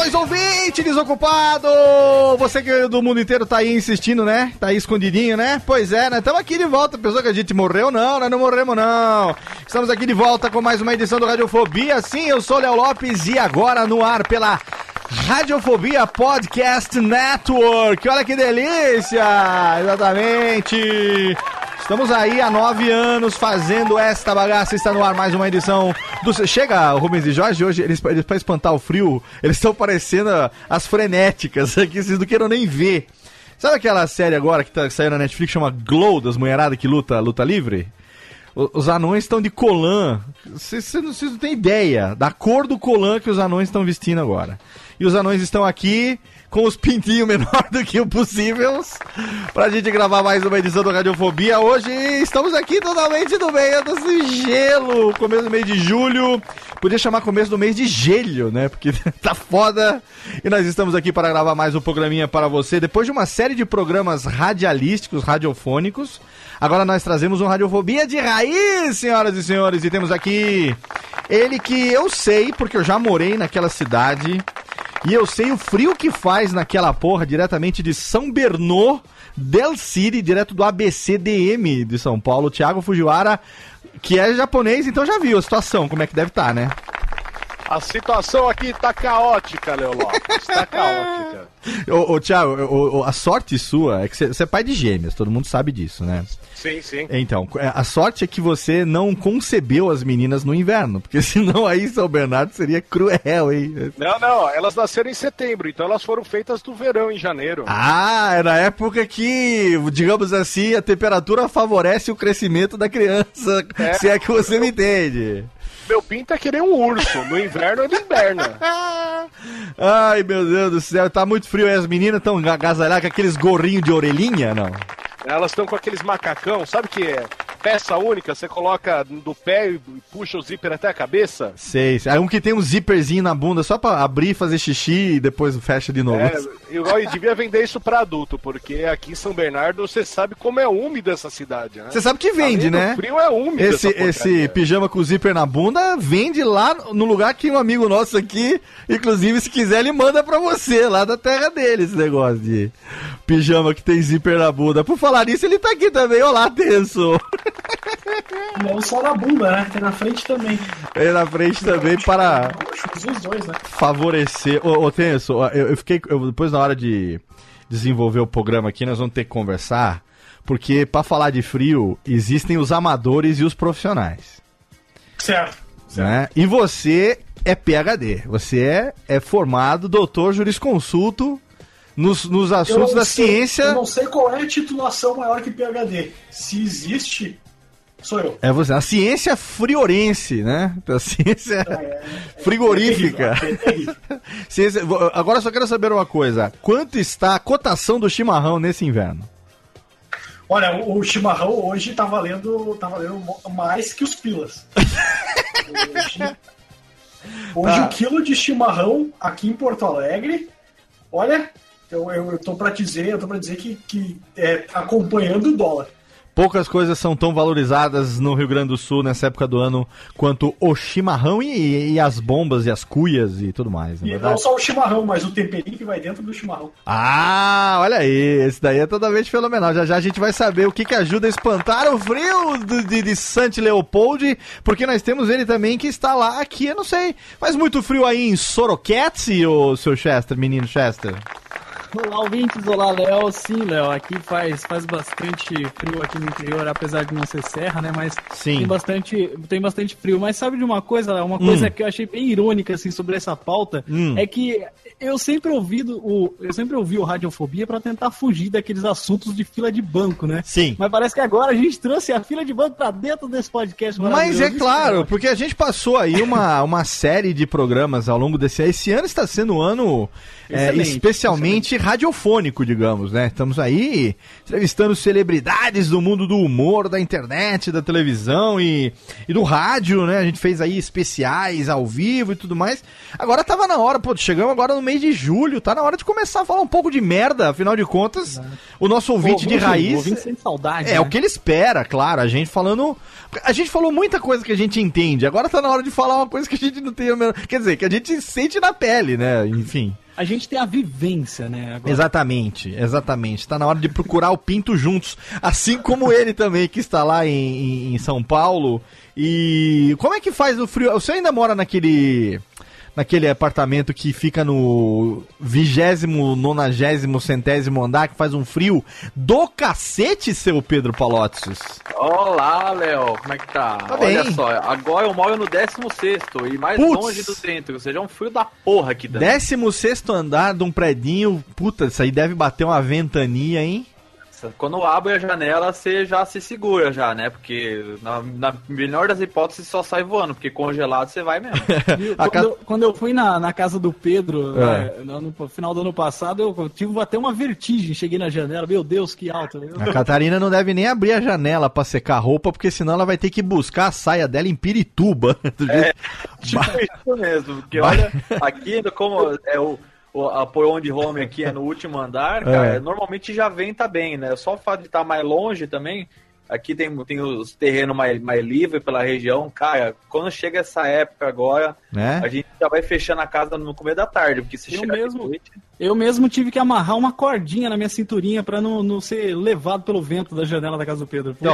Saudações, ouvinte desocupado! Você que do mundo inteiro tá aí insistindo, né? Tá aí escondidinho, né? Pois é, né? Estamos aqui de volta. Pensou que a gente morreu? Não, nós não morremos, não. Estamos aqui de volta com mais uma edição do Radiofobia. Sim, eu sou Léo Lopes e agora no ar pela Radiofobia Podcast Network. Olha que delícia! Exatamente! Estamos aí há nove anos fazendo esta bagaça. Está no ar mais uma edição do. Chega, Rubens e Jorge, hoje, eles, eles para espantar o frio, eles estão parecendo as frenéticas aqui, vocês não queiram nem ver. Sabe aquela série agora que, tá, que saiu na Netflix chama Glow, das mulheradas que luta, luta livre? O- Os anões estão de colã. Vocês não, não têm ideia da cor do colã que os anões estão vestindo agora. E os anões estão aqui com os pintinhos menor do que o possível pra gente gravar mais uma edição do Radiofobia. Hoje estamos aqui totalmente no meio desse gelo, começo do mês de julho. Podia chamar começo do mês de gelho, né? Porque tá foda. E nós estamos aqui para gravar mais um programinha para você. Depois de uma série de programas radialísticos, radiofônicos, agora nós trazemos um Radiofobia de raiz, senhoras e senhores. E temos aqui ele que eu sei, porque eu já morei naquela cidade. E eu sei o frio que faz naquela porra, diretamente de São Bernô del City, direto do ABCDM de São Paulo. Thiago Fujiwara, que é japonês, então já viu a situação, como é que deve estar, né? A situação aqui tá caótica, Léo Lopes. Tá caótica. Ô, ô Thiago, ô, a sorte sua é que você é pai de gêmeas, todo mundo sabe disso, né? Sim, sim. Então, é, a sorte é que você não concebeu as meninas no inverno, porque senão aí São Bernardo seria cruel, hein? Não, não, elas nasceram em setembro, então elas foram feitas do verão em janeiro. Ah, é na época que, digamos assim, a temperatura favorece o crescimento da criança, É. se é que você me entende. Meu pinto é querer um urso. No inverno ele inverna. Ai, meu Deus do céu, tá muito frio as meninas estão agasalhadas com aqueles gorrinhos de orelhinha, não? Elas estão com aqueles macacão, sabe que é peça única? Você coloca do pé e puxa o zíper até a cabeça? Sei, sei. Aí um que tem um zíperzinho na bunda só pra abrir, fazer xixi e depois fecha de novo. É, eu, devia vender isso pra adulto, porque aqui em São Bernardo você sabe como é úmida essa cidade, né? Você sabe que vende, Além né? frio é úmido Esse, esse pijama com zíper na bunda vende lá no lugar que um amigo nosso aqui, inclusive, se quiser, ele manda pra você, lá da terra dele, esse negócio de pijama que tem zíper na bunda. Por falar nisso, ele tá aqui também. Olá, Tenso. Não só na bunda, né? Tem na frente também. Ele na frente também para dois, né? favorecer. Ô, ô Tenso, eu, eu fiquei. eu- depois na hora de. desenvolver o programa aqui, nós vamos ter que conversar, porque para falar de frio, existem os amadores e os profissionais. Certo. Né? E você é PhD, você é, é formado doutor jurisconsulto nos, nos assuntos da sei- ciência. Eu não sei qual é a titulação maior que PHD. Se existe, sou eu. É você, a ciência friorense, né? A ciência frigorífica. É terrível, é terrível. Ciência- Agora só quero saber uma coisa: quanto está a cotação do chimarrão nesse inverno? Olha, o, chimarrão hoje tá valendo, tá valendo mais que os pilas. Hoje, hoje Tá. o quilo de chimarrão aqui em Porto Alegre, olha, eu, eu, tô para dizer, eu tô para dizer que, que é acompanhando o dólar. Poucas coisas são tão valorizadas no Rio Grande do Sul nessa época do ano quanto o chimarrão e, e as bombas e as cuias e tudo mais. na E verdade. não só o chimarrão, mas o temperinho que vai dentro do chimarrão. Ah, olha aí, esse daí é totalmente fenomenal. Já já a gente vai saber o que, que ajuda a espantar o frio do- de, de Santi Leopold, porque nós temos ele também que está lá aqui, eu não sei, faz muito frio aí em Sorocats, o seu Chester, menino Chester? Olá, ouvintes, olá, Léo. Sim, Léo, aqui faz, faz bastante frio aqui no interior, apesar de não ser serra, né? Mas Sim. tem bastante, tem bastante frio. Mas sabe de uma coisa, Léo? Uma coisa que eu achei bem irônica, assim, sobre essa pauta, Hum. é que eu sempre ouvi o, eu sempre ouvi o Radiofobia pra tentar fugir daqueles assuntos de fila de banco, né? Sim. Mas parece que agora a gente trouxe a fila de banco pra dentro desse podcast Mas é claro, porque a gente passou aí uma, uma série de programas ao longo desse ano. Esse ano está sendo um ano é, Excelente, especialmente radiofônico, digamos, né? Estamos aí entrevistando celebridades do mundo do humor, da internet, da televisão e, e do rádio, né? A gente fez aí especiais ao vivo e tudo mais. Agora tava na hora, pô, chegamos agora no mês de julho, tá na hora de começar a falar um pouco de merda, afinal de contas, o nosso ouvinte de raiz. O ouvinte sem saudade. É, né? o que ele espera, claro. A gente falando. A gente falou muita coisa que a gente entende. Agora tá na hora de falar uma coisa que a gente não tem a menor. Quer dizer, que a gente sente na pele, né? Enfim. A gente tem a vivência, né? Agora. Exatamente, exatamente. Tá na hora de procurar o Pinto juntos. Assim como ele também, que está lá em- em São Paulo. E como é que faz o frio? Você ainda mora naquele. Naquele apartamento que fica no vigésimo, nonagésimo, centésimo andar, que faz um frio do cacete, seu Pedro Palotzes. Olá, Léo, como é que tá? Tá Olha bem. só, agora eu moro no 16 e mais Putz. longe do centro, ou seja, é um frio da porra aqui dentro. 16 andar de um predinho. Puta, isso aí deve bater uma ventania, hein? Quando abre a janela, você já se segura já, né? Porque na, na melhor das hipóteses só sai voando, porque congelado você vai mesmo. Quando, eu, quando eu fui na, na casa do Pedro, É. né, no, no final do ano passado, eu tive até uma vertigem. Cheguei na janela, meu Deus, que alto. Eu- A Catarina não deve nem abrir a janela pra secar a roupa, porque senão ela vai ter que buscar a saia dela em Pirituba. Do jeito- tipo isso mesmo, porque olha, aqui como é o, o a Poyon de Home aqui é no último andar, cara, É. normalmente já venta bem, né? Só o fato de estar mais longe também, aqui tem, tem os terrenos mais, mais livres pela região, cara, quando chega essa época agora, né? a gente já vai fechando a casa no começo da tarde, porque se Eu chegar mesmo. noite, Eu mesmo tive que amarrar uma cordinha na minha cinturinha pra não, não ser levado pelo vento da janela da casa do Pedro. Que-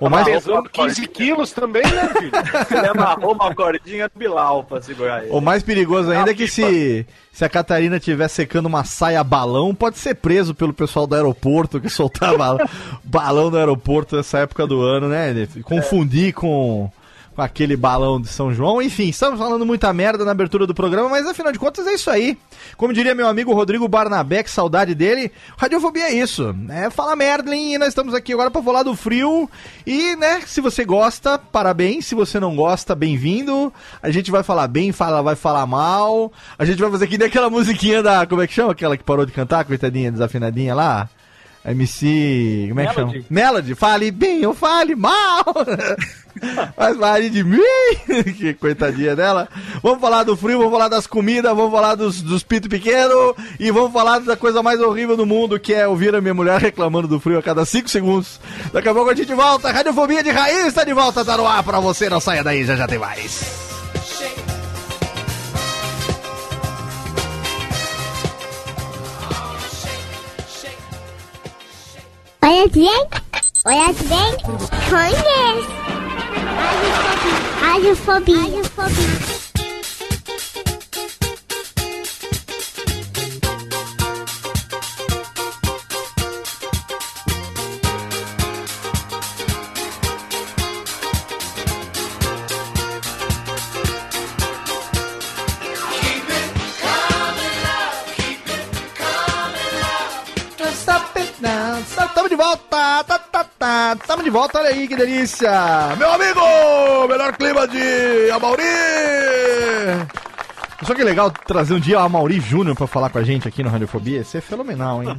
O mais, Pesando 15 quilos também, né, filho? ele amarrou uma cordinha do Bilal pra segurar ele. o mais perigoso ainda é que se, se a Catarina estiver secando uma saia balão, pode ser preso pelo pessoal do aeroporto que soltava balão no aeroporto nessa época do ano, né? Confundir com, com aquele balão de São João. Enfim, estamos falando muita merda na abertura do programa, mas afinal de contas é isso aí. Como diria meu amigo Rodrigo Barnabé, que saudade dele, radiofobia é isso. É falar merda? E nós estamos aqui agora para falar do frio. E, né, se você gosta, parabéns. Se você não gosta, bem-vindo. A gente vai falar bem, fala, vai falar mal. A gente vai fazer aqui aquela musiquinha da. Como é que chama? Aquela que parou de cantar, coitadinha, desafinadinha lá. MC. Como é que Melody. chama? Melody. Fale bem ou fale mal. Mas fale de mim. que coitadinha dela. Vamos falar do frio, vamos falar das comidas, vamos falar dos, dos pitos pequenos e vamos falar da coisa mais horrível do mundo, que é ouvir a minha mulher reclamando do frio a cada 5 segundos. Daqui a pouco a gente volta. Radiofobia de raiz está de volta, tá no ar pra você. Não saia daí, já já tem mais. Olha bem, olha bem, conhece. Radiofobia. Radiofobia. tá, tamo de volta, tá, tá, tá, tamo de volta, olha aí que delícia. Meu amigo, melhor clima de Amauri. Só que legal trazer um dia o Amauri Júnior pra falar com a gente aqui no Radiofobia, ia ser fenomenal, hein?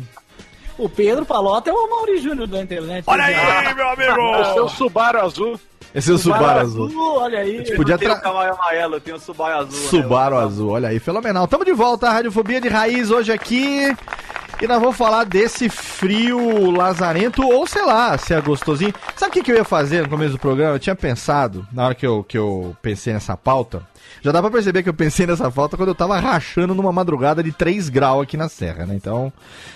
O Pedro Palota é o Mauri Júnior da internet. Olha aí, meu O seu amigo! Subaru azul. Esse é o Subaru Azul. Olha aí. Podia Eu tenho tra- o Camargo amarelo, eu tenho o Subaru azul. né? Subaru Azul, olha aí, fenomenal. Tamo de volta, a Radiofobia de Raiz hoje aqui. E nós vamos falar desse frio lazarento, ou sei lá, se é gostosinho. Sabe o que, eu ia fazer no começo do programa? Eu tinha pensado, na hora que eu, que eu pensei nessa pauta, já dá pra perceber que eu pensei nessa pauta quando eu tava rachando numa madrugada de 3 graus aqui na serra, né? Então,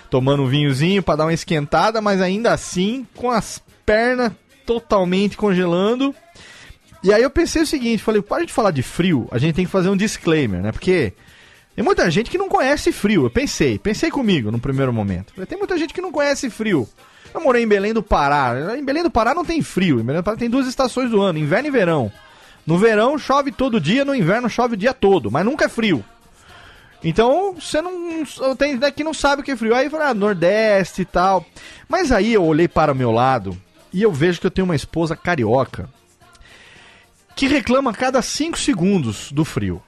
tomando um vinhozinho pra dar uma esquentada, mas ainda assim, com as pernas totalmente congelando. E aí eu pensei o seguinte, falei, para gente falar de frio, a gente tem que fazer um disclaimer, né? Porque tem muita gente que não conhece frio. Eu pensei, pensei comigo no primeiro momento. Tem muita gente que não conhece frio. Eu morei em Belém do Pará. Em Belém do Pará não tem frio. Em Belém do Pará tem duas estações do ano, inverno e verão. No verão chove todo dia, no inverno chove o dia todo, mas nunca é frio. Então, você não. Tem daqui não sabe o que é frio. Aí falei, ah, Nordeste e tal. Mas aí eu olhei para o meu lado e eu vejo que eu tenho uma esposa carioca que reclama a cada 5 segundos do frio.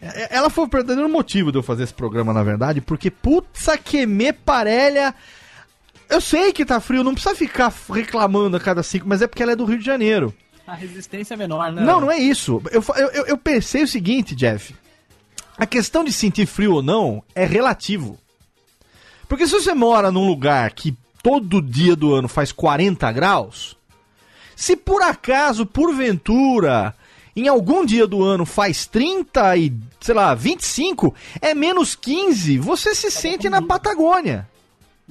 É- Ela foi o verdadeiro motivo de eu fazer esse programa, na verdade, porque puta que me parelha. Eu sei que tá frio, não precisa ficar reclamando a cada cinco, mas é porque ela é do Rio de Janeiro. A resistência é menor, né? Não, não é isso. Eu, eu- eu pensei o seguinte, Jeff. A questão de sentir frio ou não é relativo. Porque se você mora num lugar que todo dia do ano faz 40 graus, se por acaso, porventura, em algum dia do ano faz 30 e, sei lá, 25, é menos 15, você se sente na Patagônia.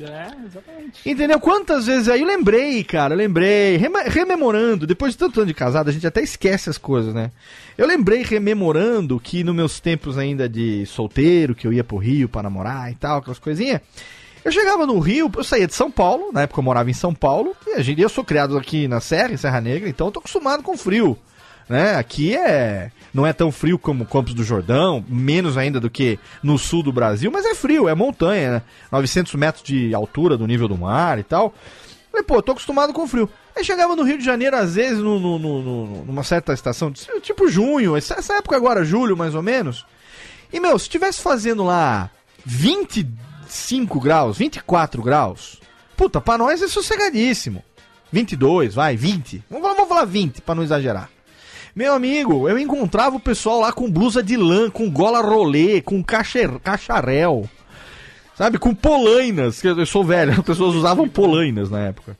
É, exatamente. Entendeu? Quantas vezes aí eu lembrei, cara, eu lembrei, rememorando, depois de tanto ano de casado, a gente até esquece as coisas, né? Eu lembrei rememorando que nos meus tempos ainda de solteiro, que eu ia pro Rio pra namorar e tal, aquelas coisinhas. Eu chegava no Rio, eu saía de São Paulo, na época eu morava em São Paulo, e a gente, eu sou criado aqui na Serra, em Serra Negra, então eu tô acostumado com frio. Né? Aqui é não é tão frio como Campos do Jordão, menos ainda do que no sul do Brasil, mas é frio, é montanha, né? 900 metros de altura do nível do mar e tal. Falei, pô, tô acostumado com frio. Aí chegava no Rio de Janeiro, às vezes, no, no- no- numa certa estação, tipo junho, essa, época agora, julho mais ou menos. E, meu, se estivesse fazendo lá 25 graus, 24 graus, puta, pra nós é sossegadíssimo. 22, vai, 20. Vamos, vamos falar 20, pra não exagerar. Meu amigo, eu encontrava o pessoal lá com blusa de lã, com gola rolê, com cacher, cacharel, sabe? Com polainas, que eu eu sou velho, as pessoas usavam polainas na época.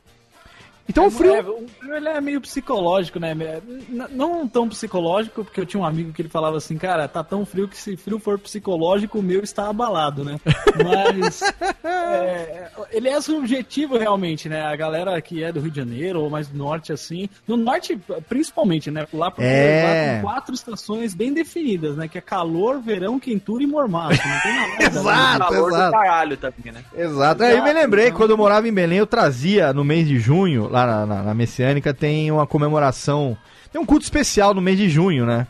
Então o frio... É, o frio ele é meio psicológico, né? Não tão psicológico, porque eu tinha um amigo que ele falava assim, cara, tá tão frio que se frio for psicológico, o meu está abalado, né? Mas é, ele é subjetivo realmente, né? A galera que é do Rio de Janeiro ou mais do norte, assim. No norte, principalmente, né? Lá porque É. lá tem quatro estações bem definidas, né? Que é calor, verão, quentura e mormaço. Não tem nada. Exato. calor exato. do caralho também, né? Exato. Aí eu me lembrei, quando eu morava em Belém, eu trazia no mês de junho, lá na, na- na Messiânica, tem uma comemoração, tem um culto especial no mês de junho, né?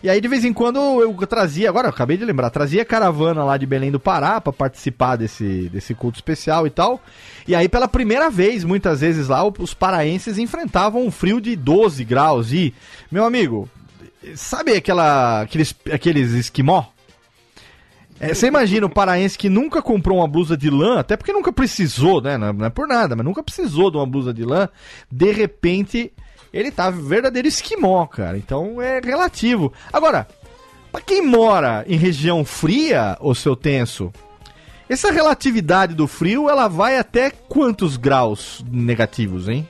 E aí de vez em quando eu trazia, agora eu acabei de lembrar, trazia caravana lá de Belém do Pará pra participar desse, desse culto especial e tal. E aí pela primeira vez, muitas vezes lá, os paraenses enfrentavam um frio de 12 graus e, meu amigo, sabe aquela, aqueles, aqueles esquimó? É, você imagina o paraense que nunca comprou uma blusa de lã, até porque nunca precisou, né? Não é, não é por nada, mas nunca precisou de uma blusa de lã. De repente, ele tá verdadeiro esquimó, cara. Então é relativo. Agora, pra quem mora em região fria, ô seu tenso, essa relatividade do frio, ela vai até quantos graus negativos, hein?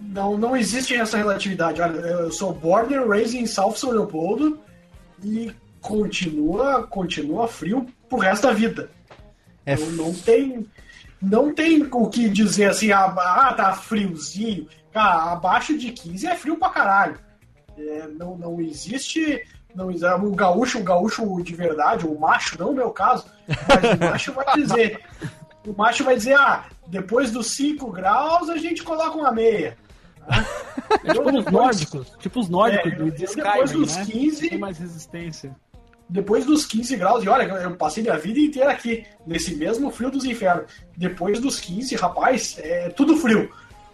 Não, não existe essa relatividade. Olha, eu sou and raised em South São Leopoldo e continua, continua frio pro resto da vida. É não, não tem não tem o que dizer assim, ah, ah, tá friozinho. Cara, abaixo de 15 é frio pra caralho. É, não, não existe. Não, existe- o gaúcho, o gaúcho de verdade, o macho, não é o meu caso, mas o macho vai dizer. O macho vai dizer, ah, depois dos 5 graus a gente coloca uma meia. Né? É tipo os Depois- nórdicos, tipo os nórdicos É, do de depois Skyrim, dos né? 15 Tem mais resistência. Depois dos 15 graus, e olha, eu passei minha vida inteira aqui, nesse mesmo frio dos infernos. Depois dos 15, rapaz, é tudo frio.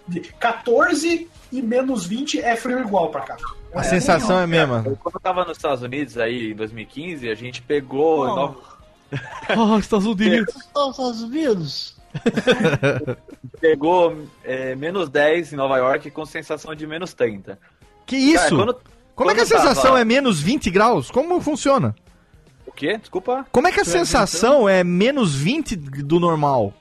De 14 e menos 20 é frio igual pra cá. A sensação é a mesma. Quando eu tava nos Estados Unidos aí em 2015, a gente pegou. Oh. Nova- Oh, Estados Unidos. Estados Unidos. pegou é, menos 10 em Nova York com sensação de menos 30. Que isso? Cara, quando- Como é que a quando tava- sensação é menos 20 graus? Como funciona? O quê? Desculpa? Como é que a sensação é menos 20 do normal?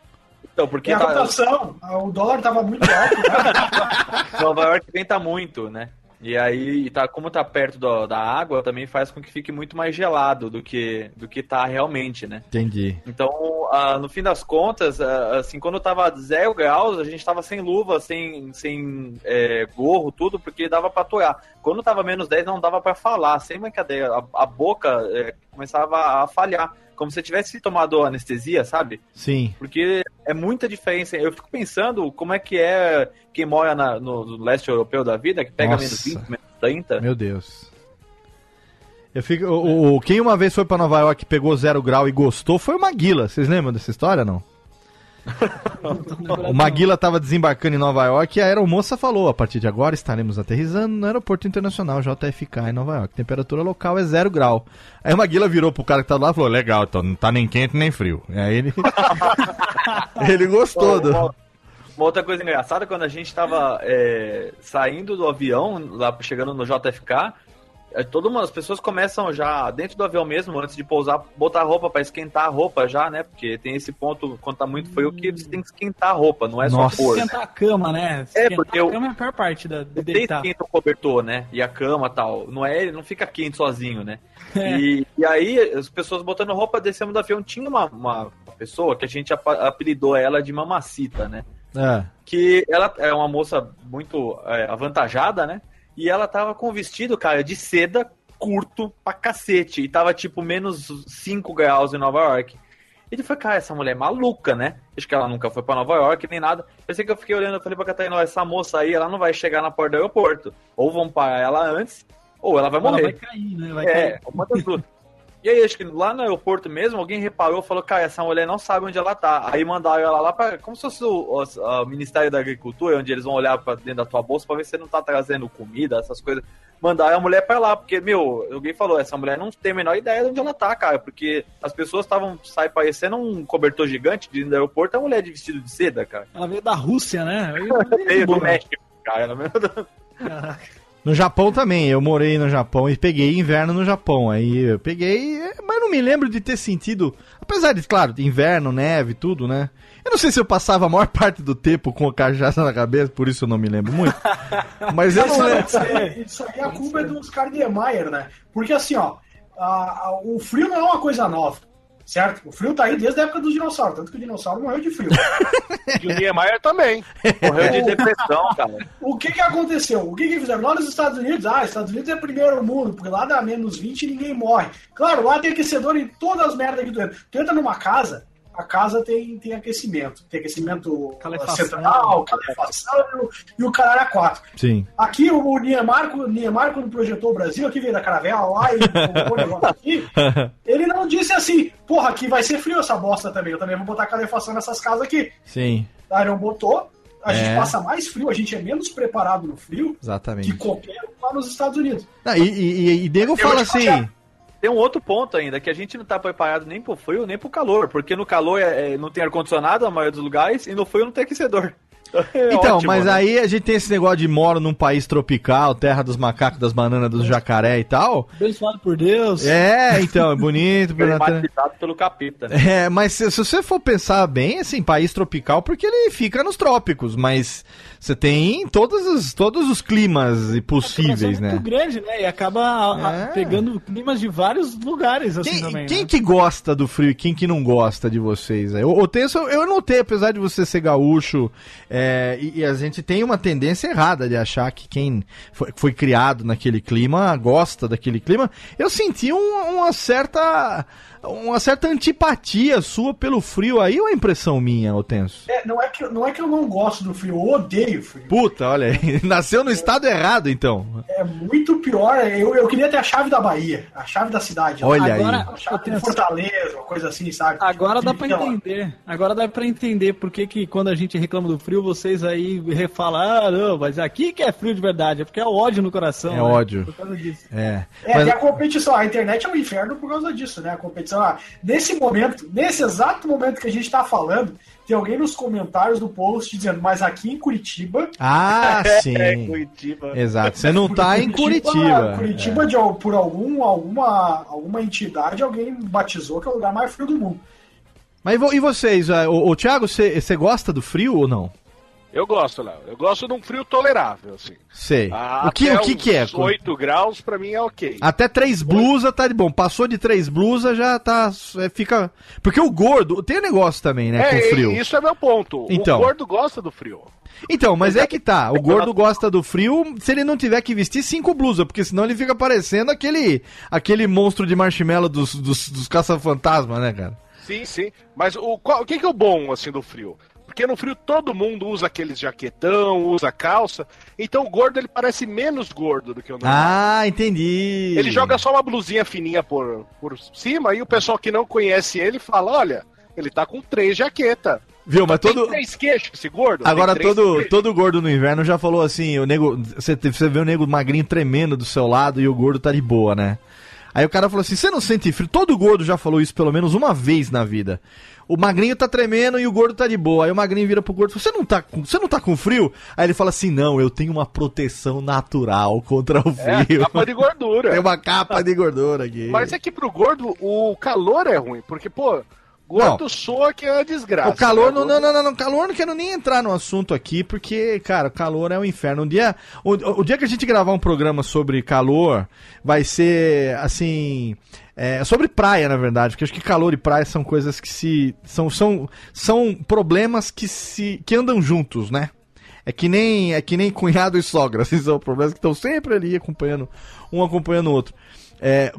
Então, porque E a tá- rotação, o dólar tava muito alto, né? Nova York venta muito, né? E aí, tá, como tá perto do- da água, também faz com que fique muito mais gelado do que, do que tá realmente, né? Entendi. Então, ah, no fim das contas, ah, assim, quando tava zero graus, a gente tava sem luva, sem, sem é, gorro, tudo, porque dava pra aturar. Quando tava menos 10, não dava pra falar, sem brincadeira. A, a boca é, começava a falhar, como se tivesse tomado anestesia, sabe? Sim. Porque é muita diferença. Eu fico pensando como é que é quem mora na- no, no leste europeu da vida, que pega Nossa. menos 20, menos 30. Meu Deus. Eu fico, o, o- quem uma vez foi pra Nova York, pegou zero grau e gostou foi o Maguila. Vocês lembram dessa história, não? O Maguila tava desembarcando em Nova York e a aeromoça falou: a partir de agora estaremos aterrissando no Aeroporto Internacional JFK em Nova York. Temperatura local é zero grau. Aí o Maguila virou pro cara que tava lá e falou: legal, então não tá nem quente nem frio. E aí ele. ele gostou. do- Uma, uma outra coisa engraçada, quando a gente tava é, saindo do avião, lá chegando no JFK, é, todo mundo, as pessoas começam já, dentro do avião mesmo, antes de pousar, botar roupa pra esquentar a roupa já, né? Porque tem esse ponto, quando tá muito frio, que você tem que esquentar a roupa, não é Nossa. só pôr. Esquentar a cama, né? É, Esquentar porque a eu- cama é a pior parte da, de Tem deitar. esquenta o cobertor, né? E a cama e tal. Não é, ele não fica quente sozinho, né? É. E, e aí, as pessoas botando roupa, descemos do avião. Tinha uma, uma pessoa que a gente apelidou ela de mamacita, né? É. que ela é uma moça muito é, avantajada, né? E ela tava com um vestido, cara, de seda curto pra cacete. E tava tipo menos 5 graus em Nova York. Ele falou, cara, essa mulher é maluca, né? Acho que ela nunca foi pra Nova York nem nada. Pensei que eu fiquei olhando e falei pra Catarina, essa moça aí, ela não vai chegar na porta do aeroporto. Ou vão parar ela antes, ou ela vai Ela morrer. vai cair, né? Vai É, cair. uma das duas. E aí, acho que lá no aeroporto mesmo, alguém reparou, falou, cara, essa mulher não sabe onde ela tá. Aí mandaram ela lá pra, como se fosse o, o- o Ministério da Agricultura, onde eles vão olhar pra dentro da tua bolsa pra ver se você não tá trazendo comida, essas coisas. Mandaram a mulher pra lá, porque, meu, alguém falou, essa mulher não tem a menor ideia de onde ela tá, cara, porque as pessoas estavam, sai parecendo um cobertor gigante dentro do aeroporto, a mulher de vestido de seda, cara. Ela veio da Rússia, né? Veio do México, cara, do... No Japão também, eu morei no Japão e peguei inverno no Japão. Aí eu peguei, é, mas não me lembro de ter sentido. Apesar de, claro, inverno, neve, tudo, né? Eu não sei se eu passava a maior parte do tempo com a cachaça na cabeça, por isso eu não me lembro muito. Mas eu não lembro. Isso aí, isso aí a culpa é dos caras de Niemeyer, né? Porque assim, ó, a- a- o frio não é uma coisa nova, certo? O frio tá aí desde a época dos dinossauros, tanto que o dinossauro morreu de frio. E o Niemeyer também. Morreu de depressão, cara. O que que aconteceu? O que que fizeram? Lá nos Estados Unidos, ah, Estados Unidos é primeiro mundo, porque lá dá menos 20 e ninguém morre. Claro, lá tem aquecedor em todas as merdas que tu entra. Tu entra numa casa, a casa tem, tem aquecimento. Tem aquecimento Calefação. central, calefação e o, caralho a quatro. Sim. Aqui o, o Niemeyer, o Niemeyer, quando projetou o Brasil, aqui veio da Caravela lá e o negócio aqui, ele não disse assim, porra, aqui vai ser frio essa bosta também, eu também vou botar calefação nessas casas aqui. Sim, Aí não botou, a É. gente passa mais frio, a gente é menos preparado no frio que exatamente. qualquer um lá nos Estados Unidos. Ah, e, e, e, nego fala assim. Tem um outro ponto ainda, que a gente não tá preparado nem pro frio, nem pro calor, porque no calor é- é- não tem ar-condicionado na maioria dos lugares, e no frio não tem aquecedor. É Então, ótimo, mas né? aí a gente tem esse negócio de moro num país tropical, terra dos macacos, das bananas, dos jacaré e tal. Abençoado por Deus. É, então, é bonito. Climatizado pelo capeta, né? É, mas se, se você for pensar bem, assim, país tropical, porque ele fica nos trópicos, mas você tem todos os, todos os climas possíveis, é né? muito grande, né? E acaba a- a- É. pegando climas de vários lugares, assim, Quem, também. quem né? que gosta do frio e quem que não gosta de vocês? aí? Eu, eu, tenho, eu notei, apesar de você ser gaúcho, É, e, e a gente tem uma tendência errada de achar que quem foi, foi criado naquele clima gosta daquele clima. Eu senti um- uma certa uma certa antipatia sua pelo frio aí, ou é impressão minha, Otenso? É, não, é que, não é que eu não gosto do frio, eu odeio frio. Puta, olha aí. Nasceu no estado errado, então. É muito pior. Eu, eu queria ter a chave da Bahia, a chave da cidade. Olha aí. Agora, A chave de Fortaleza, uma coisa assim, sabe? Agora dá pra Sei lá. entender. Agora dá pra entender por que, que quando a gente reclama do frio, vocês aí refalam, ah, não, mas aqui que é frio de verdade. É porque é ódio no coração. É né? ódio. Por causa disso. É. É, Mas- e a competição, a internet é um inferno por causa disso, né? A competição, ah, nesse momento, nesse exato momento que a gente tá falando, tem alguém nos comentários do post dizendo, mas aqui em Curitiba. Ah, É, sim. Curitiba. Exato. Você não tá em Curitiba. Curitiba, de, al- por algum, alguma, alguma entidade, alguém batizou que é o lugar mais frio do mundo. Mas e vo- vocês? é, O, o Thiago, você gosta do frio ou não? Eu gosto, Léo. Eu gosto de um frio tolerável, assim. Sei. Ah, o que, o que, que é? uns 8 graus, pra mim é ok. Até três blusas tá de bom. Passou de três blusas já tá. é, fica. Porque o gordo. Tem um negócio também, né? é, com frio. isso é meu ponto. Então. O gordo gosta do frio. Então, mas é que tá. O gordo gosta do frio se ele não tiver que vestir cinco blusas, porque senão ele fica parecendo aquele aquele monstro de marshmallow dos, dos, dos caça-fantasma, né, cara? Sim, sim. Mas o, qual- o que, que é o bom, assim, do frio? Porque no frio todo mundo usa aqueles jaquetão, usa calça. Então o gordo, ele parece menos gordo do que o normal. Ah, entendi. Ele joga só uma blusinha fininha por, por cima e o pessoal que não conhece ele fala, olha, ele tá com três jaquetas. Viu, mas Tem todo. três queixos esse gordo? Agora Tem todo, queixos. todo gordo no inverno já falou assim, o nego, você, você vê o nego magrinho tremendo do seu lado e o gordo tá de boa, né? Aí o cara falou assim, você não sente frio? Todo gordo já falou isso pelo menos uma vez na vida. O magrinho tá tremendo e o gordo tá de boa. Aí o magrinho vira pro gordo e fala, você não tá com, você não tá com frio? Aí ele fala assim, não, eu tenho uma proteção natural contra o É, frio. capa de gordura. Tem uma capa de gordura aqui. Mas é que pro gordo o calor é ruim, porque, pô, gordo soa que é uma desgraça. O calor, né? não, não, não, não, não, calor não quero nem entrar no assunto aqui, porque, cara, o calor é um inferno. Um dia, o, o dia que a gente gravar um programa sobre calor, vai ser, assim, é, sobre praia, na verdade, porque acho que calor e praia são coisas que se, são, são, são problemas que se, que andam juntos, né? É que nem, é que nem cunhado e sogra, assim, são problemas que estão sempre ali acompanhando, um acompanhando o outro. É,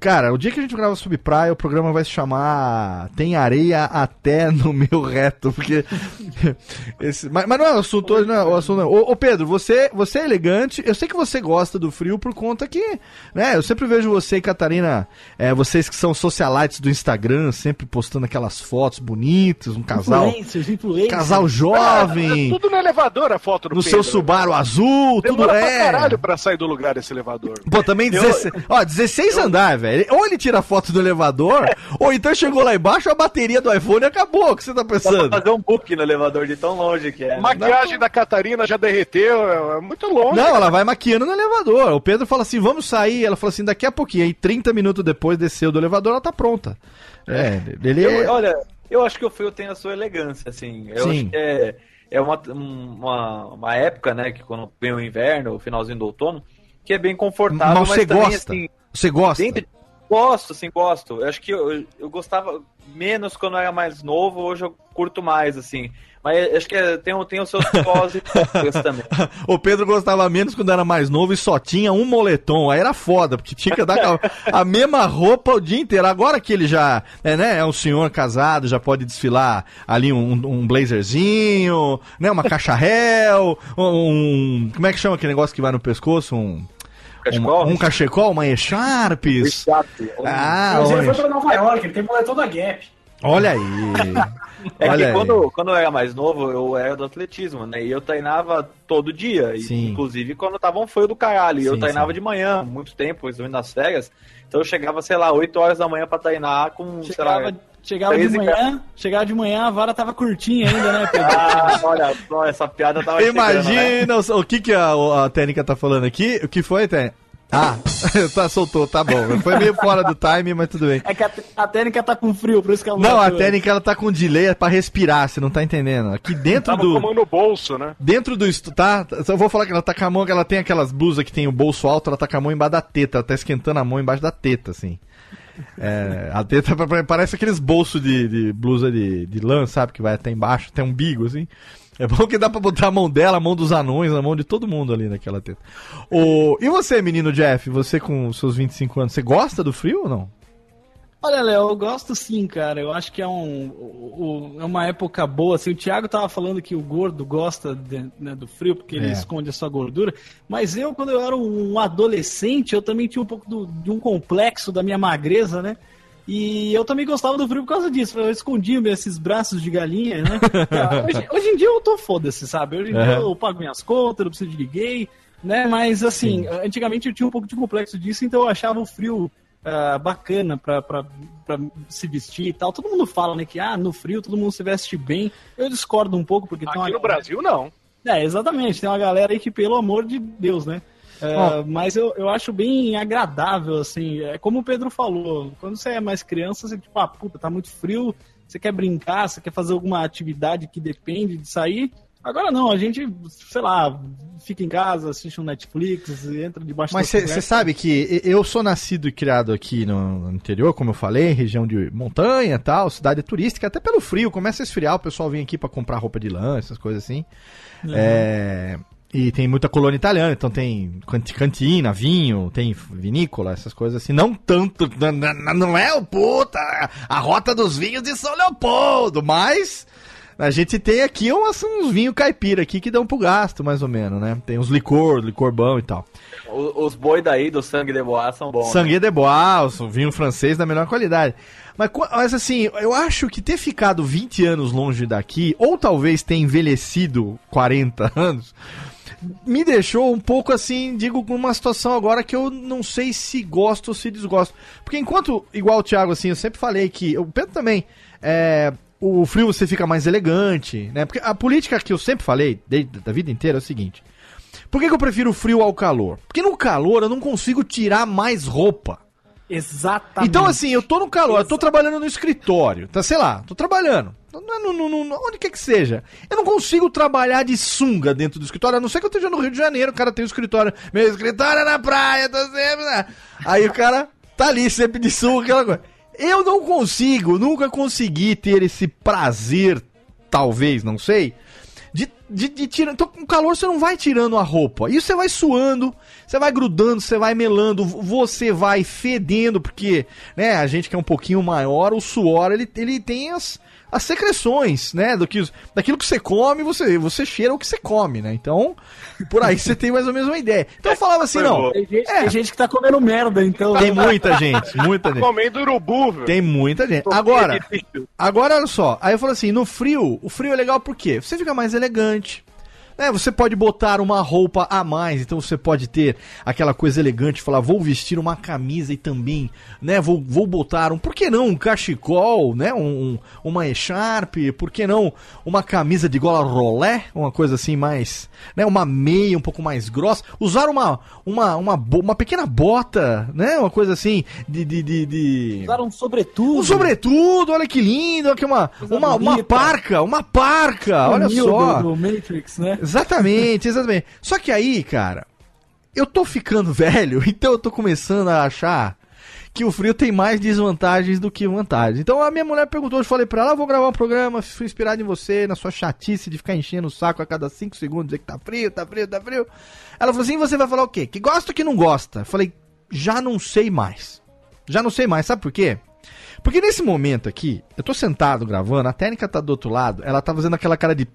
cara, o dia que a gente grava sobre praia, o programa vai se chamar Tem Areia Até no Meu Reto, porque. esse- mas, mas não é o assunto hoje, não é o assunto. Não. Ô, ô, Pedro, você, você é elegante, eu sei que você gosta do frio por conta que. Né, eu sempre vejo você e Catarina, é, vocês que são socialites do Instagram, sempre postando aquelas fotos bonitas, um casal. Influencers, influencers. Casal jovem, Tudo no elevador a foto do no Pedro. seu Subaru azul, tudo Demora pra é. caralho pra sair do lugar esse elevador. Pô, também 16, ó, 16 andar, velho. Ou ele tira foto do elevador, ou então chegou lá embaixo, a bateria do iPhone acabou. O que você tá Dá pra pensando? fazer um book no elevador de tão longe que é. né? Maquiagem da Catarina já derreteu, é é muito longe. Não, ela vai maquiando no elevador. O Pedro fala assim: vamos sair. Ela fala assim: daqui a pouquinho. Aí 30 minutos depois desceu do elevador, ela tá pronta. É, ele Eu- é. olha, eu acho que o frio tem a sua elegância, assim. Eu Sim. acho que é, é uma, uma, uma época, né, que quando vem o inverno, o finalzinho do outono, que é bem confortável, Mas mas, você também, gosta? assim, Você gosta? dentro- Gosto, sim, gosto. Eu acho que eu, eu gostava menos quando eu era mais novo, hoje eu curto mais, assim. Mas acho que é- tem, o- tem os seus pós e também. O Pedro gostava menos quando era mais novo e só tinha um moletom. Aí era foda, porque tinha que dar a, mesma roupa o dia inteiro. Agora que ele já é, né, é um senhor casado, já pode desfilar ali um, um blazerzinho, né, uma caixa réu, um. Como é que chama aquele negócio que vai no pescoço? Um. Cachecol? Um, um cachecol, uma E-Sharps. Ah, Mas ele foi olha, pra Nova York, ele tem moletom da Gap. olha aí. É Olha que aí. quando, quando eu era mais novo, eu era do atletismo, né? E eu treinava todo dia. e, inclusive quando tava um frio do caralho. E eu treinava sim. de manhã, muito tempo, principalmente nas férias. Então eu chegava, sei lá, 8 horas da manhã pra treinar com, sei lá. Chegava, de 13 manhã, chegava de manhã, a vara tava curtinha ainda, né, Pedro? Ah, olha só, essa piada tava chegando, né? Imagina o- o que, que a, a técnica tá falando aqui. O que foi, técnica? Ah, tá, soltou, tá bom. Foi meio fora do time, mas tudo bem. É que a, a técnica tá com frio, por isso que ela Não, a bateu. técnica ela tá com delay pra respirar, você não tá entendendo. Aqui dentro Tava do. com a mão no bolso, né? Dentro do. Tá? Só vou falar que ela tá com a mão, que ela tem aquelas blusas que tem o bolso alto, ela tá com a mão embaixo da teta, ela tá esquentando a mão embaixo da teta, assim. É, a teta pa- parece aqueles bolsos de, de blusa de, de lã, sabe? Que vai até embaixo, um umbigo, assim. É bom que dá pra botar a mão dela, a mão dos anões, a mão de todo mundo ali naquela teta. O... E você, menino Jeff, você com seus 25 anos, você gosta do frio ou não? Olha, Léo, eu gosto sim, cara. Eu acho que é, um, é uma época boa. Assim, o Thiago tava falando que o gordo gosta de- né, do frio porque ele É. esconde a sua gordura. Mas eu, quando eu era um adolescente, eu também tinha um pouco do- de um complexo da minha magreza, né? E eu também gostava do frio por causa disso. Eu escondia esses braços de galinha, né? hoje, hoje em dia eu tô foda-se, sabe? Hoje em dia Uhum. eu pago minhas contas, não preciso de ninguém, né? Mas assim, antigamente eu tinha um pouco de complexo disso, então eu achava o frio ah, bacana pra se vestir e tal. Todo mundo fala, né, que ah, no frio todo mundo se veste bem. Eu discordo um pouco, porque tem uma Aqui no Brasil, não. é, exatamente. Tem uma galera aí que, pelo amor de Deus, né? É, Mas eu, eu acho bem agradável, assim. É como o Pedro falou, quando você é mais criança, você tipo, ah, puta, tá muito frio, você quer brincar, você quer fazer alguma atividade que depende de sair. Agora não, a gente, sei lá, fica em casa, assiste um Netflix, entra debaixo Mas você sabe que eu sou nascido e criado aqui no interior, como eu falei, região de montanha e tal, cidade turística, até pelo frio, começa a esfriar, o pessoal vem aqui pra comprar roupa de lã, essas coisas assim. É, e tem muita colônia italiana, então tem canti- cantina, vinho, tem vinícola, essas coisas assim. Não tanto, não é o puta, a rota dos vinhos de São Leopoldo, mas a gente tem aqui umas, uns vinhos caipira aqui que dão pro gasto, mais ou menos, né? Tem uns licor, licor bom e tal. O- Os boi daí do sangue de boa são bons. né? Sangue de Bois, o vinho francês da melhor qualidade. Mas, mas assim, eu acho que ter ficado 20 anos longe daqui, ou talvez ter envelhecido 40 anos, me deixou um pouco assim, digo, numa situação agora que eu não sei se gosto ou se desgosto. Porque enquanto, igual o Thiago, assim, eu sempre falei que, o Pedro também, é, o frio você fica mais elegante, né? Porque a política que eu sempre falei, desde a vida inteira, é o seguinte. Por que, que eu prefiro o frio ao calor? Porque no calor eu não consigo tirar mais roupa. Exatamente. Então, assim, eu tô no calor, eu tô trabalhando no escritório, tá? Sei lá, tô trabalhando. No, no, no- onde quer que seja. Eu não consigo trabalhar de sunga dentro do escritório, a não ser que eu esteja no Rio de Janeiro, o cara tem o escritório. Meu escritório é na praia, tô sempre. né? Aí o cara tá ali sempre de sunga, aquela coisa. Eu não consigo, nunca consegui ter esse prazer, talvez, não sei, de, de, de tirar. Então, com calor você não vai tirando a roupa. E você vai suando, você vai grudando, você vai melando, você vai fedendo, porque, né, a gente que é um pouquinho maior, o suor, ele, ele tem as, as secreções, né, do que, daquilo que você come, você, você cheira o que você come, né? Então, por aí você tem mais ou menos uma ideia. Então eu falava assim, não, Tem gente, É. tem gente que tá comendo merda, então. tem muita gente, muita gente. Comendo urubu, velho. Tem muita gente. Agora, agora olha só. Aí eu falo assim, no frio, o frio é legal por quê? Você fica mais elegante. much. Né? Você pode botar uma roupa a mais, então você pode ter aquela coisa elegante, falar, vou vestir uma camisa e também, né, vou, vou botar um, por que não um cachecol, né, um, um- uma echarpe, por que não uma camisa de gola rolé, uma coisa assim mais, né, uma meia um pouco mais grossa, usar uma, uma, uma, uma pequena bota, né, uma coisa assim, de... de, de, de... Usaram um sobretudo. Um sobretudo, olha que lindo, aqui uma, Coisa uma, uma bonita. parca, uma parca, olha só. Do, do Matrix, né? Exatamente, exatamente. Só que aí, cara, eu tô ficando velho, então eu tô começando a achar que o frio tem mais desvantagens do que vantagens. Então a minha mulher perguntou, eu falei pra ela, ah, vou gravar um programa, fui inspirado em você, na sua chatice de ficar enchendo o saco a cada 5 segundos, dizer que tá frio, tá frio, tá frio. Ela falou assim, você vai falar o quê? Que gosta ou que não gosta? Eu falei, já não sei mais. Já não sei mais, sabe por quê? Porque nesse momento aqui, eu tô sentado gravando, a técnica tá do outro lado, ela tá fazendo aquela cara de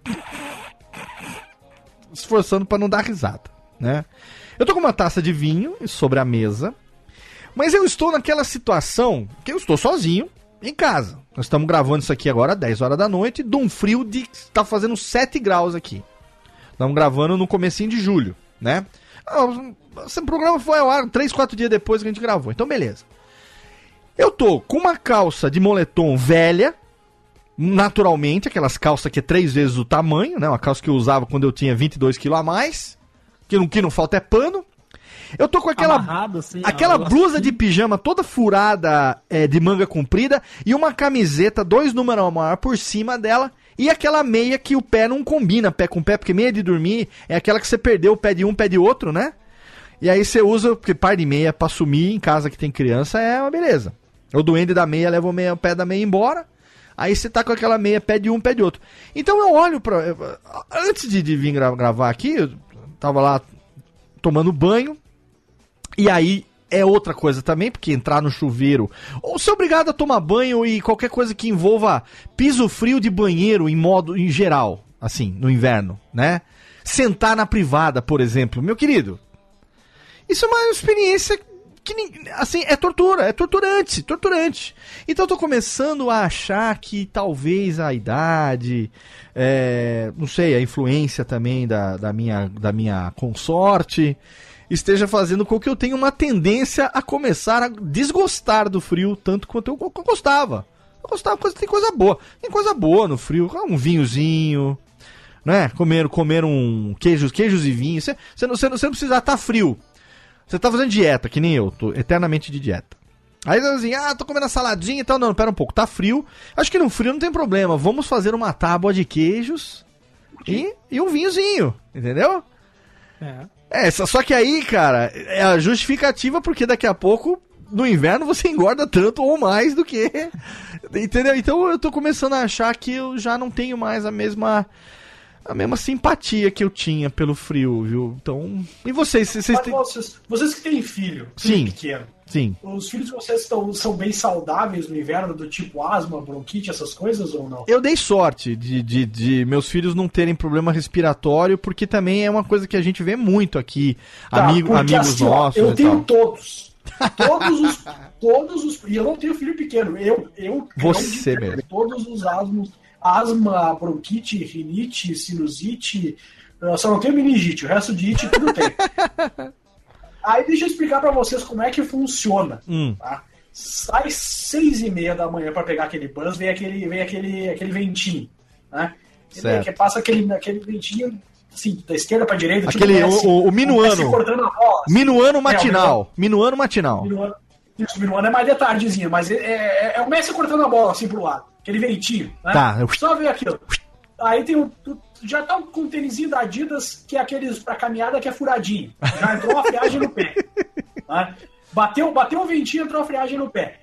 esforçando pra não dar risada, né? Eu tô com uma taça de vinho sobre a mesa, mas eu estou naquela situação que eu estou sozinho em casa. Nós estamos gravando isso aqui agora, 10 horas da noite, de um frio de tá fazendo 7 graus aqui. Estamos gravando no comecinho de julho, né? Ah, Esse programa foi ao ar 3, 4 dias depois que a gente gravou. Então beleza. Eu tô com uma calça de moletom velha, naturalmente, aquelas calças que é três vezes o tamanho, né? Uma calça que eu usava quando eu tinha 22 quilos a mais. Que não, que não falta é pano. Eu tô com aquela, Amarrado, assim, aquela blusa de pijama toda furada é, de manga comprida e uma camiseta, dois números maior por cima dela. E aquela meia que o pé não combina pé com pé, porque meia de dormir é aquela que você perdeu o pé de um, pé de outro, né? E aí você usa, porque par de meia pra sumir em casa que tem criança é uma beleza. O duende da meia leva o, meia, o pé da meia embora. Aí você tá com aquela meia, pé de um, pé de outro. Então eu olho pra. Antes de, de vir gra- gravar aqui, eu tava lá tomando banho. E aí é outra coisa também, porque entrar no chuveiro. Ou ser obrigado a tomar banho e qualquer coisa que envolva piso frio de banheiro em modo em geral, assim, no inverno, né? Sentar na privada, por exemplo. Meu querido, isso é uma experiência que, assim, é tortura, é torturante, torturante. Então eu tô começando a achar que talvez a idade, é, não sei, a influência também da, da, minha, da minha consorte esteja fazendo com que eu tenha uma tendência a começar a desgostar do frio tanto quanto eu, gostava. Eu gostava, tem coisa boa. Tem coisa boa no frio, um vinhozinho, né? Comer, comer um queijos, queijos e vinhos. Você, não, não, precisa estar frio. Você tá fazendo dieta, que nem eu, tô eternamente de dieta. Aí você assim, ah, tô comendo a saladinha e tal. Não, pera um pouco, tá frio. Acho que no frio não tem problema. Vamos fazer uma tábua de queijos e, e um vinhozinho, entendeu? É. É, só que aí, cara, é a justificativa porque daqui a pouco, no inverno, você engorda tanto ou mais do que. Entendeu? Então eu tô começando a achar que eu já não tenho mais a mesma. A mesma simpatia que eu tinha pelo frio, viu? Então. E vocês? Vocês têm. vocês, vocês que têm filho, filho Sim. pequeno, Sim. os filhos de vocês estão, são bem saudáveis no inverno, do tipo asma, bronquite, essas coisas ou não? Eu dei sorte de, de, de meus filhos não terem problema respiratório, porque também é uma coisa que a gente vê muito aqui. Tá, amigo, amigos assim, nossos. Eu tenho todos. Todos os. todos os. E eu não tenho filho pequeno. Eu. eu Você mesmo. Todos os asmos. Asma, bronquite, rinite, sinusite. eu só não tenho meningite. O resto de it tudo tem. Aí deixa eu explicar pra vocês como é que funciona. Hum. Tá? Sai seis e meia da manhã pra pegar aquele bus, vem aquele, vem aquele, aquele ventinho. Né? Certo. Que passa aquele, aquele ventinho assim, da esquerda pra direita. Aquele, Messi, o- o- o minuano. Messi cortando a bola. assim. Minuano É, matinal. Minuano matinal. Minuano, isso, Minuano é mais de tardezinha, mas é, é, é o Messi cortando a bola assim pro lado. Aquele ventinho, né? Tá, eu- Só ver aquilo. Aí tem o. tu- Já tá com um tênisinho da Adidas, que é aqueles pra caminhada que é furadinho. Já entrou uma friagem no pé. né? Bateu, bateu o ventinho, entrou a friagem no pé.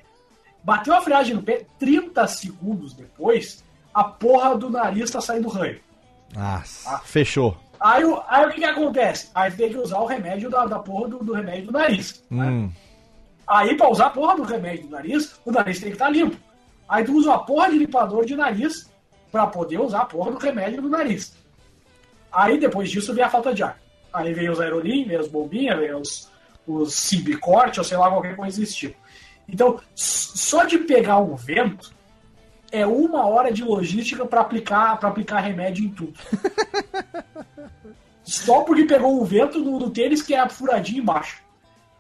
Bateu a friagem no pé, 30 segundos depois, a porra do nariz tá saindo ranho. Ah, fechou. Aí, o- aí o que, que acontece? Aí tem que usar o remédio da, da porra do, do remédio do nariz. né? Hum. Aí, pra usar a porra do remédio do nariz, o nariz tem que estar limpo. Aí tu usa a porra de limpador de nariz pra poder usar a porra do remédio do nariz. Aí, depois disso, vem a falta de ar. Aí vem os aerolim, vem as bombinhas, vem os, os simbicorte, ou sei lá, qualquer coisa desse tipo. Então, só de pegar um vento, é uma hora de logística pra aplicar, pra aplicar remédio em tudo. Só porque pegou um vento no, no tênis que é furadinho embaixo.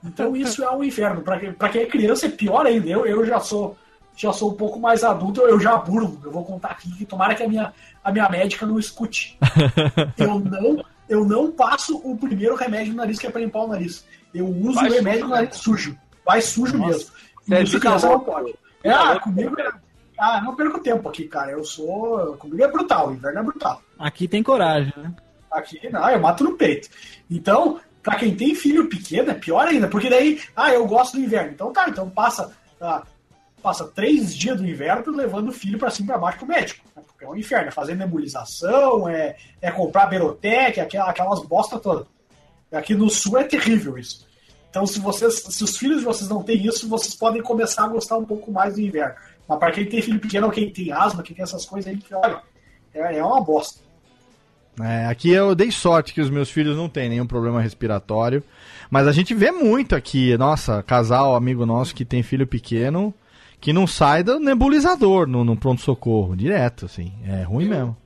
Então isso é um inferno. Pra, quem- pra quem é criança é pior ainda. Eu, eu já sou já sou um pouco mais adulto, eu já burlo. Eu vou contar aqui que tomara que a minha, a minha médica não escute. Eu não, eu não passo o primeiro remédio no nariz que é pra limpar o nariz. Eu uso Vai o remédio sujo, no nariz sujo. Vai sujo Nossa. mesmo. Você é Isso criança não pode. É, ah, comigo é. Ah, não perco tempo aqui, cara. Eu sou. Comigo é brutal, o inverno é brutal. Aqui tem coragem, né? Aqui, não, eu mato no peito. Então, pra quem tem filho pequeno, é pior ainda, porque daí, ah, eu gosto do inverno. Então tá, então passa, ah, passa três dias do inverno levando o filho pra cima e pra baixo pro médico. né? Porque é um inferno, é fazer nebulização, é, é comprar berotec, aquelas, aquelas bosta todas. Aqui no sul é terrível isso. Então, se vocês, se os filhos de vocês não têm isso, vocês podem começar a gostar um pouco mais do inverno. Mas para quem tem filho pequeno quem tem asma, quem tem essas coisas aí, olha, é, é uma bosta. É, aqui eu dei sorte que os meus filhos não têm nenhum problema respiratório. Mas a gente vê muito aqui, nossa, casal, amigo nosso que tem filho pequeno, que não sai do nebulizador no, no pronto-socorro, direto, assim. É ruim mesmo.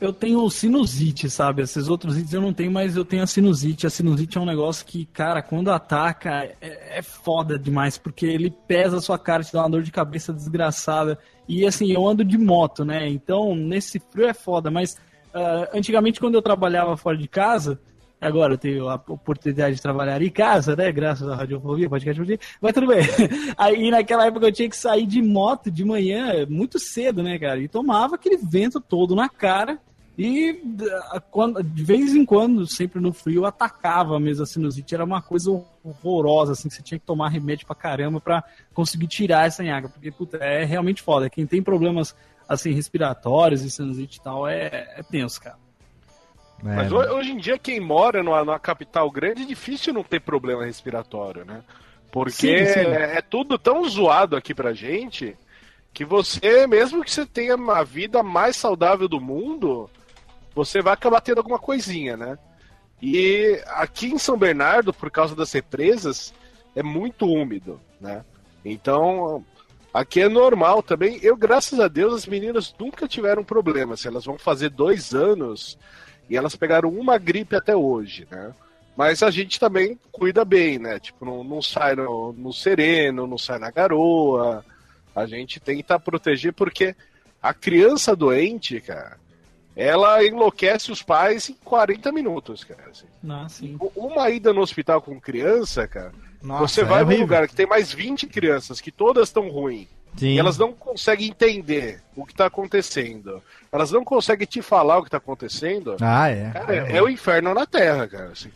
Eu tenho sinusite, sabe? Esses outros itens eu não tenho, mas eu tenho a sinusite. A sinusite é um negócio que, cara, quando ataca, é, é foda demais, porque ele pesa a sua cara, te dá uma dor de cabeça desgraçada. E assim, eu ando de moto, né? Então, nesse frio é foda, mas ah, antigamente, quando eu trabalhava fora de casa, agora eu tenho a oportunidade de trabalhar em casa, né? Graças à radiofobia, podcast, mas tudo bem. Aí naquela época eu tinha que sair de moto de manhã, muito cedo, né, cara? E tomava aquele vento todo na cara. E ah, quando, de vez em quando, sempre no frio, atacava mesmo a sinusite. Era uma coisa horrorosa, assim, que você tinha que tomar remédio pra caramba pra conseguir tirar essa nhaca. Porque, puta, é realmente foda. Quem tem problemas assim, respiratórios e sinusite e tal, é, é tenso, cara. É, Mas ho- hoje em dia, quem mora numa, numa capital grande é difícil não ter problema respiratório, né? Porque Sim, sim. É, é tudo tão zoado aqui pra gente que você, mesmo que você tenha a vida mais saudável do mundo, você vai acabar tendo alguma coisinha, né? E aqui em São Bernardo, por causa das represas, é muito úmido, né? Então, aqui é normal também. Eu, graças a Deus, as meninas nunca tiveram problema. Se elas vão fazer dois anos e elas pegaram uma gripe até hoje, né? Mas a gente também cuida bem, né? Tipo, não, não sai no, no sereno, não sai na garoa. A gente tenta proteger porque a criança doente, cara, ela enlouquece os pais em 40 minutos, cara. assim. Ah. Uma ida no hospital com criança, cara, Nossa, você é vai num horrível. lugar que tem mais 20 crianças, que todas estão ruins, Sim. e elas não conseguem entender o que está acontecendo. Elas não conseguem te falar o que está acontecendo. Ah, é. Cara, é, o inferno na Terra, cara. assim.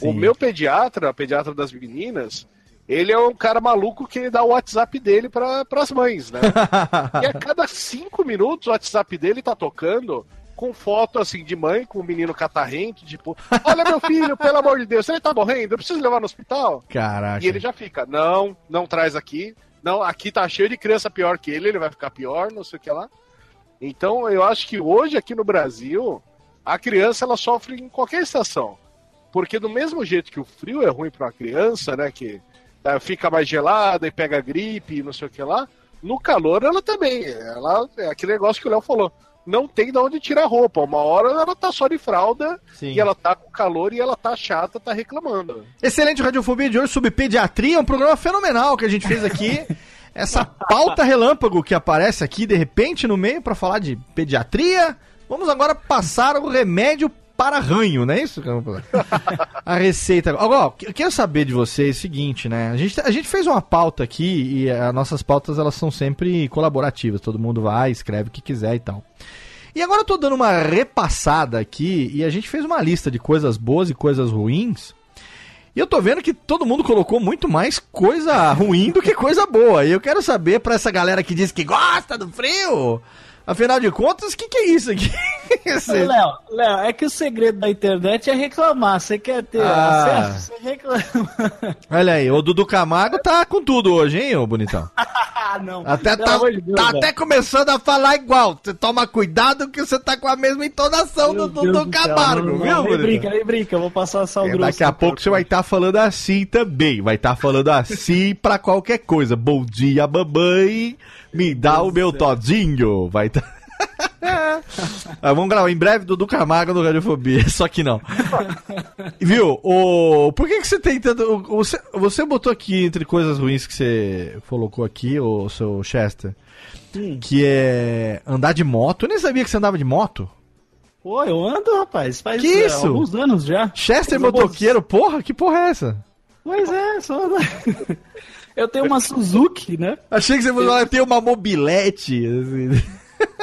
O meu pediatra, pediatra das meninas, ele é um cara maluco que ele dá o WhatsApp dele para as mães, né? e a cada cinco minutos o WhatsApp dele tá tocando com foto assim de mãe com o menino catarrento, tipo, olha meu filho, pelo amor de Deus, ele tá morrendo, eu preciso levar no hospital. Caraca. E ele já fica, não, não traz aqui, não, aqui tá cheio de criança pior que ele, ele vai ficar pior, não sei o que lá. Então eu acho que hoje aqui no Brasil a criança ela sofre em qualquer estação, porque do mesmo jeito que o frio é ruim para uma criança, né, que eh, fica mais gelada e pega gripe não sei o que lá, no calor ela também, ela é aquele negócio que o Léo falou. Não tem de onde tirar roupa. Uma hora ela tá só de fralda Sim. e ela tá com calor e ela tá chata, tá reclamando. Excelente Radiofobia de hoje sobre pediatria, um programa fenomenal que a gente fez aqui. Essa pauta relâmpago que aparece aqui de repente no meio para falar de pediatria. Vamos agora passar o remédio para ranho, não é isso? A receita. Agora, eu quero saber de vocês o seguinte, né? A gente, a gente fez uma pauta aqui e as nossas pautas elas são sempre colaborativas. Todo mundo vai, escreve o que quiser e tal. E agora eu tô dando uma repassada aqui e a gente fez uma lista de coisas boas e coisas ruins. E eu tô vendo que todo mundo colocou muito mais coisa ruim do que coisa boa. E eu quero saber pra essa galera que diz que gosta do frio, afinal de contas, o que, que é isso aqui? Léo, Léo, é que o segredo da internet é reclamar. Você quer ter Ah. acesso? Você reclama. Olha aí, o Dudu Camargo tá com tudo hoje, hein, ô bonitão? não. Até Pelo tá, Deus, tá até começando a falar igual. Você toma cuidado que você tá com a mesma entonação Meu do Dudu céu, Camargo, não, viu, Nem brinca, nem brinca. Eu vou passar sal É, grosso. daqui a pouco você vai estar falando assim também. Vai estar falando assim pra qualquer coisa. Bom dia, mamãe. Me dá o meu todinho. Vai estar. Ah, vamos gravar em breve Dudu Camargo no Radiofobia, só que não. Viu? O... Por que, que você tem tanto. Você, você botou aqui entre coisas ruins que você colocou aqui, o seu Chester, que é andar de moto. Eu nem sabia que você andava de moto. Pô, eu ando, rapaz. Faz Que é, isso? alguns anos já. Chester motoqueiro, porra, que porra é essa? Pois é, só. Eu tenho uma Suzuki, né? Achei que você fosse falar, tem uma mobilete. assim.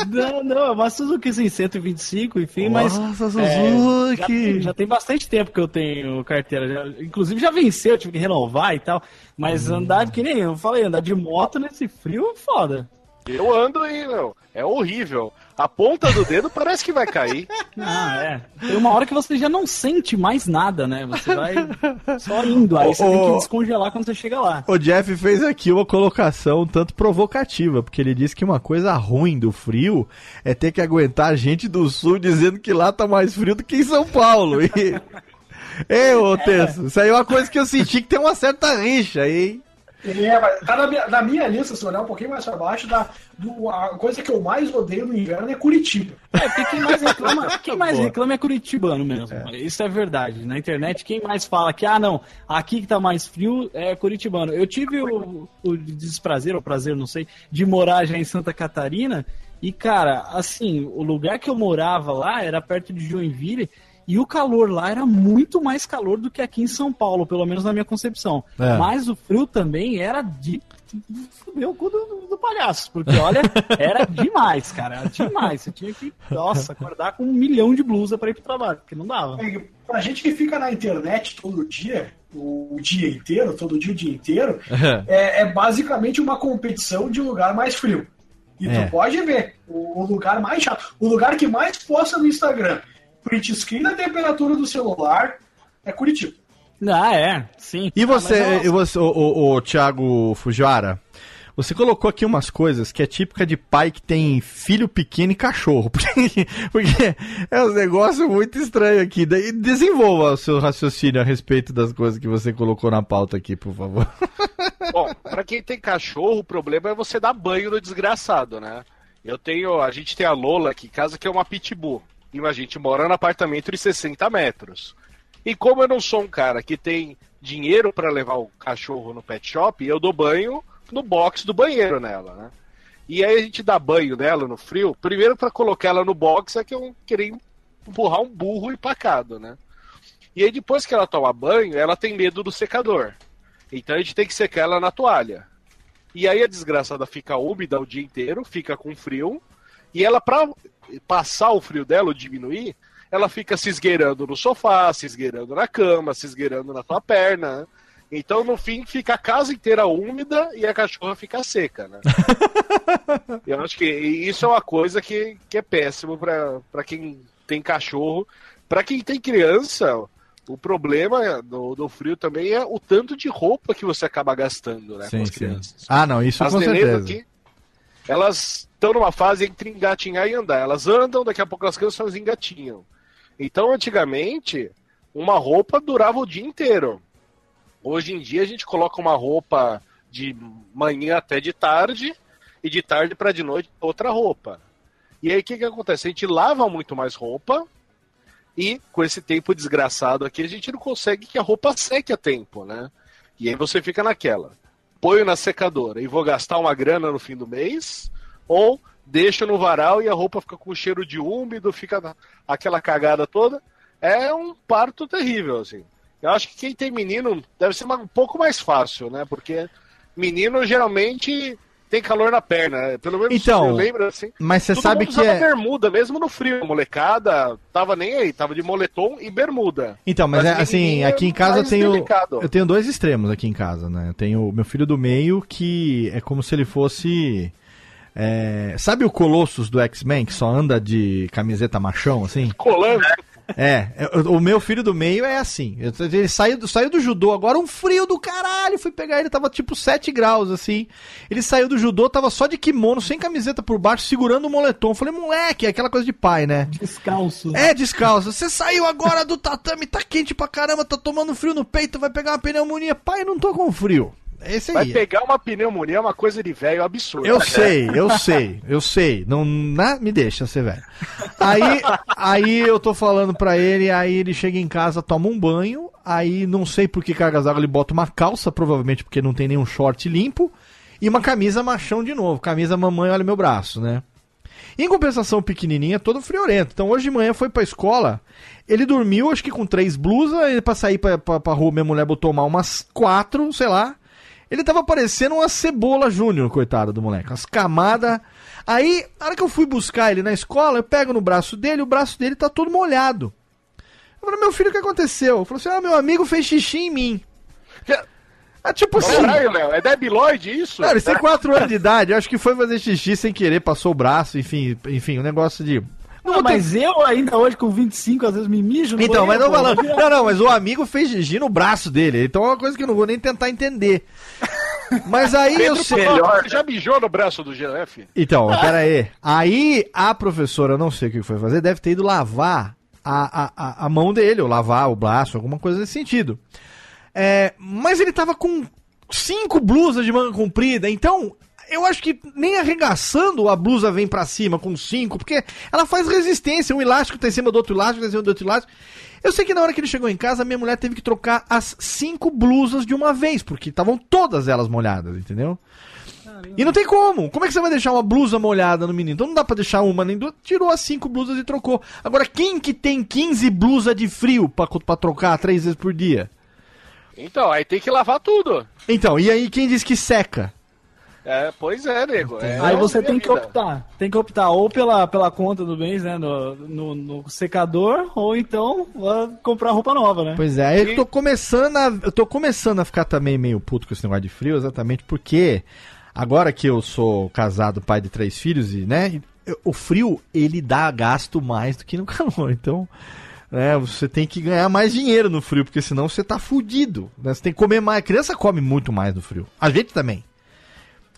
Não, não, é uma Suzuki assim, 125, enfim, mas. Nossa, é, Suzuki. já, tem, já tem bastante tempo que eu tenho carteira. já- inclusive já venceu, tive que renovar e tal. Mas Hum. andar, que nem eu falei, andar de moto nesse frio é foda. Eu ando e, meu, é horrível. A ponta do dedo parece que vai cair. Ah, é. Tem uma hora que você já não sente mais nada, né? Você vai só indo. Aí você tem que descongelar quando você chega lá. O Jeff fez aqui uma colocação um tanto provocativa, porque ele disse que uma coisa ruim do frio é ter que aguentar gente do sul dizendo que lá tá mais frio do que em São Paulo. E... Ei, ô Tesso, isso aí é uma coisa que eu senti que tem uma certa rixa aí, hein? É, mas tá na minha, na minha lista, se olhar um pouquinho mais pra baixo, da, do, a coisa que eu mais odeio no inverno é Curitiba. É, porque quem mais reclama, quem mais reclama é curitibano mesmo. Isso é verdade. Na internet, quem mais fala que, ah, não, aqui que tá mais frio é curitibano. Eu tive o, o desprazer, ou prazer, não sei, de morar já em Santa Catarina. E, cara, assim, o lugar que eu morava lá era perto de Joinville. E o calor lá era muito mais calor do que aqui em São Paulo, pelo menos na minha concepção. É. Mas o frio também era de. Fudeu o cu do, do palhaço, porque olha, era demais, cara, era demais. Você tinha que, nossa, acordar com um milhão de blusa pra ir pro trabalho, porque não dava. É, Pra gente que fica na internet todo dia, o dia inteiro, todo dia, o dia inteiro, é, é basicamente uma competição de lugar mais frio. E É. tu pode ver, o, o lugar mais chato, o lugar que mais posta no Instagram, print screen da temperatura do celular, é Curitiba. Ah, é, sim. E Ah, você, mas, e você o, o, o Thiago Fujiwara, você colocou aqui umas coisas que é típica de pai que tem filho pequeno e cachorro. Porque, porque é um negócio muito estranho aqui. Daí desenvolva o seu raciocínio a respeito das coisas que você colocou na pauta aqui, por favor. Bom, pra quem tem cachorro, o problema é você dar banho no desgraçado, né? Eu tenho. A gente tem a Lola aqui em casa, que é uma pitbull. A gente mora no apartamento de 60 metros. E como eu não sou um cara que tem dinheiro pra levar o cachorro no pet shop, eu dou banho no box do banheiro nela, né? E aí a gente dá banho nela no frio. Primeiro pra colocar ela no box é que eu queria empurrar um burro empacado, né? E aí depois que ela toma banho, ela tem medo do secador. Então a gente tem que secar ela na toalha. E aí a desgraçada fica úmida o dia inteiro, fica com frio. E ela, pra passar o frio dela, ou diminuir, ela fica se esgueirando no sofá, se esgueirando na cama, se esgueirando na tua perna. né? Então, no fim, fica a casa inteira úmida e a cachorra fica seca, né? Eu acho que isso é uma coisa que, que é péssimo pra quem tem cachorro. Pra quem tem criança, o problema do, do frio também é o tanto de roupa que você acaba gastando, né, com as crianças. Ah, não, isso As com certeza. aqui, elas estão numa fase entre engatinhar e andar. Elas andam, daqui a pouco as crianças engatinham. Então, antigamente, uma roupa durava o dia inteiro. Hoje em dia, a gente coloca uma roupa de manhã até de tarde, e de tarde para de noite outra roupa. E aí, o que, que acontece? A gente lava muito mais roupa, e com esse tempo desgraçado aqui, a gente não consegue que a roupa seque a tempo, né? E aí você fica naquela. Ponho na secadora e vou gastar uma grana no fim do mês, ou deixo no varal e a roupa fica com cheiro de úmido, fica aquela cagada toda. É um parto terrível, assim. Eu acho que quem tem menino deve ser um pouco mais fácil, né? Porque menino geralmente tem calor na perna, né? Pelo menos Então, eu lembro assim. Mas você sabe que é. bermuda, mesmo no frio. A molecada tava nem aí, tava de moletom e bermuda. Então, mas, Mas é assim, aqui em é casa eu tenho. delicado. Eu tenho dois extremos aqui em casa, né? Eu tenho meu filho do meio que é como se ele fosse. é, sabe o Colossus do X-Men que só anda de camiseta machão, assim? Colando. É, é, o meu filho do meio é assim. Ele saiu, do- saiu do judô, agora um frio do caralho. Fui pegar ele, tava tipo 7 graus, assim. Ele saiu do judô, tava só de kimono, sem camiseta por baixo, segurando o moletom. Falei, moleque, é aquela coisa de pai, né? Descalço. É, descalço. Você saiu agora do tatame, tá quente pra caramba, tá tomando frio no peito, vai pegar uma pneumonia. Pai, não tô com frio. Esse Vai aí. pegar uma pneumonia, é uma coisa de velho absurda. Eu sei, eu sei, eu sei. Não, na, me deixa ser velho. Aí, aí eu tô falando pra ele, aí ele chega em casa, toma um banho, aí não sei por que cargas d'água ele bota uma calça, provavelmente porque não tem nenhum short limpo, e uma camisa machão de novo. Camisa mamãe, olha meu braço, né? Em compensação, o pequenininho é todo friorento. Então hoje de manhã foi pra escola, ele dormiu acho que com três blusas, e pra sair pra, pra, pra rua minha mulher botou mal umas quatro, sei lá. Ele tava parecendo uma cebola júnior, coitado do moleque. As camadas. Aí, na hora que eu fui buscar ele na escola, eu pego no braço dele, o braço dele tá todo molhado. Eu falei, meu filho, o que aconteceu? Ele falou assim, ah, meu amigo fez xixi em mim. É tipo assim... Caralho, Léo, é debiloide isso? Cara, eles têm 4 anos de idade, eu acho que foi fazer xixi sem querer, passou o braço, enfim, enfim, um negócio de... Não Não, vou ter- mas eu ainda hoje com 25, às vezes me mijo no Então, mas banheiro, não pô. falando. Não, não, mas o amigo fez xixi no braço dele. Então é uma coisa que eu não vou nem tentar entender. Mas aí eu Pedro, sei. melhor. Você já mijou no braço do GF? Então, pera aí. Aí a professora, eu não sei o que foi fazer, deve ter ido lavar a, a, a, a mão dele, ou lavar o braço, alguma coisa nesse sentido. É, mas ele tava com cinco blusas de manga comprida, então eu acho que nem arregaçando a blusa vem pra cima com cinco, porque ela faz resistência, um elástico tá em cima do outro elástico, tá em cima do outro elástico. Eu sei que na hora que ele chegou em casa, minha mulher teve que trocar as cinco blusas de uma vez, porque estavam todas elas molhadas, entendeu? E não tem como. Como é que você vai deixar uma blusa molhada no menino? Então não dá pra deixar uma nem duas. Tirou as cinco blusas e trocou. Agora, quem que tem 15 blusas de frio pra trocar três vezes por dia? Então, aí tem que lavar tudo. Então, e aí quem diz que seca? É, pois é, nego. É Aí você tem que vida. optar. Tem que optar ou pela, pela conta do mês, né? No, no, no secador, ou então ah, comprar roupa nova, né? Pois é, eu tô começando a, eu tô começando a ficar também meio puto com esse negócio de frio, exatamente porque Agora que eu sou casado, pai de três filhos, e, né? O frio, ele dá gasto mais do que no calor. Então, né, você tem que ganhar mais dinheiro no frio, porque senão você tá fudido. Né? Você tem que comer mais. A criança come muito mais no frio. A gente também.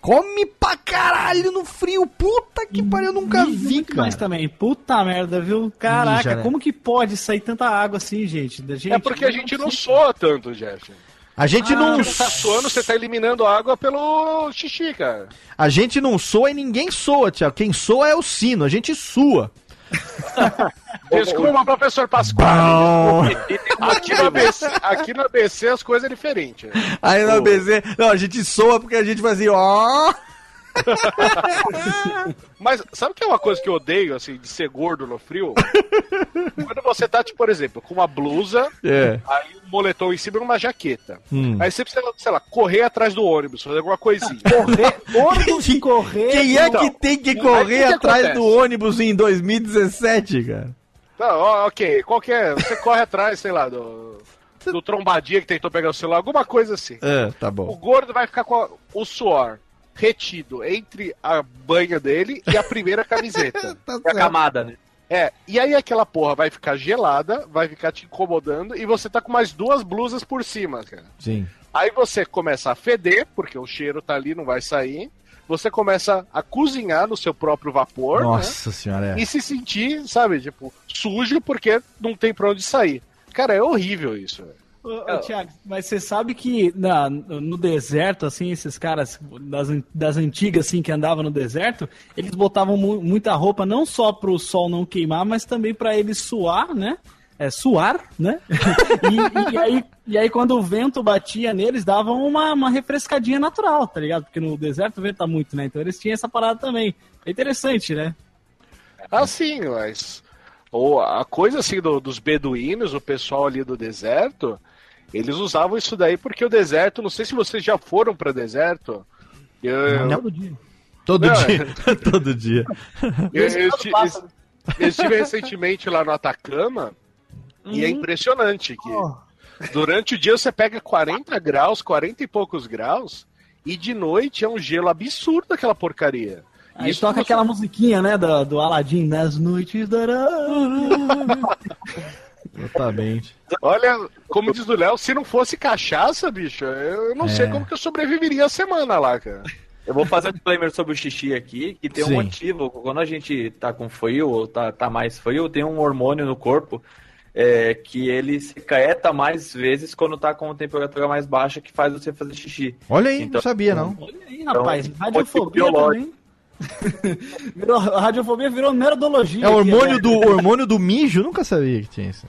Come pra caralho no frio. Puta que pariu, eu nunca vi, cara. mais também. Puta merda, viu? Caraca, Mija, né? como que pode sair tanta água assim, gente? Da gente É porque a gente não soa tanto, Jeff. A gente não. Você tá suando, você tá eliminando água pelo xixi, cara. A gente não soa e ninguém soa, Tiago. Quem soa é o sino, a gente sua. Desculpa, professor Pasquale. Aqui no, ABC, aqui no ABC as coisas é diferente. Aí no ABC, não, a gente soa porque a gente fazia, ó. Mas sabe o que é uma coisa que eu odeio, assim, de ser gordo no frio? Quando você tá, tipo, por exemplo, com uma blusa, É. aí um moletom em cima e uma jaqueta. Hum. Aí você precisa, sei lá, correr atrás do ônibus, fazer alguma coisinha. Correr, ônibus de correr. Quem é Então, que tem que correr o que atrás acontece? do ônibus em 2017, cara? Não, ó, ok, qual que é? Você corre atrás, sei lá, do, do trombadinha que tentou pegar o celular, alguma coisa assim. É, tá O bom. gordo vai ficar com a- o suor retido entre a banha dele e a primeira camiseta. Tá É a camada, né? É, e aí aquela porra vai ficar gelada, vai ficar te incomodando e você tá com mais duas blusas por cima, cara. Sim. Aí você começa a feder, porque o cheiro tá ali, não vai sair. Você começa a cozinhar no seu próprio vapor, Nossa senhora, né? é. E se sentir, sabe, tipo, sujo porque não tem pra onde sair. Cara, é horrível isso. velho. Ô, ô, Thiago, mas você sabe que na, no deserto, assim, esses caras das, das antigas, assim, que andavam no deserto, eles botavam mu- muita roupa não só pro sol não queimar, mas também pra eles suar, né? É, suar, né? e, e aí, e aí, quando o vento batia neles, davam uma, uma refrescadinha natural, tá ligado? Porque no deserto venta muito, né? Então eles tinham essa parada também. É interessante, né? Ah, sim, mas. Ou a coisa assim do- dos beduínos, o pessoal ali do deserto, eles usavam isso daí porque o deserto, não sei se vocês já foram pra deserto. Eu, Não. Todo dia. Todo Não, dia. Todo dia. eu, eu, esti- eu estive recentemente lá no Atacama e é impressionante que durante o dia você pega 40 graus, 40 e poucos graus, e de noite é um gelo absurdo aquela porcaria. Aí Isso toca você- aquela musiquinha, né, do, do Aladdin, nas noites da Exatamente. Olha, como diz o Léo, se não fosse cachaça, bicho, eu não É. sei como que eu sobreviveria a semana lá, cara. Eu vou fazer um disclaimer sobre o xixi aqui, que tem Sim. um motivo. Quando a gente tá com frio ou tá, tá mais frio, tem um hormônio no corpo é, que ele se caeta mais vezes quando tá com temperatura mais baixa, que faz você fazer xixi. Olha aí, não Então- sabia não. Olha aí, rapaz, Então, radiofobia também. virou, a radiofobia virou merodologia. É o aqui, hormônio né? do hormônio do mijo, nunca sabia que tinha isso.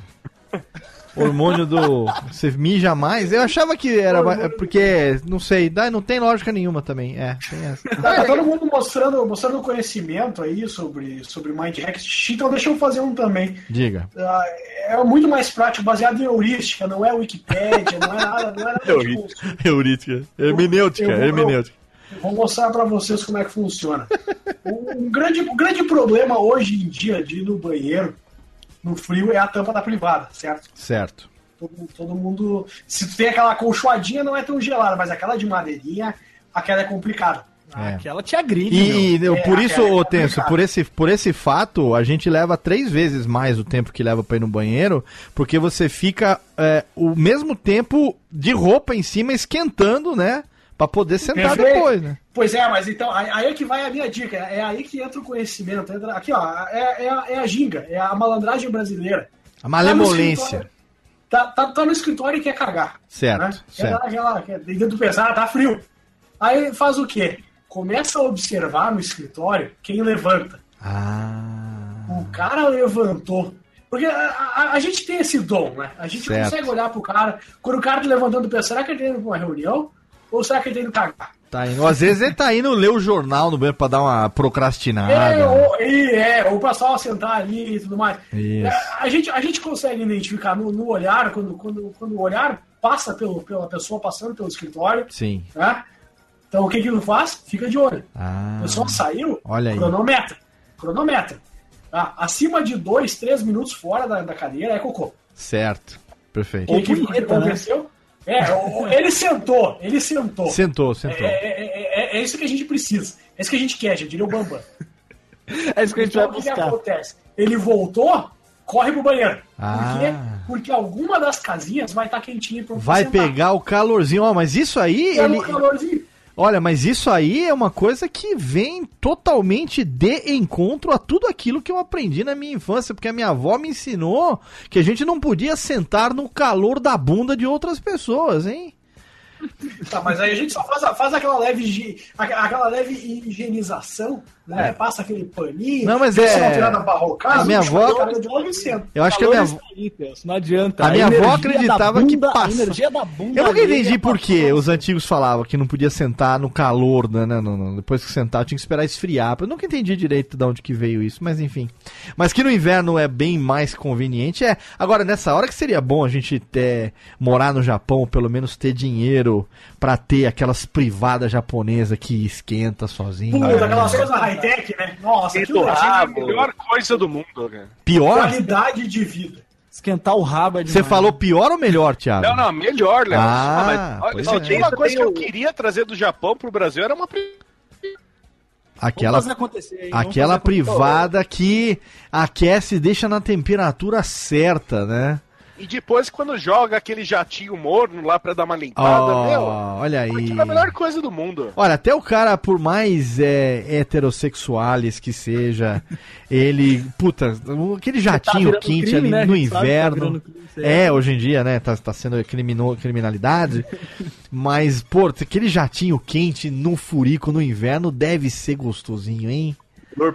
Hormônio do. Você mija mais? Eu achava que era. é Porque, não sei, não tem lógica nenhuma também. É, tem essa. Tá todo mundo mostrando, mostrando conhecimento aí sobre, sobre Mind Hacks então deixa eu fazer um também. Diga. Ah, É muito mais prático, baseado em heurística, não é Wikipédia, não é nada, não é nada Heurística. Heurística. Hermenêutica, Eu hermenêutica. Vou mostrar pra vocês como é que funciona. O, um grande, o grande problema hoje em dia de ir no banheiro, no frio, é a tampa da privada, certo? Certo. Todo, todo mundo. Se tu tem aquela colchoadinha, não é tão gelada, mas aquela de madeirinha, aquela é complicada. É. Aquela te agride, E, meu. e É, por isso, é ô Tenso, por esse, por esse fato, a gente leva três vezes mais o tempo que leva pra ir no banheiro, porque você fica é, o mesmo tempo de roupa em cima esquentando, né? Pra poder sentar Perfeito. depois, né? Pois é, mas então, aí, é que vai a minha dica, é aí que entra o conhecimento. Entra, aqui, ó, é, é, a- é a ginga, é a malandragem brasileira. A malemolência. Tá, tá, tá no escritório e quer cagar. Certo, né? Quer certo. dar aquela, quer, dentro do pesar, tá frio. Aí faz o quê? Começa a observar no escritório quem levanta. Ah. O cara levantou. Porque a, a- a gente tem esse dom, né? A gente Certo. consegue olhar pro cara. Quando o cara tá levantando, pensa, será que ele tá indo pra uma reunião? Ou será que ele tá indo cagar? Tá indo. Às vezes ele tá indo ler o jornal no banheiro pra dar uma procrastinada. É, ou, e, é, ou pra só sentar ali e tudo mais. Isso. É, A gente, a gente consegue identificar no, no olhar, quando, quando, quando o olhar passa pelo, pela pessoa passando pelo escritório, Sim. né? Então o que que tu faz? Fica de olho. Ah. A pessoa saiu, Olha aí. cronometra. Cronometra. Tá? Acima de dois, três minutos fora da, da cadeira é cocô. Certo. Perfeito. O que, que punheta, né? aconteceu? É, ele sentou, ele sentou. Sentou, É, sentou. é- é- é- é isso que a gente precisa. É isso que a gente quer, já diria o Bambam. É isso que a gente vai Então, o que, buscar. acontece? Ele voltou, corre pro banheiro. Ah. Por quê? Porque alguma das casinhas vai estar quentinha pra Vai sentar. pegar o calorzinho. Ó, mas isso aí, Pega ele. o calorzinho. Olha, mas isso aí é uma coisa que vem totalmente de encontro a tudo aquilo que eu aprendi na minha infância, porque a minha avó me ensinou que a gente não podia sentar no calor da bunda de outras pessoas, hein? Tá, mas aí a gente só faz, faz aquela leve aquela leve higienização, né? Passa aquele paninho. Não, mas é- uma tirada barrocada, a minha avó-. Eu acho que a minha Deus, Não adianta. A minha avó acreditava que passa- energia da bunda Eu nunca entendi por passa- que os antigos falavam que não podia sentar no calor, né? no- no- depois que sentar, tinha que esperar esfriar. Eu nunca entendi direito de onde que veio isso, mas enfim. Mas que no inverno é bem mais conveniente, é. Agora, nessa hora que seria bom a gente ter, morar no Japão, ou pelo menos ter dinheiro pra ter aquelas privadas japonesas que esquenta sozinho. Puta, né? aquelas coisas high-tech, né? Nossa, é rabo, a melhor coisa do mundo, cara. Pior? qualidade de vida. Esquentar o rabo é Você falou pior ou melhor, Thiago? Não, não, melhor, Léo. Ah, mas olha, pois só é. tinha uma coisa que tem eu queria trazer do Japão pro Brasil, era uma Aquela Aquela privada que aquece e deixa na temperatura certa, né? E depois, quando joga aquele jatinho morno lá pra dar uma limpada, Ó, meu, olha aí. é a melhor coisa do mundo. Olha, até o cara, por mais é, heterossexuais que seja, ele. Puta, aquele jatinho virando quente crime, ali né? No tá inverno. aí. é, hoje em dia, né? Tá, tá sendo crimino, criminalidade. mas, pô, aquele jatinho quente no furico no inverno deve ser gostosinho, hein?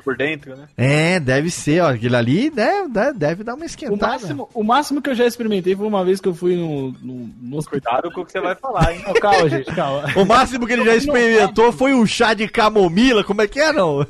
Por dentro, né? É, deve ser, ó. Aquele ali deve, deve, deve dar uma O esquentada. máximo, o máximo que eu já experimentei foi uma vez que eu fui no, no, no. Cuidado com o que você vai falar, hein? Não, calma, gente, calma. O máximo que ele já experimentou foi um chá de camomila. Como é que é, não?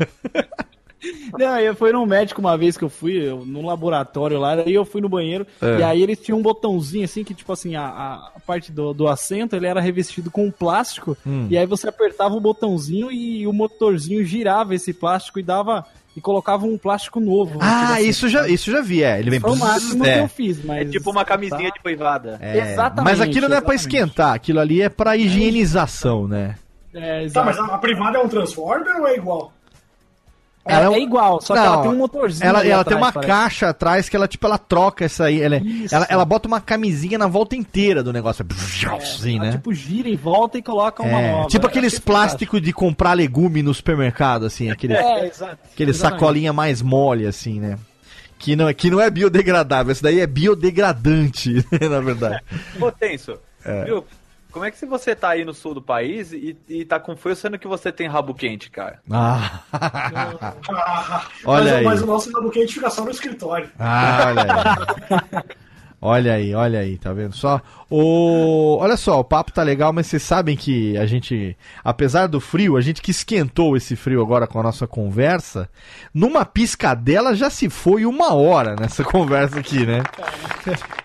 Não, eu fui num médico uma vez que eu fui, eu- num laboratório lá, aí eu fui no banheiro, É. e aí eles tinham um botãozinho assim, que tipo assim, a, a parte do, do assento, ele era revestido com plástico, Hum. e aí você apertava o botãozinho e o motorzinho girava esse plástico e dava, e colocava um plástico novo. Ah, Tipo isso já, isso já vi, é. Ele vem Foi o máximo é. que eu fiz, mas... É tipo uma camisinha de privada. É, Exatamente, Mas aquilo não é pra exatamente. esquentar, aquilo ali é pra higienização, né? É, Tá, exato. mas a, a privada é um Transformer ou é igual? É, Ela é um- é igual, só que Não, ela tem um motorzinho Ela, ela tem atrás, uma parece. caixa atrás que ela, tipo, ela troca essa aí. Ela, ela, ela bota uma camisinha na volta inteira do negócio. assim, Ela, né? tipo, gira e volta e coloca uma É, nova. tipo Eu aqueles achei plásticos de comprar legume no supermercado, assim, aquele. É, exato. aquele Exatamente. sacolinha mais mole, assim, né? Que não, é- que não é biodegradável, esse daí é biodegradante, na verdade. Ô, Tenso, viu? Como é que se você tá aí no sul do país e, e tá com frio, sendo que você tem rabo quente, cara? Ah, Ah, Olha mas, aí. mas o nosso rabo quente fica só no escritório. ah, olha aí. Olha aí, olha aí, tá vendo só? O... Olha só, o papo tá legal, mas vocês sabem que a gente, apesar do frio, a gente que esquentou esse frio agora com a nossa conversa, numa piscadela já se foi uma hora nessa conversa aqui, né?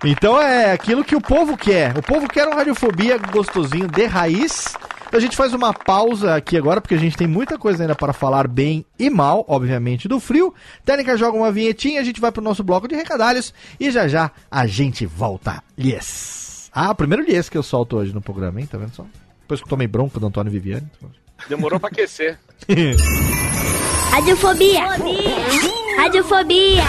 Então é aquilo que o povo quer. O povo quer um radiofobia gostosinho de raiz. A gente faz uma pausa aqui agora, porque a gente tem muita coisa ainda para falar bem e mal, obviamente, do frio. Técnica joga uma vinhetinha, a gente vai pro nosso bloco de recadalhos e já já a gente volta. Yes! Ah, o primeiro yes que eu solto hoje no programa, hein? Tá vendo só? Depois que eu tomei bronca do Antônio Viviane. Demorou pra aquecer. Radiofobia. Radiofobia.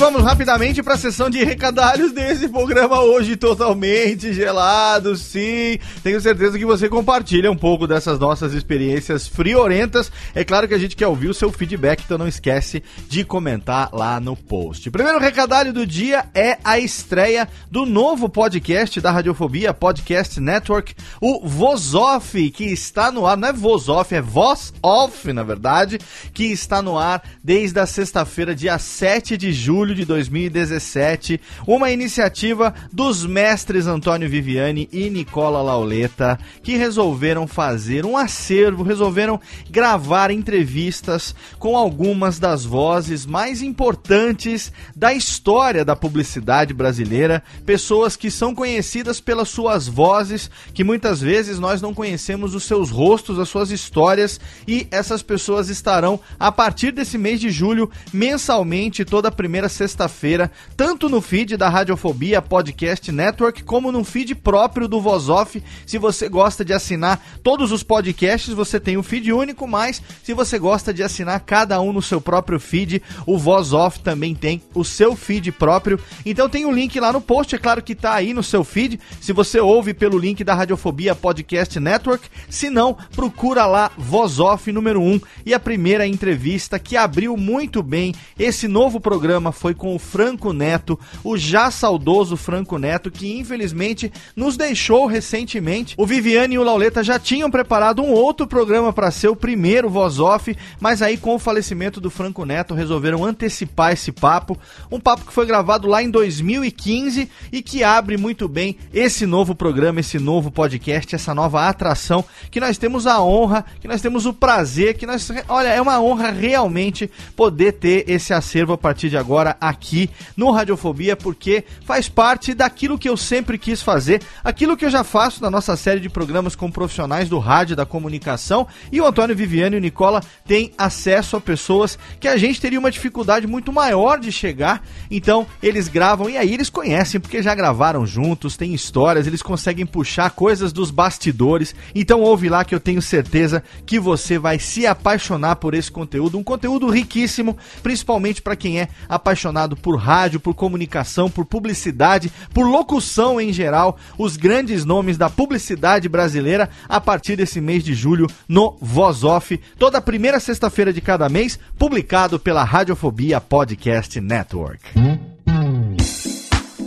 Vamos rapidamente para a sessão de recadalhos desse programa hoje totalmente gelado, sim. Tenho certeza que você compartilha um pouco dessas nossas experiências friorentas. É claro que a gente quer ouvir o seu feedback, então não esquece de comentar lá no post. Primeiro recadalho do dia é a estreia do novo podcast da Radiofobia, Podcast Network, o Vozoff, que está no ar, não é Vozoff, é Voz Off, na verdade, que está no ar desde a sexta-feira, dia 7 de julho de 2017, uma iniciativa dos mestres Antônio Viviane e Nicola Lauleta, que resolveram fazer um acervo, resolveram gravar entrevistas com algumas das vozes mais importantes da história da publicidade brasileira, pessoas que são conhecidas pelas suas vozes, que muitas vezes nós não conhecemos os seus rostos, as suas histórias, e essas pessoas estarão a partir desse mês de julho, mensalmente, toda primeira sexta-feira, tanto no feed da Radiofobia Podcast Network, como no feed próprio do Voz Off. Se você gosta de assinar todos os podcasts, você tem um feed único, mas se você gosta de assinar cada um no seu próprio feed, o Voz Off também tem o seu feed próprio. Então tem o um link lá no post, é claro que tá aí no seu feed. Se você ouve pelo link da Radiofobia Podcast Network, se não, procura lá Voz Off número 1 e a primeira entrevista que abriu muito bem esse novo programa foi com o Franco Neto, o já saudoso Franco Neto, que infelizmente nos deixou recentemente. O Viviane e o Lauleta já tinham preparado um outro programa para ser o primeiro Voz Off, mas aí com o falecimento do Franco Neto resolveram antecipar esse papo. Um papo que foi gravado lá em 2015 e que abre muito bem esse novo programa, esse novo podcast, essa nova atração que nós temos a honra, que nós temos o prazer, que nós. Olha, é uma honra realmente poder ter esse acervo a partir de agora aqui no Radiofobia, porque faz parte daquilo que eu sempre quis fazer, aquilo que eu já faço na nossa série de programas com profissionais do rádio da comunicação. E o Antônio Viviane e o Nicola têm acesso a pessoas que a gente teria uma dificuldade muito maior de chegar. Então, eles gravam e aí eles conhecem, porque já gravaram juntos, tem histórias, eles conseguem puxar coisas dos bastidores. Então, ouve lá que eu tenho certeza que você vai se apaixonar por esse conteúdo, um conteúdo riquíssimo, principalmente para quem é apaixonado por rádio, por comunicação, por publicidade, por locução em geral, os grandes nomes da publicidade brasileira a partir desse mês de julho no Voz Off, toda primeira sexta-feira de cada mês, publicado pela Radiofobia Podcast Network.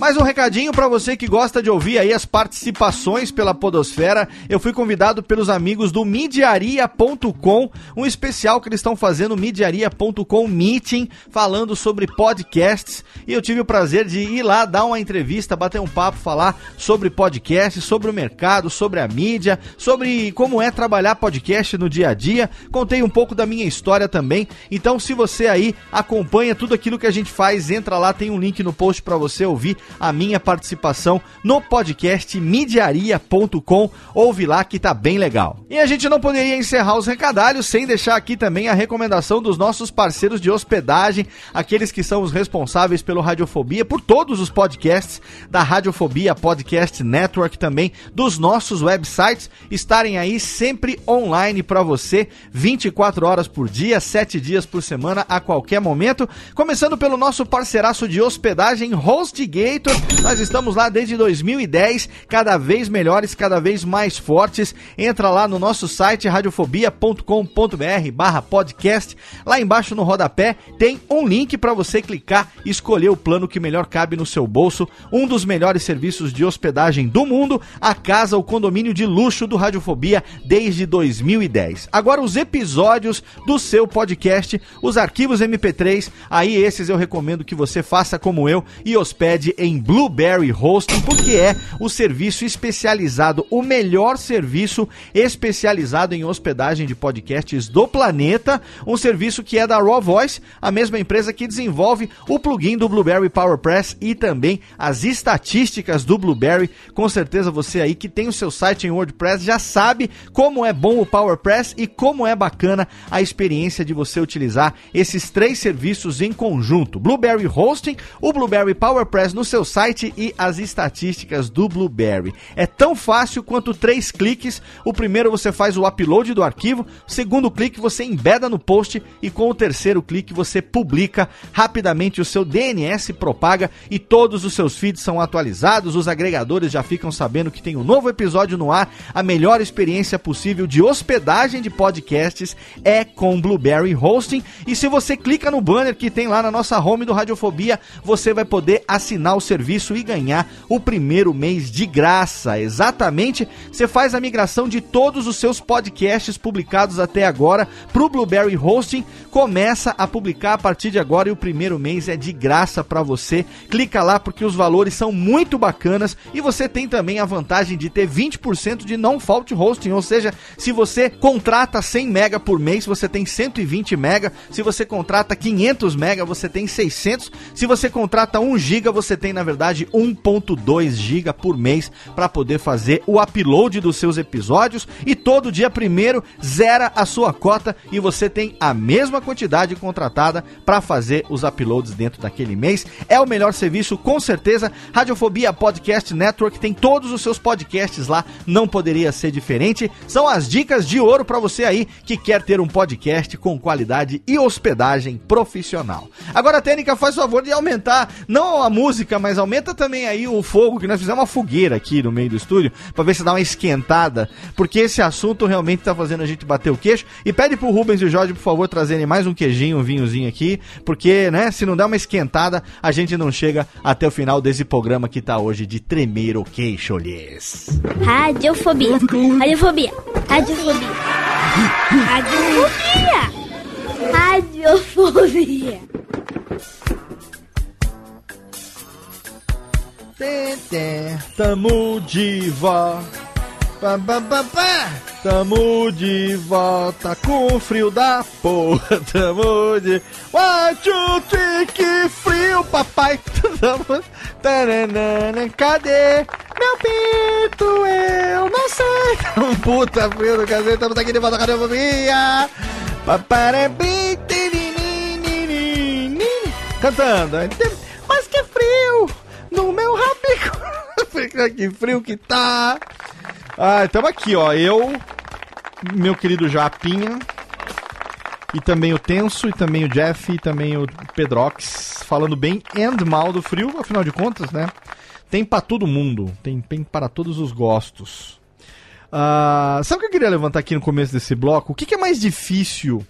Mais um recadinho para você que gosta de ouvir aí as participações pela Podosfera. Eu fui convidado pelos amigos do Midiaria.com, um especial que eles estão fazendo, Midiaria.com Meeting, falando sobre podcasts. E eu tive o prazer de ir lá dar uma entrevista, bater um papo, falar sobre podcast, sobre o mercado, sobre a mídia, sobre como é trabalhar podcast no dia a dia. Contei um pouco da minha história também. Então, se você aí acompanha tudo aquilo que a gente faz, entra lá, tem um link no post para você ouvir a minha participação no podcast midiaria.com. Ouve lá que tá bem legal. E a gente não poderia encerrar os recadalhos sem deixar aqui também a recomendação dos nossos parceiros de hospedagem, aqueles que são os responsáveis pelo Radiofobia, por todos os podcasts da Radiofobia Podcast Network também, dos nossos websites estarem aí sempre online para você, 24 horas por dia, 7 dias por semana, a qualquer momento. Começando pelo nosso parceiraço de hospedagem HostGator. Nós estamos lá desde 2010, cada vez melhores, cada vez mais fortes. Entra lá no nosso site radiofobia.com.br/barra podcast. Lá embaixo no rodapé tem um link para você clicar e escolher o plano que melhor cabe no seu bolso. Um dos melhores serviços de hospedagem do mundo, a casa, o condomínio de luxo do Radiofobia desde 2010. Agora os episódios do seu podcast, os arquivos MP3, aí esses eu recomendo que você faça como eu e hospede em Blueberry Hosting, porque é o serviço especializado, o melhor serviço especializado em hospedagem de podcasts do planeta, um serviço que é da Raw Voice, a mesma empresa que desenvolve o plugin do Blueberry PowerPress e também as estatísticas do Blueberry. Com certeza você aí que tem o seu site em WordPress já sabe como é bom o PowerPress e como é bacana a experiência de você utilizar esses três serviços em conjunto: Blueberry Hosting, o Blueberry PowerPress no seu site e as estatísticas do Blueberry. É tão fácil quanto três cliques. O primeiro você faz o upload do arquivo, o segundo clique você embeda no post e com o terceiro clique você publica rapidamente o seu DNS propaga e todos os seus feeds são atualizados, os agregadores já ficam sabendo que tem um novo episódio no ar. A melhor experiência possível de hospedagem de podcasts é com Blueberry Hosting. E se você clica no banner que tem lá na nossa home do Radiofobia, você vai poder assinar o serviço e ganhar o primeiro mês de graça. Exatamente, você faz a migração de todos os seus podcasts publicados até agora para o Blueberry Hosting, começa a publicar a partir de agora e o primeiro mês é de graça para você. Clica lá porque os valores são muito bacanas e você tem também a vantagem de ter 20% de não fault hosting, ou seja, se você contrata 100 mega por mês, você tem 120 mega. Se você contrata 500 mega, você tem 600. Se você contrata 1 giga, você tem na verdade, 1.2 GB por mês para poder fazer o upload dos seus episódios e todo dia primeiro zera a sua cota e você tem a mesma quantidade contratada para fazer os uploads dentro daquele mês. É o melhor serviço, com certeza. Radiofobia Podcast Network tem todos os seus podcasts lá, não poderia ser diferente. São as dicas de ouro para você aí que quer ter um podcast com qualidade e hospedagem profissional. Agora, Técnica, faz favor de aumentar, não a música, mas aumenta também aí o fogo, que nós fizemos uma fogueira aqui no meio do estúdio, para ver se dá uma esquentada, porque esse assunto realmente tá fazendo a gente bater o queixo. E pede pro Rubens e o Jorge, por favor, trazerem mais um queijinho, um vinhozinho aqui, porque, né, se não der uma esquentada, a gente não chega até o final desse programa que tá hoje de tremer o queixo, lhes. Radiofobia. Radiofobia. Radiofobia. Radiofobia. Radiofobia. Tamo de volta. Pá, pá, pá. Tamo de volta com frio da porra. Tamo de. One, two, que frio, papai. Tamo. Cadê meu pinto? Eu não sei. Um puta frio do cacete. Estamos aqui de volta com a tirininininini. Cantando. Mas que frio no meu rabico. que frio que tá. Ah, estamos aqui, ó. Eu, meu querido Japinha, e também o Tenso, e também o Jeff, e também o Pedrox, falando bem e mal do frio, afinal de contas, né? Tem para todo mundo, tem, tem para todos os gostos. Ah, sabe o que eu queria levantar aqui no começo desse bloco? O que, que é mais difícil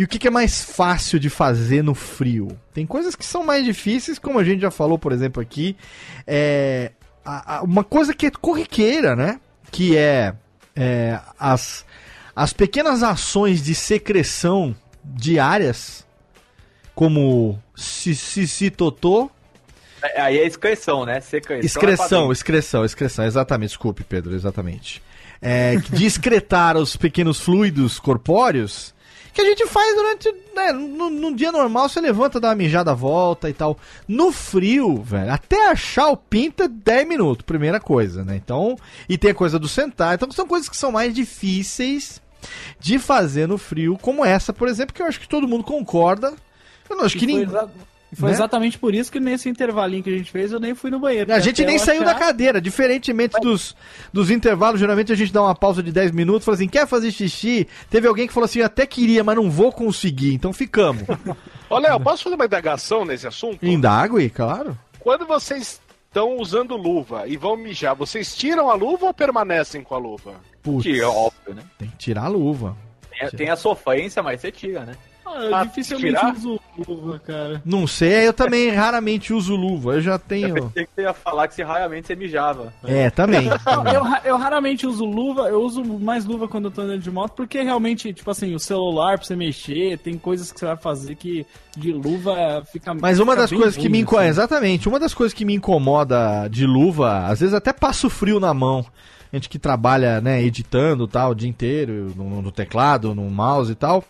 e o que, que é mais fácil de fazer no frio? Tem coisas que são mais difíceis, como a gente já falou, por exemplo, aqui. É, a- a- uma coisa que é corriqueira, né? Que é, é, as, as pequenas ações de secreção diárias, como se totô, É, Aí é excreção, né? Secreção. Excreção, excreção, excreção, exatamente. Desculpe, Pedro, exatamente. É, de excretar os pequenos fluidos corpóreos que a gente faz durante. Né, no, num dia normal, você levanta, dá uma mijada, volta e tal. No frio, velho, até achar o pinto é 10 minutos, primeira coisa, né? Então. E tem a coisa do sentar. Então são coisas que são mais difíceis de fazer no frio, como essa, por exemplo, que eu acho que todo mundo concorda. Eu não acho que foi, ninguém. E foi né? exatamente por isso que nesse intervalinho que a gente fez eu nem fui no banheiro. A gente nem eu saiu da achar- cadeira, diferentemente dos, dos intervalos, geralmente a gente dá uma pausa de 10 minutos, fala assim, quer fazer xixi? Teve alguém que falou assim, até queria, mas não vou conseguir, então ficamos. Ô, Léo, posso fazer uma indagação nesse assunto? Indague, claro. Quando vocês estão usando luva e vão mijar, vocês tiram a luva ou permanecem com a luva? Putz, Que é óbvio, né? tem que tirar a luva. Tem, tem a sofrência, mas você tira, né? Ah, eu Ah, dificilmente tirar? uso luva, cara. Não sei, eu também raramente uso luva, eu já Eu tenho... pensei que você ia falar que você raramente você mijava. É, também. Não, eu, eu raramente uso luva, eu uso mais luva quando eu tô andando de moto, porque realmente, tipo assim, o celular pra você mexer, tem coisas que você vai fazer que de luva fica. Mas uma fica das coisas que ruim, me incomoda, assim. exatamente, uma das coisas que me incomoda de luva, às vezes até passo frio na mão. A gente que trabalha, né, editando tal, o dia inteiro, no, no teclado, no mouse e tal,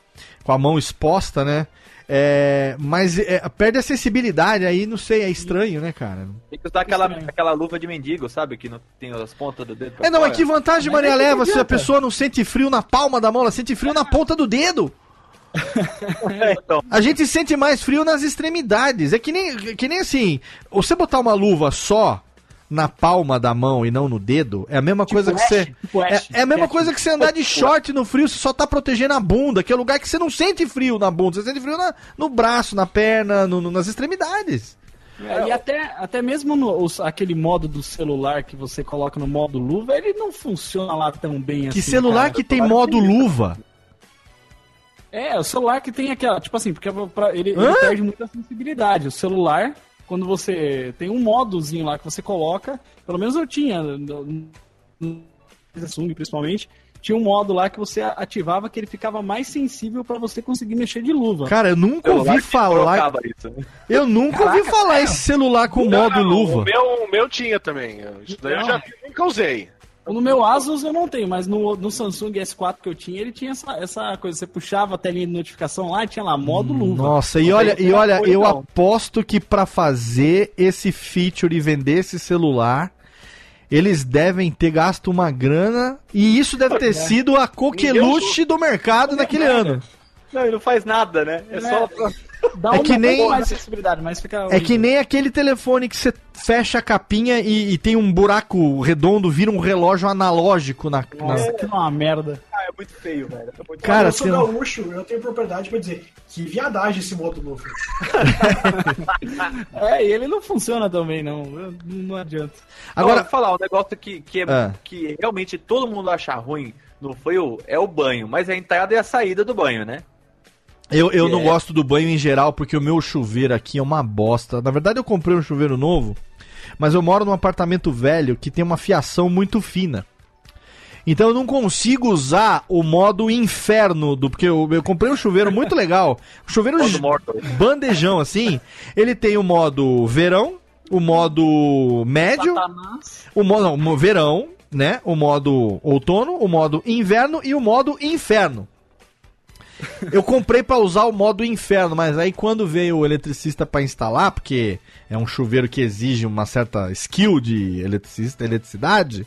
com a mão exposta, né? É, mas é, perde a sensibilidade aí, não sei, é estranho, né, cara? Tem que usar aquela, Estranho. aquela luva de mendigo, sabe? Que não tem as pontas do dedo. pra É, não, mas fora. que vantagem, Mas Maria leva se a pessoa não sente frio na palma da mão, ela sente frio na ponta do dedo. É, então. A gente sente mais frio nas extremidades. É que nem, que nem assim, você botar uma luva só na palma da mão e não no dedo, é a mesma coisa que Ash, você. tipo É, Ash, é a mesma Ash. coisa que você andar de short no frio, você só tá protegendo a bunda, que é o lugar que você não sente frio na bunda, você sente frio na- no braço, na perna, no- no- nas extremidades. É, e até, até mesmo no, os- aquele modo do celular que você coloca no modo luva, ele não funciona lá tão bem Que assim. celular cara. que tem modo luva? É, o celular que tem aquela, tipo assim, porque pra- ele, ele perde muita sensibilidade. O celular, quando você tem um modozinho lá que você coloca, pelo menos eu tinha, no, Samsung principalmente, tinha um modo lá que você ativava que ele ficava mais sensível pra você conseguir mexer de luva. Cara, eu nunca ouvi falar. Eu nunca ouvi falar esse celular com modo Não, luva. O meu, o meu tinha também. Isso daí eu Não. já nunca usei. No meu Asus eu não tenho, mas no, no Samsung S4 que eu tinha, ele tinha essa, essa coisa. Você puxava a telinha de notificação lá e tinha lá modo luva. Nossa, e olha, e olha, eu não. aposto que pra fazer esse feature e vender esse celular, eles devem ter gasto uma grana e isso deve ter sido a coqueluche do mercado naquele ano. Não, ele não faz nada, né? É, só pra... Dá É uma que nem- mais acessibilidade, mas fica. É que nem aquele telefone que você fecha a capinha e, e tem um buraco redondo, vira um relógio analógico na. na- Nossa, que é uma merda. Ah, é muito feio, velho. É muito Cara, eu sou não- gaúcho, eu tenho propriedade pra dizer que viadagem esse modo novo. É, e ele não funciona também, não. Não adianta. Agora, vou falar um negócio que, que, é, Ah. que realmente todo mundo acha ruim no foi o, é o banho, mas a entrada e a saída do banho, né? Eu, eu não É. gosto do banho em geral porque o meu chuveiro aqui é uma bosta. Na verdade, eu comprei um chuveiro novo, mas eu moro num apartamento velho que tem uma fiação muito fina. Então eu não consigo usar o modo inferno do. Porque eu, eu comprei um chuveiro muito legal. Um chuveiro bandejão assim. Ele tem o modo verão, o modo médio, Satanás. o modo não, verão, né? O modo outono, o modo inverno e o modo inferno. Eu comprei pra usar o modo inferno, mas aí quando veio o eletricista pra instalar, porque é um chuveiro que exige uma certa skill de eletricista, eletricidade,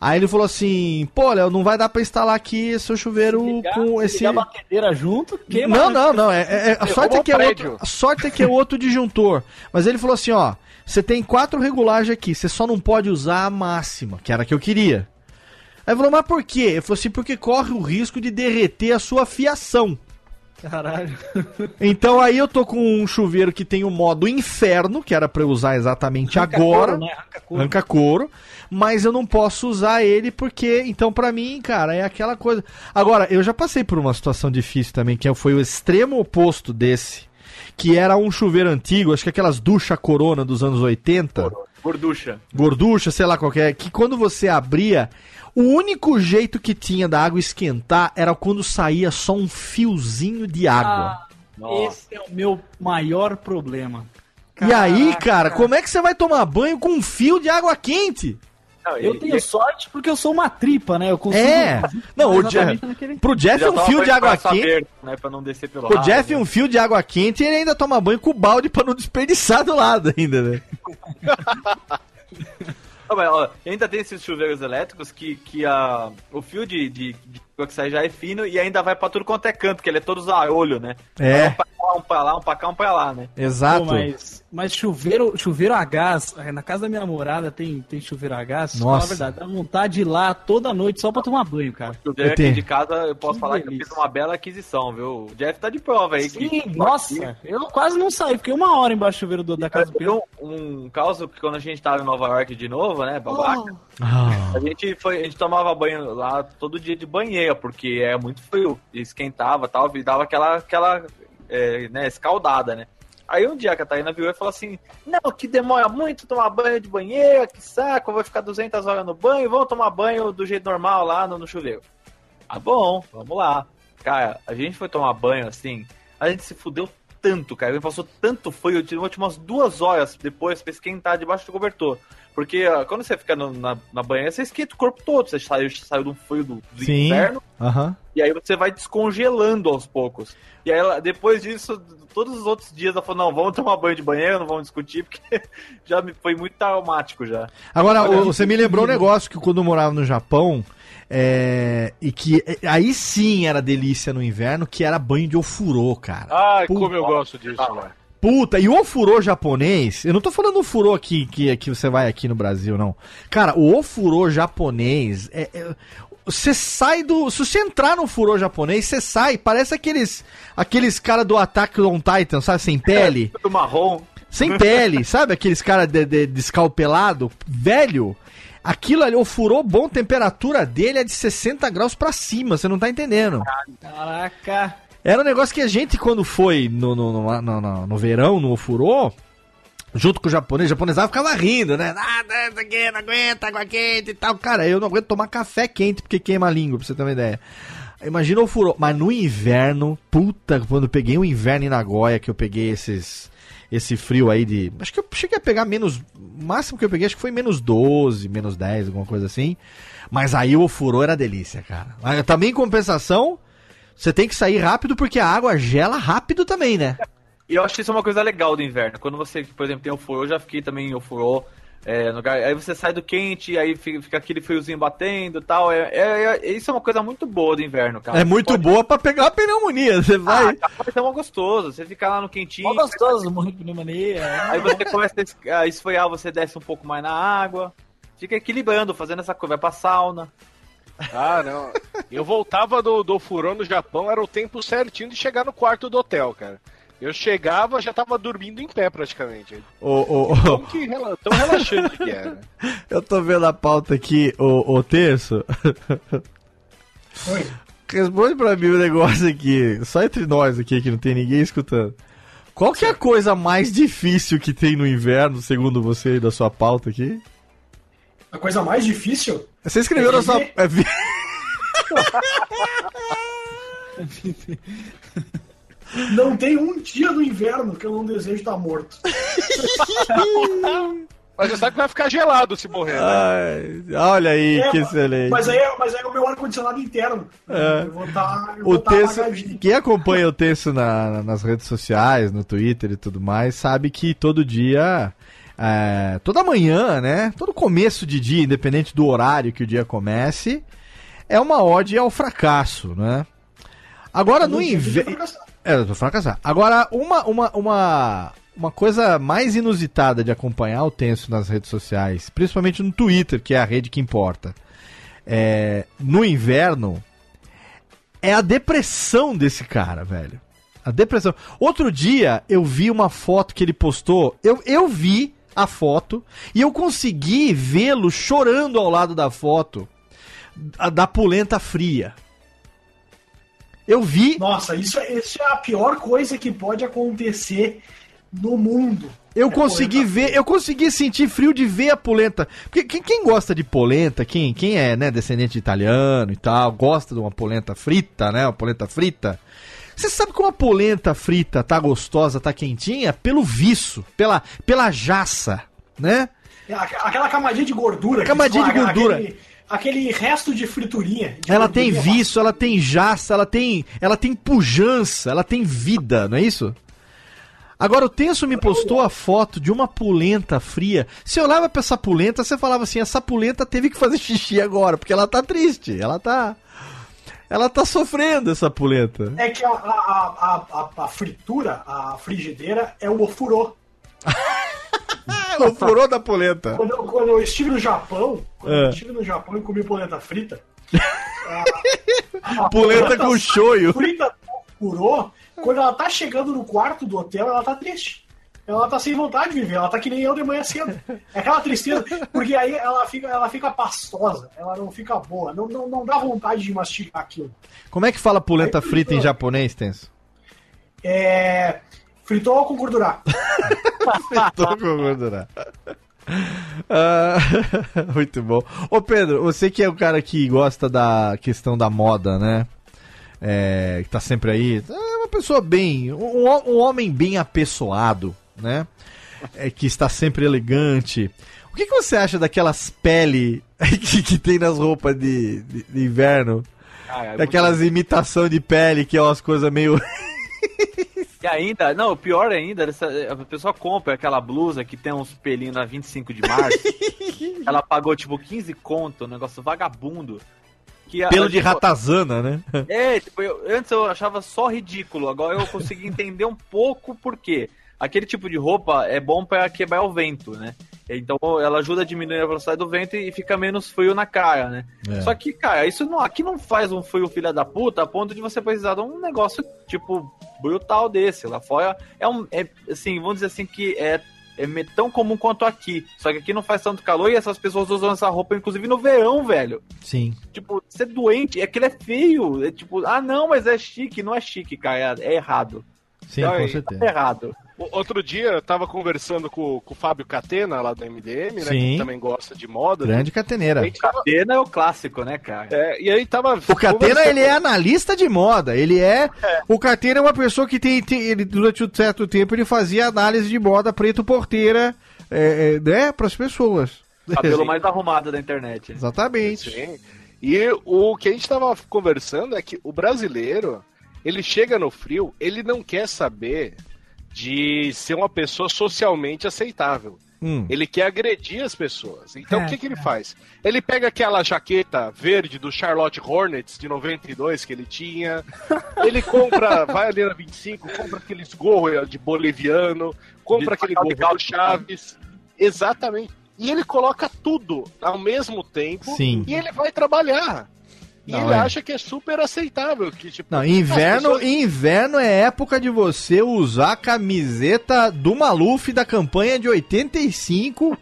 aí ele falou assim: "Pô, Léo, não vai dar pra instalar aqui seu chuveiro Ligar, com se esse a batedeira junto, queima. não, não, não. É, é- é- a, sorte é que é outro, a sorte é que é outro disjuntor. Mas ele falou assim, ó. Você tem quatro regulagens aqui, você só não pode usar a máxima, que era a que eu queria. Aí falou, mas por quê? Ele falou assim, porque corre o risco de derreter a sua fiação. Caralho. Então aí eu tô com um chuveiro que tem o modo inferno, que era pra eu usar exatamente agora. Couro, né? Arranca couro. Arranca couro, mas eu não posso usar ele porque, então pra mim, cara, é aquela coisa. Agora, eu já passei por uma situação difícil também, que foi o extremo oposto desse, que era um chuveiro antigo, acho que aquelas ducha corona dos anos 80, Gorducha. gorducha, sei lá qualquer, que quando você abria, o único jeito que tinha da água esquentar era quando saía só um fiozinho de água. Ah, esse é o meu maior problema. e aí, cara, como é que você vai tomar banho com um fio de água quente? Não, Eu tenho sorte porque eu sou uma tripa, né? Eu consigo. É. Não, o Jeff, naquele- pro Jeff já um fio de água quente. aberto, né, pra não descer pelo O ralo, Jeff né? um fio de água quente e ele ainda toma banho com o balde pra não desperdiçar do lado ainda, né? Não, mas, ó, ainda tem esses chuveiros elétricos que, que a, o fio de, de, de água que sai já é fino e ainda vai pra tudo quanto é canto, que ele é todos a olho, né? É. Um pra lá, um pra lá, um pra cá, um pra lá, né? Exato. Pô, mas, mas chuveiro, chuveiro a gás, eh, na casa da minha namorada tem, tem chuveiro a gás. Nossa. Fala a verdade, dá vontade de ir lá toda noite só pra tomar banho, cara. Chuveiro Eu aqui tenho. de casa, eu posso Que falar que eu delícia. fiz uma bela aquisição, viu? O Jeff tá de prova aí. Sim, que, nossa, eu quase não saí, fiquei uma hora embaixo do chuveiro do- da casa do Pedro. Um, um caso que quando a gente tava em Nova York de novo, né, babaca, Ah, a gente foi, a gente tomava banho lá todo dia de banheira, porque é muito frio, e esquentava e tal, e dava aquela, aquela é, né, escaldada, né. Aí um dia a Catarina viu e falou assim, não, que demora muito tomar banho de banheira, que saco, eu vou ficar 200 horas no banho, vamos tomar banho do jeito normal lá no, no chuveiro. Ah, bom, vamos lá. Cara, a gente foi tomar banho assim, a gente se fudeu tanto, cara. Ele passou tanto foi, eu tive umas duas horas depois pra esquentar debaixo do cobertor. Porque ó, quando você fica no- na, na banheira, você esquenta o corpo todo. Você saiu, saiu do frio do, do Sim. inverno, aham. e aí você vai descongelando aos poucos. E aí, ela- depois disso, todos os outros dias ela falou: não, vamos tomar banho de banheiro, não vamos discutir, porque já me- foi muito traumático já. Agora, Olha, você me lembrou um negócio que quando eu morava no Japão, é, e que é, aí sim era delícia no inverno, que era banho de ofurô, cara. Ai, Puta. como eu gosto disso, né? Puta, e o ofurô japonês, eu não tô falando o furô aqui que, que você vai aqui no Brasil, não. Cara, o ofurô japonês, é, é- você sai do. Se você entrar no furô japonês, você sai, parece aqueles aqueles cara do Attack on Titan, sabe, sem pele. Tudo marrom. Sem pele, sabe? Aqueles caras de, de, descalpelado, velho. Aquilo ali, o furô bom, temperatura dele é de 60 graus pra cima, você não tá entendendo. Caraca. Era um negócio que a gente, quando foi no, no, no, no, no- no verão, no ofurô, junto com o japonês, o japonês ficava rindo, né? Ah, não, aqui, não aguenta água quente e tal. Cara, eu não aguento tomar café quente porque queima a língua, pra você ter uma ideia. Imagina o furô. Mas no inverno, puta, quando eu peguei o inverno em Nagoya, que eu peguei esses esse frio aí de. Acho que eu cheguei a pegar menos. O máximo que eu peguei acho que foi menos 12, menos 10, alguma coisa assim. Mas aí o furor era delícia, cara. Também em compensação, você tem que sair rápido porque a água gela rápido também, né? E eu acho que isso é uma coisa legal do inverno. Quando você, por exemplo, tem o furô, eu já fiquei também em ofurô. É, no lugar, aí você sai do quente, aí fica, fica aquele friozinho batendo e tal. É, é, é- isso é uma coisa muito boa do inverno, cara. É muito Pode- boa pra pegar a pneumonia. Você vai. Ah, cara, mas é mó gostoso. Você fica lá no quentinho. Mó gostoso, morrer de pneumonia. Aí você começa a esfriar, você desce um pouco mais na água. Fica equilibrando, fazendo essa coisa. Vai pra sauna. Ah, não. Eu voltava do, do furão no Japão, era o tempo certinho de chegar no quarto do hotel, cara. Eu chegava, já tava dormindo em pé praticamente. Ô, ô, ô, Tão, que, rela- tão relaxante que era. eu tô vendo a pauta aqui, o, o terço. Oi. Responde pra mim o negócio aqui, só entre nós aqui, que não tem ninguém escutando. Qual que é a coisa mais difícil que tem no inverno, segundo você aí da sua pauta aqui? A coisa mais difícil Você escreveu na sua. é, vi- não tem um dia do inverno que eu não desejo estar morto. Mas você sabe que vai ficar gelado se morrer, né? Ai, olha aí, É, que excelente. Mas aí, é- mas aí é o meu ar-condicionado interno. É. Eu vou estar. O texto, quem acompanha o texto na- nas redes sociais, no Twitter e tudo mais, sabe que todo dia, é, toda manhã, né? Todo começo de dia, independente do horário que o dia comece, é uma ode ao fracasso, né? Agora no inverno. É, eu tô fracassar. Agora, uma, uma, uma, uma coisa mais inusitada de acompanhar o Tenso nas redes sociais, principalmente no Twitter, que é a rede que importa, é, no inverno, é a depressão desse cara, velho. A depressão. Outro dia, eu vi uma foto que ele postou, eu, eu vi a foto e eu consegui vê-lo chorando ao lado da foto da, polenta fria. Eu vi Nossa, isso, é- isso é a pior coisa que pode acontecer no mundo. Eu É consegui ver, eu consegui sentir frio de ver a polenta. Porque quem, quem gosta de polenta, quem, quem é né, descendente de italiano e tal, gosta de uma polenta frita, né? Uma polenta frita. Você sabe como a polenta frita tá gostosa, tá quentinha? Pelo viço, pela, pela jaça, né? É aqu- Aquela camadinha de gordura. que Camadinha de gordura. Aquele, aquele resto de friturinha. de Ela tem viço, ela tem jaça, ela tem, ela tem pujança, ela tem vida, não é isso? Agora o Tenso me postou a foto de uma polenta fria. Você olhava pra essa polenta, você falava assim: essa polenta teve que fazer xixi agora, porque ela tá triste, ela tá. Ela tá sofrendo essa polenta. É que a, a, a, a, a fritura, a frigideira, é o ofurô. O furou da polenta. Quando, eu- quando eu estive no Japão, quando É. eu estive no Japão e comi polenta frita. a, a Polenta com choio. Frita ofurô, quando ela tá chegando no quarto do hotel, ela tá triste. Ela tá sem vontade de viver, ela tá que nem eu de manhã cedo. É aquela tristeza, porque aí ela fica, ela fica pastosa, ela não fica boa, não, não, não dá vontade de mastigar aquilo. Como é que fala polenta frita em japonês, Tenso? É. Fritou com gordura. Tô com gordura. Ah, muito bom. Ô Pedro, você que é o cara que gosta da questão da moda, né? É, que tá sempre aí. É uma pessoa bem. Um, um homem bem apessoado, né? É, que está sempre elegante. O que, que você acha daquelas pele que, que tem nas roupas de, de, de inverno? Ah, é Daquelas imitação de pele que é umas coisas meio. E ainda, não, o pior ainda, essa- a pessoa compra aquela blusa que tem uns pelinhos na 25 de março. ela pagou tipo 15 conto, um negócio vagabundo. Que a- pelo de tipo, ratazana, né? É, tipo, eu- antes eu achava só ridículo, agora eu consegui entender um pouco por quê. Aquele tipo de roupa é bom pra quebrar o vento, né? Então ela ajuda a diminuir a velocidade do vento e fica menos frio na cara, né? É. Só que, cara, isso não, aqui não faz um frio filha da puta a ponto de você precisar de um negócio, tipo, brutal desse. Lá fora é um. É, assim, vamos dizer assim que é. É tão comum quanto aqui. Só que aqui não faz tanto calor e essas pessoas usam essa roupa, inclusive no verão, velho. Sim. Tipo, ser doente, aquilo é feio. É tipo, ah, não, mas é chique. Não é chique, cara. É, é errado. Sim, Então, com é- certeza. É errado. O- Outro dia eu tava conversando com, com o Fábio Catena, lá do MDM, né? Sim. Que também gosta de moda. Grande A cateneira. tava- Catena é o clássico, né, cara? é, e aí tava. O Catena, ele é analista de moda. Ele é. O Catena é uma pessoa que tem. tem- ele, durante um certo tempo, ele fazia análise de moda preto porteira, é, é, né, pras pessoas. Cabelo mais arrumado da internet. né? Exatamente. Sim. E o que a gente tava conversando é que o brasileiro, ele chega no frio, ele não quer saber de ser uma pessoa socialmente aceitável. Hum. Ele quer agredir as pessoas. Então É, o que, que ele faz? Ele pega aquela jaqueta verde do Charlotte Hornets de 92 que ele tinha. Ele compra, vai ali na 25, compra aqueles gorros de boliviano, compra De aquele papel gorro de do Chaves. Exatamente. E ele coloca tudo ao mesmo tempo Sim. e ele vai trabalhar. E Não, ele é. acha que é super aceitável. Que, tipo, Não, inverno, pessoas- inverno é época de você usar a camiseta do Maluf da campanha de 85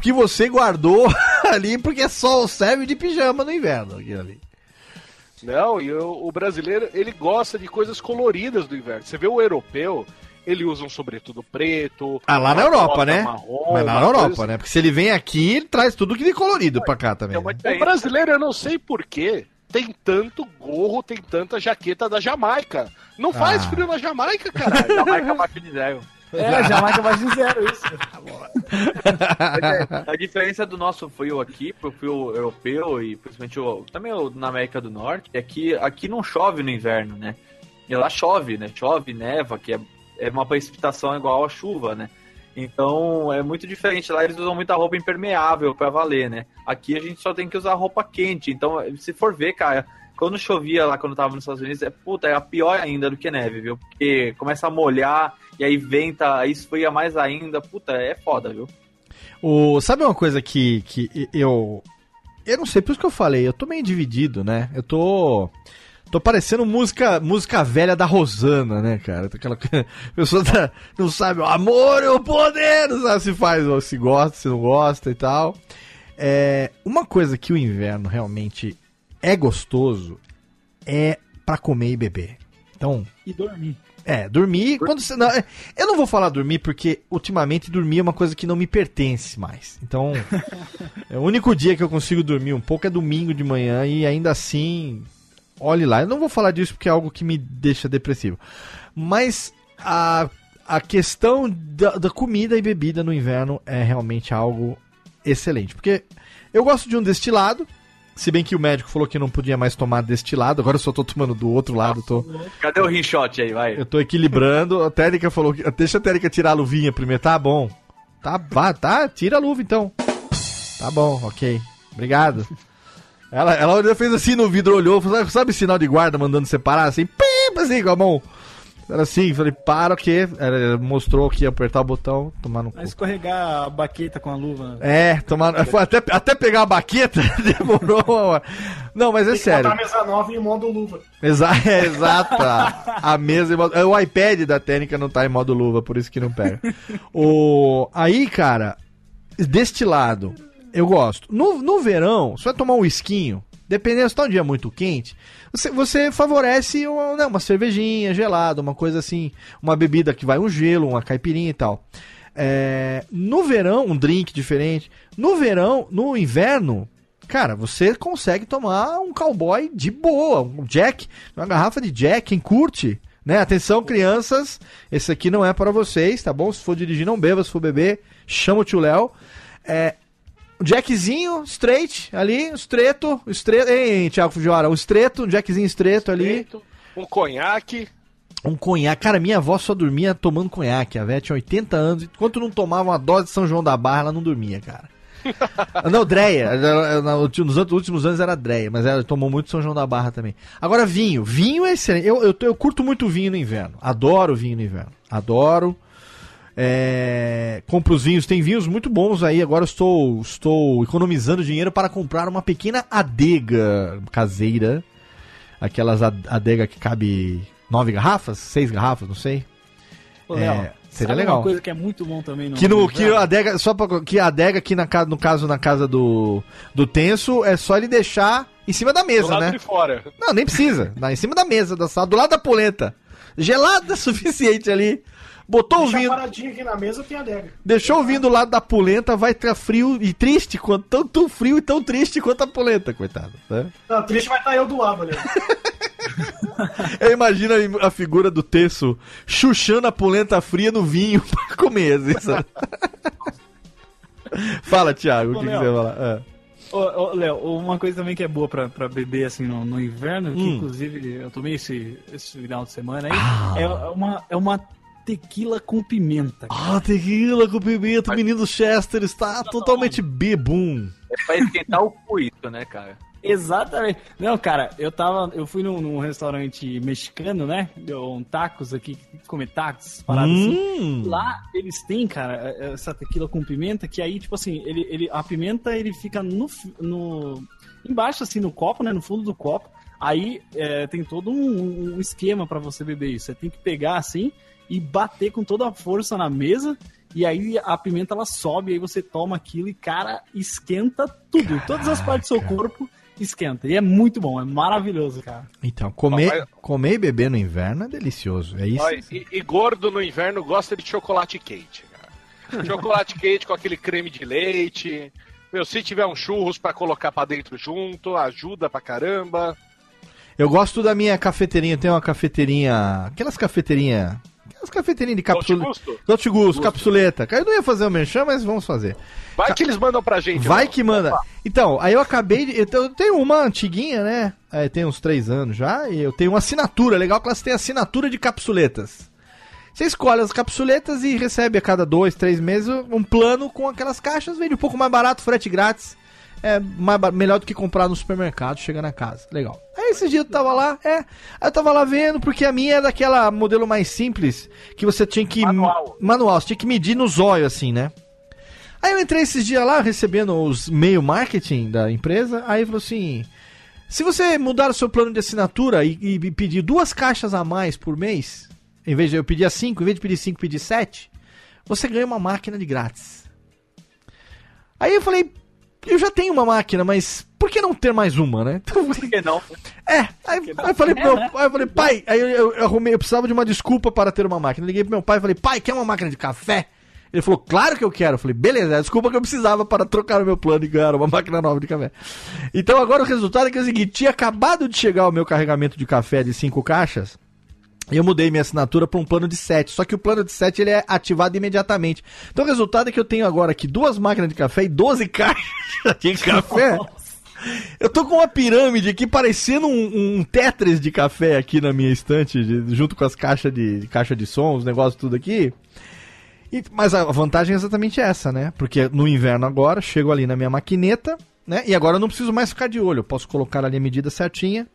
que você guardou ali porque só serve de pijama no inverno. Ali. Não, e o, o brasileiro, ele gosta de coisas coloridas do inverno. Você vê o europeu, ele usa um sobretudo preto. Ah, lá na Europa, né? marrom, Mas na uma Europa, coisa- né? Porque se ele vem aqui, ele traz tudo que de colorido pra cá também. Uma né? O brasileiro, eu não sei porquê, tem tanto gorro, tem tanta jaqueta da Jamaica. Não faz Ah. frio na Jamaica, caralho. Jamaica abaixo de zero. É, Jamaica vai de zero isso. Mas é, a diferença do nosso frio aqui pro frio europeu e principalmente o, também o, na América do Norte é que aqui não chove no inverno, né? E lá chove, né? Chove, neva, que é, é uma precipitação igual a chuva, né? Então é muito diferente. Lá eles usam muita roupa impermeável pra valer, né? Aqui a gente só tem que usar roupa quente. Então, se for ver, cara, quando chovia lá quando eu tava nos Estados Unidos, é puta, é pior ainda do que neve, viu? Porque começa a molhar e aí venta, aí esfria mais ainda. Puta, é foda, viu? O, sabe uma coisa que, que eu. Eu não sei, por isso que eu falei, eu tô meio dividido, né? Eu tô. Tô parecendo música, música velha da Rosana, né, cara? Aquela pessoa tá- não sabe o amor e o poder, não sabe se faz, ou se gosta, se não gosta e tal. É, uma coisa que o inverno realmente é gostoso é pra comer e beber. Então, E dormir. é, dormir. Quando você, não, é, eu não vou falar dormir porque ultimamente dormir é uma coisa que não me pertence mais. Então, é, o único dia que eu consigo dormir um pouco é domingo de manhã e ainda assim, olhe lá. Eu não vou falar disso porque é algo que me deixa depressivo. Mas a, a questão da, da comida e bebida no inverno é realmente algo excelente. Porque eu gosto de um destilado. Se bem que o médico falou que não podia mais tomar destilado, agora eu só tô tomando do outro lado, tô. Cadê o rinshot aí, vai? Eu tô equilibrando. A Térica falou que. Deixa a Térica tirar a luvinha primeiro. Tá bom. Tá, tá, tira a luva então. Tá bom, ok. Obrigado. Ela, ela fez assim no vidro, olhou, sabe, sabe sinal de guarda mandando separar assim, pim, assim com a mão. Era assim, falei, para o quê? Ela mostrou que ia apertar o botão, tomar no cu. Vai escorregar a baqueta com a luva. É, tomar. Foi até, até pegar a baqueta, demorou uma hora. Não, mas é Tem que sério. botar a mesa nova em modo luva. Exa é, exato. A, mesa em modo, é, O iPad da técnica não tá em modo luva, por isso que não pega. O, aí, cara, destilado, eu gosto. No, no verão, você vai tomar um esquinho, dependendo se tá um dia muito quente, você, você favorece uma, né, uma cervejinha gelada, uma coisa assim, uma bebida que vai um gelo, uma caipirinha e tal. É, no verão, um drink diferente. No verão, no inverno, cara, você consegue tomar um cowboy de boa, um Jack, uma garrafa de Jack, quem curte. Né? Atenção, crianças, esse aqui não é para vocês, tá bom? Se for dirigir, não beba, se for beber, chama o tio Léo. É, Jackzinho, straight, ali, um estreito, estreito, hein, Thiago Fujiwara, um estreito, um Jackzinho estreito ali. Um conhaque. Um conhaque. Cara, minha avó só dormia tomando conhaque. A velha tinha 80 anos. Enquanto não tomava uma dose de São João da Barra, ela não dormia, cara. não, Dreia. Nos últimos anos era Dreia, mas ela tomou muito São João da Barra também. Agora, vinho. Vinho é excelente. Eu, eu, eu curto muito vinho no inverno. Adoro vinho no inverno. Adoro. É, compro os vinhos, tem vinhos muito bons aí. Agora estou, estou economizando dinheiro para comprar uma pequena adega caseira. Aquelas ad- adega que cabe nove garrafas, seis garrafas, não sei. Ô, É, Léo, seria sabe legal. uma coisa que é muito bom também no Que no que a adega, só pra, que a adega aqui na no caso na casa do do Tenso é só ele deixar em cima da Do mesa, lado né? de fora. Não, nem precisa. Lá em cima da mesa da sala, do lado da polenta. Gelada suficiente ali. Botou o Deixa vinho, paradinho aqui na mesa, tem adega. deixou o vinho do lado da polenta, vai estar frio e triste, quanto, tão, tão frio e tão triste quanto a polenta, coitado. Né? Não, triste vai estar eu do lado ali. Eu imagino a, figura do terço chuchando a polenta fria no vinho pra comer. Assim, sabe? Fala, Thiago, o Ô, que, que Léo. você vai falar? É. Ô, ô, Léo, uma coisa também que é boa pra, pra beber assim no, no inverno, que Hum. inclusive eu tomei esse, esse final de semana aí, Ah. é, uma, é uma tequila com pimenta. cara. Ah, tequila com pimenta, o menino Chester está totalmente bebum. É pra esquentar o cu isso, né, cara? Exatamente. Não, cara, eu tava. Eu fui num, num restaurante mexicano, né? Deu um tacos aqui, comer tacos, paradas assim. Hum. Lá eles têm, cara, essa tequila com pimenta, que aí, tipo assim, ele, ele, a pimenta ele fica no, no. embaixo, assim, no copo, né? No fundo do copo. Aí é, tem todo um, um esquema pra você beber isso. Você tem que pegar assim e bater com toda a força na mesa. E aí a pimenta ela sobe, aí você toma aquilo e, cara, esquenta tudo. Todas as partes do seu corpo esquenta. E é muito bom, é maravilhoso, cara. Então, comer, comer e beber no inverno é delicioso. É isso? E, e gordo no inverno gosta de chocolate quente, cara. Chocolate quente com aquele creme de leite. Meu, se tiver um churros pra colocar pra dentro junto, ajuda pra caramba. Eu gosto da minha cafeteirinha. Tem uma cafeteirinha. Aquelas cafeteirinhas. Aquelas cafeteirinhas de capsuleta. Gusto, capsuleta. Eu não ia fazer o merchan, mas vamos fazer. Vai que eles mandam pra gente. Vai Léo. que manda. Então, aí eu acabei de. Eu tenho uma antiguinha, né? É, tem uns três anos já. E eu tenho uma assinatura. Legal que elas têm assinatura de capsuletas. Você escolhe as capsuletas e recebe a cada dois, três meses um plano com aquelas caixas. Vende um pouco mais barato, frete grátis. É mais, melhor do que comprar no supermercado, chega na casa. Legal. Aí esse dia eu tava lá, é. Aí eu tava lá vendo, porque a minha é daquela modelo mais simples, que você tinha que. Manual. Manual, você tinha que medir no zóio, assim, né? Aí eu entrei esses dias lá, recebendo os meio marketing da empresa, aí falou assim: se você mudar o seu plano de assinatura e, e pedir duas caixas a mais por mês, em vez de eu pedir cinco, em vez de pedir cinco, pedir sete, você ganha uma máquina de grátis. Aí eu falei, eu já tenho uma máquina, mas por que não ter mais uma, né? Então, Por que não? é, aí, aí eu falei pro meu pai, eu falei, pai, aí eu, eu- eu arrumei, eu precisava de uma desculpa para ter uma máquina. Eu liguei pro meu pai e falei, pai, quer uma máquina de café? Ele falou, claro que eu quero. Eu falei, beleza, é a desculpa que eu precisava para trocar o meu plano e ganhar uma máquina nova de café. Então agora o resultado é que é o seguinte, tinha acabado de chegar o meu carregamento de café de cinco caixas. Eu mudei minha assinatura para um plano de 7. Só que o plano de 7 ele é ativado imediatamente. Então o resultado é que eu tenho agora aqui duas máquinas de café e 12 caixas de café. Eu tô com uma pirâmide aqui parecendo um, um Tetris de café aqui na minha estante, de- junto com as caixas de, de caixa de som, os negócios tudo aqui. E- mas a vantagem é exatamente essa, né? Porque no inverno agora, chego ali na minha maquineta, né? E agora eu não preciso mais ficar de olho, eu posso colocar ali a medida certinha.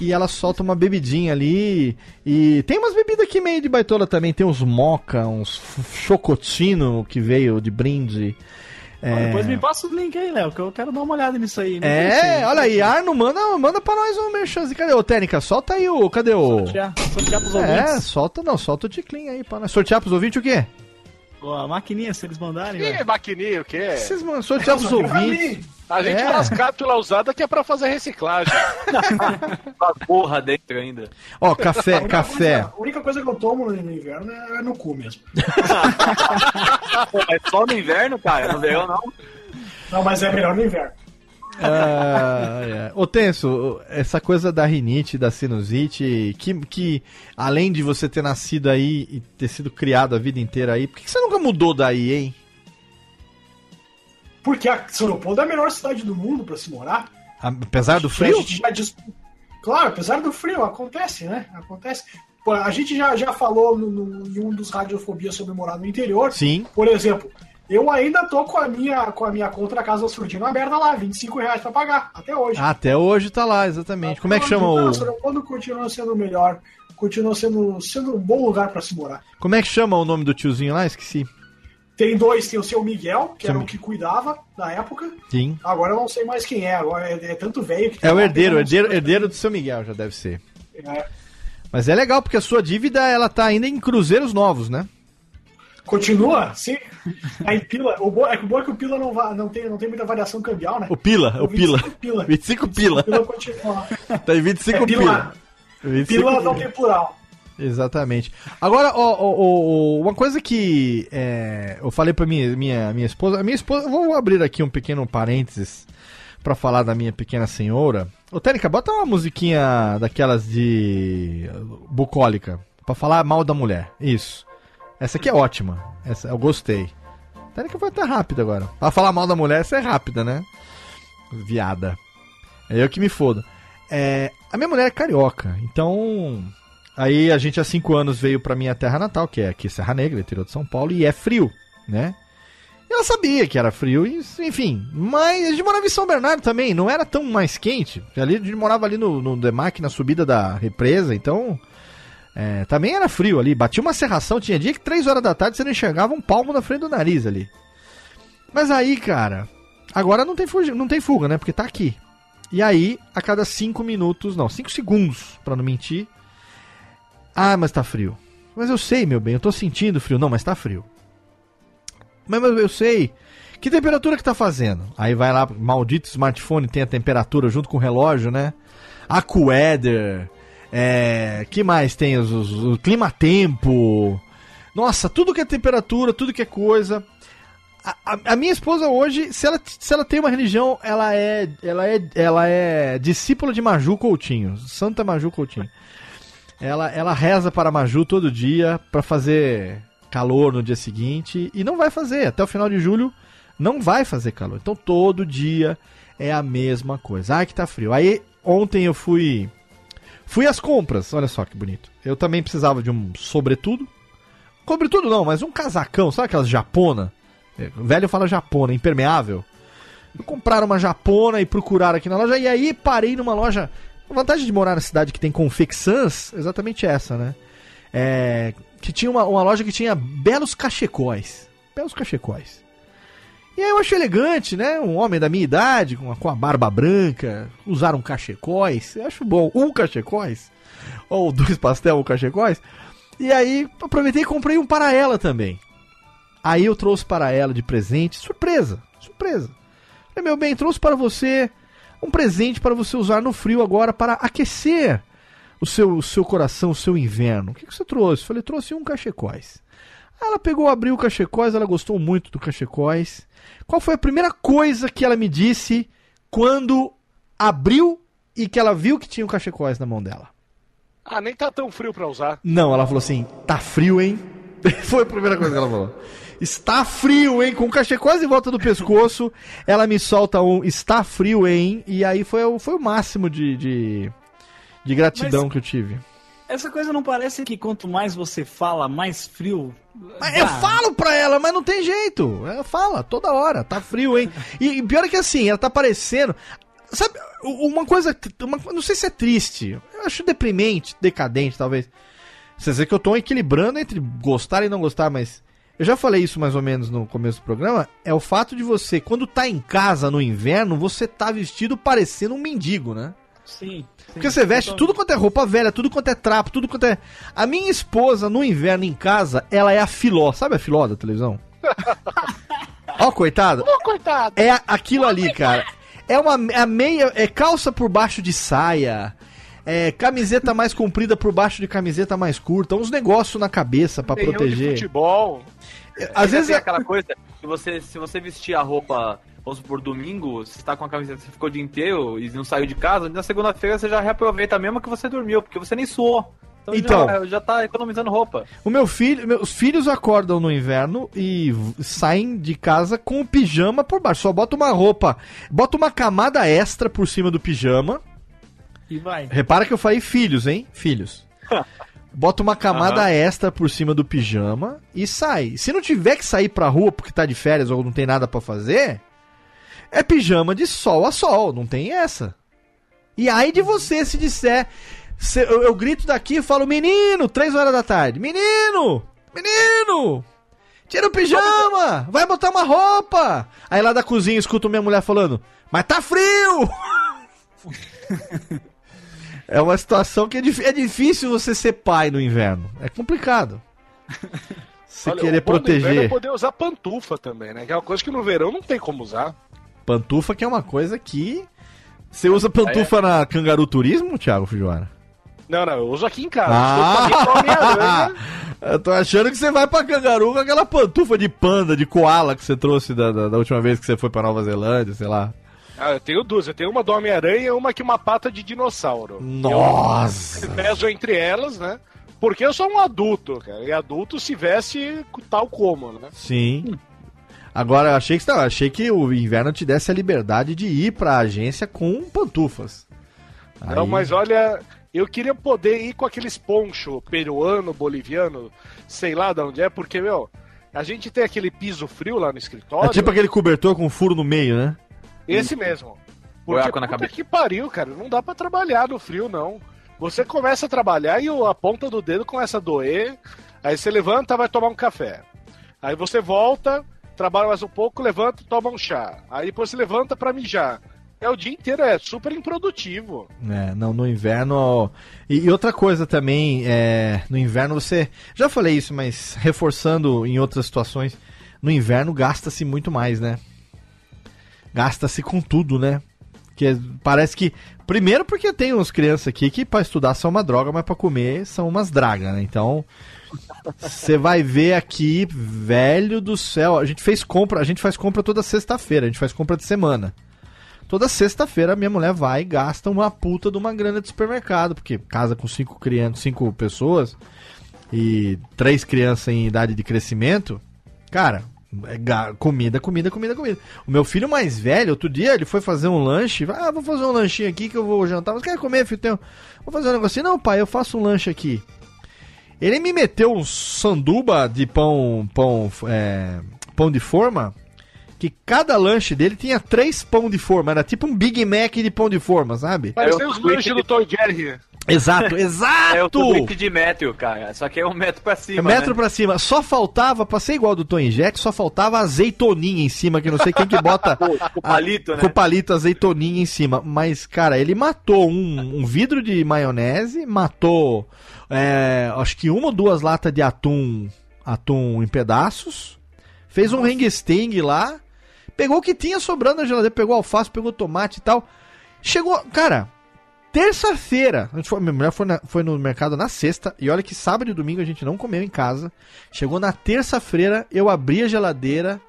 E ela solta uma bebidinha ali. E tem umas bebidas aqui meio de baitola também. Tem uns moca, uns chocotino que veio de brinde. É, Depois me passa o link aí, Léo, que eu quero dar uma olhada nisso aí. É olha aí, Arno, manda, manda pra nós um merchanzinho. Cadê o Técnica? Solta aí o. Cadê o. Sortear, sortear pros É, ouvintes. solta não, solta o ticlin aí pra nós. Sortear pros ouvintes o quê? Ó, A maquininha, se eles mandarem, Ih, velho. maquininha, o quê? Vocês mandam sortear pros ouvintes. A gente É. cápsulas usadas que é pra fazer reciclagem. Com a porra dentro ainda. Ó, café, A café. coisa- a única coisa que eu tomo no no inverno é no cu mesmo. É só no inverno, cara? No verão não. Não, mas é melhor no inverno. Ah, é. Ô, Tenso, essa coisa da rinite, da sinusite, que, que além de você ter nascido aí e ter sido criado a vida inteira aí, por que que você nunca mudou daí, hein? Porque a São Leopoldo é a melhor cidade do mundo pra se morar. Apesar do frio? dis- Claro, apesar do frio, acontece, né? Acontece. A gente já, já falou no, no- em um dos radiofobias sobre morar no interior. Sim. Por exemplo, eu ainda tô com a minha, com a minha conta da Casa do Surdino aberta lá, 25 reais pra pagar, até hoje. Até hoje tá lá, exatamente. Como é que chama o. Leopoldo continua sendo o melhor, continua sendo, sendo um bom lugar pra se morar. Como é que chama o nome do tiozinho lá? Esqueci. Tem dois, tem o seu Miguel, que Seu era o que cuidava na época. Sim. Agora eu não sei mais quem é, agora é, é tanto velho que É o herdeiro, herdeiro, sei. herdeiro do seu Miguel, já deve ser. É. Mas é legal, porque a sua dívida, ela tá ainda em cruzeiros novos, né? Continua? Sim. Aí Pila, o bom, é que o bom é que o Pila não, va- não, tem, não tem muita variação cambial, né? O Pila, o Pila. 25 Pila. 25 pila. Pila continua. Tá em 25 É, pila. pila. 25 Pila não tem plural. Exatamente. Agora, ó, ó, ó, uma coisa que é, eu falei pra minha, minha, minha esposa. A minha esposa. Vou abrir aqui um pequeno parênteses pra falar da minha pequena senhora. Ô, Tênica, bota uma musiquinha daquelas de. bucólica. Pra falar mal da mulher. Isso. Essa aqui é ótima. Essa, eu gostei. Tênica foi até rápida agora. Pra falar mal da mulher, essa é rápida, né? Viada. É eu que me fodo. É, a minha mulher é carioca, então. Aí a gente há cinco anos veio pra minha terra natal, que é aqui Serra Negra, interior de São Paulo, e é frio, né? Ela sabia que era frio, enfim. Mas a gente morava em São Bernardo também, não era tão mais quente. Ali, a gente morava ali no, no Demac, na subida da represa, então. é, também era frio ali. Batia uma serração, tinha dia que três horas da tarde você não enxergava um palmo na frente do nariz ali. Mas aí, cara, agora não tem, fuga, não tem fuga, né? Porque tá aqui. E aí, a cada cinco minutos, não, cinco segundos, pra não mentir. Ah, mas tá frio. Mas eu sei, meu bem, eu tô sentindo frio. Não, mas tá frio. Mas, mas eu sei. Que temperatura que tá fazendo? Aí vai lá, maldito smartphone tem a temperatura junto com o relógio, né? AccuWeather. É, que mais tem? Os, os- o clima-tempo. Nossa, tudo que é temperatura, tudo que é coisa. A, a- a minha esposa hoje, se ela, se ela tem uma religião, ela é, ela é, ela é discípula de Maju Coutinho, Santa Maju Coutinho. Ela, ela reza para Maju todo dia para fazer calor no dia seguinte e não vai fazer até o final de julho, não vai fazer calor. Então todo dia é a mesma coisa. Ai que tá frio. Aí ontem eu fui fui às compras. Olha só que bonito. Eu também precisava de um sobretudo. Sobretudo não, mas um casacão, sabe aquelas japona? É, o velho fala japona, impermeável. Compraram uma japona e procuraram aqui na loja. E aí parei numa loja. A vantagem de morar na cidade que tem confecçãs, exatamente essa, né? É, que tinha uma, uma loja que tinha belos cachecóis. Belos cachecóis. E aí eu achei elegante, né? Um homem da minha idade, com a, com a barba branca, usaram cachecóis. Eu acho bom. Um cachecóis. Ou dois pastel ou cachecóis. E aí aproveitei e comprei um para ela também. Aí eu trouxe para ela de presente, surpresa, surpresa. Meu bem, trouxe para você um presente para você usar no frio agora para aquecer o seu, o seu coração, o seu inverno. O que, que você trouxe? Falei, trouxe um cachecóis. Ela pegou, abriu o cachecóis, ela gostou muito do cachecóis. Qual foi a primeira coisa que ela me disse quando abriu e que ela viu que tinha o cachecóis na mão dela? Ah, nem tá tão frio pra usar. Não, ela falou assim: tá frio, hein? Foi a primeira coisa que ela falou. Está frio, hein? Com o cachê quase em volta do pescoço, ela me solta um está frio, hein? E aí foi, o- foi o máximo de, de, de gratidão Mas- que eu tive. Essa coisa não parece que quanto mais você fala, mais frio. Mas eu falo pra ela, mas não tem jeito. Ela fala toda hora, tá frio, hein? E, e pior é que assim, ela tá parecendo. Sabe, uma coisa. Uma, não sei se é triste. Eu acho deprimente, decadente, talvez. Você dizer que eu tô equilibrando entre gostar e não gostar, mas. Eu já falei isso mais ou menos no começo do programa. É o fato de você, quando tá em casa no inverno, você tá vestido parecendo um mendigo, né? Sim. Porque você veste tudo quanto é roupa velha, tudo quanto é trapo, tudo quanto é. A minha esposa, no inverno em casa, ela é a filó. Sabe a filó da televisão? Ó, coitada. Ô, coitado! É aquilo ali, cara. É uma a meia. É calça por baixo de saia. É camiseta mais comprida por baixo de camiseta mais curta. Uns negócios na cabeça pra Meião de proteger. futebol. Às vezes é- aquela coisa que você, se você vestir a roupa, vamos supor, domingo, você está com a camiseta, você ficou o dia inteiro e não saiu de casa, na segunda-feira você já reaproveita mesmo que você dormiu, porque você nem suou. Então, Então. já, já tá economizando roupa. O meu filho, meus filhos acordam no inverno e saem de casa com o pijama por baixo. Só bota uma roupa, bota uma camada extra por cima do pijama. E vai. Repara que eu falei filhos, hein? Filhos. Bota uma camada extra por cima do pijama e sai. Se não tiver que sair pra rua porque tá de férias ou não tem nada pra fazer, é pijama de sol a sol, não tem essa. E aí de você se disser, se- eu, eu grito daqui e falo, menino, três horas da tarde, menino, menino, tira o pijama, vai botar uma roupa. Aí lá da cozinha escuto minha mulher falando, mas tá frio. É uma situação que é, é difícil você ser pai no inverno. É complicado. Você Olha, querer inverno proteger. É poder usar pantufa também, né? Que é uma coisa que no verão não tem como usar. Pantufa que é uma coisa que. Você usa pantufa na Cangaru Turismo, Thiago Fujiwara? Não, não, eu uso aqui em casa. Ah! Eu tô Homem-Aranha. Eu tô achando que você vai pra Cangaru com aquela pantufa de panda, de koala que você trouxe da, da, da última vez que você foi pra Nova Zelândia, sei lá. Ah, eu tenho duas. Eu tenho uma do Homem-Aranha e uma que uma pata de dinossauro. Nossa! Eu peso entre elas, né? Porque eu sou um adulto, cara. E adulto se veste tal como, né? Sim. Agora, eu achei que, não, achei que o inverno te desse a liberdade de ir pra agência com pantufas. Não, Aí- mas olha, eu queria poder ir com aqueles poncho peruano, boliviano, sei lá de onde é, porque, meu, a gente tem aquele piso frio lá no É escritório. tipo aquele cobertor com furo no meio, né? Esse mesmo. Buraco Porque na puta cabeça. que pariu, cara. Não dá pra trabalhar no frio, não. Você começa a trabalhar e a ponta do dedo começa a doer. Aí você levanta, vai tomar um café. Aí você volta, trabalha mais um pouco, levanta, toma um chá. Aí depois você levanta pra mijar. É o dia inteiro, é super improdutivo. É, não, no inverno. E, e outra coisa também, é, no inverno você. Já falei isso, mas reforçando em outras situações, no inverno gasta-se muito mais, né? Gasta-se com tudo, né? Que parece que. Primeiro porque tem uns crianças aqui que pra estudar são uma droga, mas pra comer são umas dragas, né? Então. Você vai ver aqui, velho do céu. A gente fez compra, a gente faz compra toda sexta-feira, a gente faz compra de semana. Toda sexta-feira minha mulher vai e gasta uma puta de uma grana de supermercado, porque casa com cinco crianças, cinco pessoas e três crianças em idade de crescimento, cara, é comida, comida, comida, comida. O meu filho mais velho, outro dia, ele foi fazer um lanche, ah, vou fazer um lanchinho aqui que eu vou jantar. Você quer comer, filho? Tenho- Vou fazer um negocinho. Não, pai, eu faço um lanche aqui. Ele me meteu um sanduba de pão, pão, é, pão de forma, que cada lanche dele tinha três pão de forma. Era tipo um Big Mac de pão de forma, sabe? O os lanches do Toy Jerry. Exato, exato! É o tweet de metro, cara. Só que é um metro pra cima. metro né? pra cima. Só faltava, pra ser igual do Tony Jet, só faltava azeitoninha em cima, que não sei quem que bota O palito, né? com palito azeitoninha em cima. Mas, cara, ele matou um, um vidro de maionese, matou é, acho que uma ou duas latas de atum, atum em pedaços, fez um sting lá, pegou o que tinha sobrando na geladeira, pegou alface, pegou tomate e tal. Chegou, cara, terça-feira, a gente foi- minha mulher foi, na- foi no mercado na sexta, e olha que sábado e domingo a gente não comeu em casa. Chegou na terça-feira, eu abri a geladeira,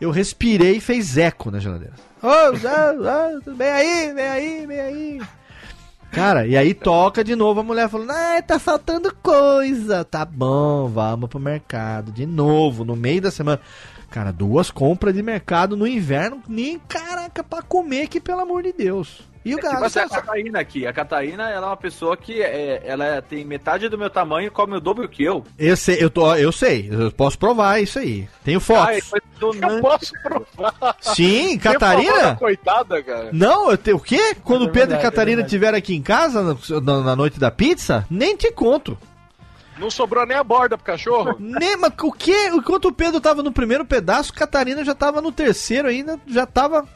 eu respirei e fez eco na geladeira. Ô, ah, tudo bem aí, vem aí, vem aí. Cara, e aí toca de novo a mulher falando: Ah, tá faltando coisa. Tá bom, vamos pro mercado. De novo, no meio da semana. Cara, duas compras de mercado no inverno, nem caraca, pra comer que pelo amor de Deus. E o Tipo gasto. assim, a Catarina aqui. A Catarina, ela é uma pessoa que é, ela tem metade do meu tamanho e come o dobro que eu. Eu sei, eu, tô, eu sei, eu posso provar isso aí. Tenho Ah, fotos. foi Eu donante. posso provar. Sim, Catarina? Coitada, cara. Não, eu te, o quê? Quando o É Pedro e verdade, Catarina é verdade. estiveram aqui em casa na- na noite da pizza, nem te conto. Não sobrou nem a borda pro cachorro. Nem, mas o quê? Enquanto o Pedro tava no primeiro pedaço, Catarina já tava no terceiro ainda, já tava.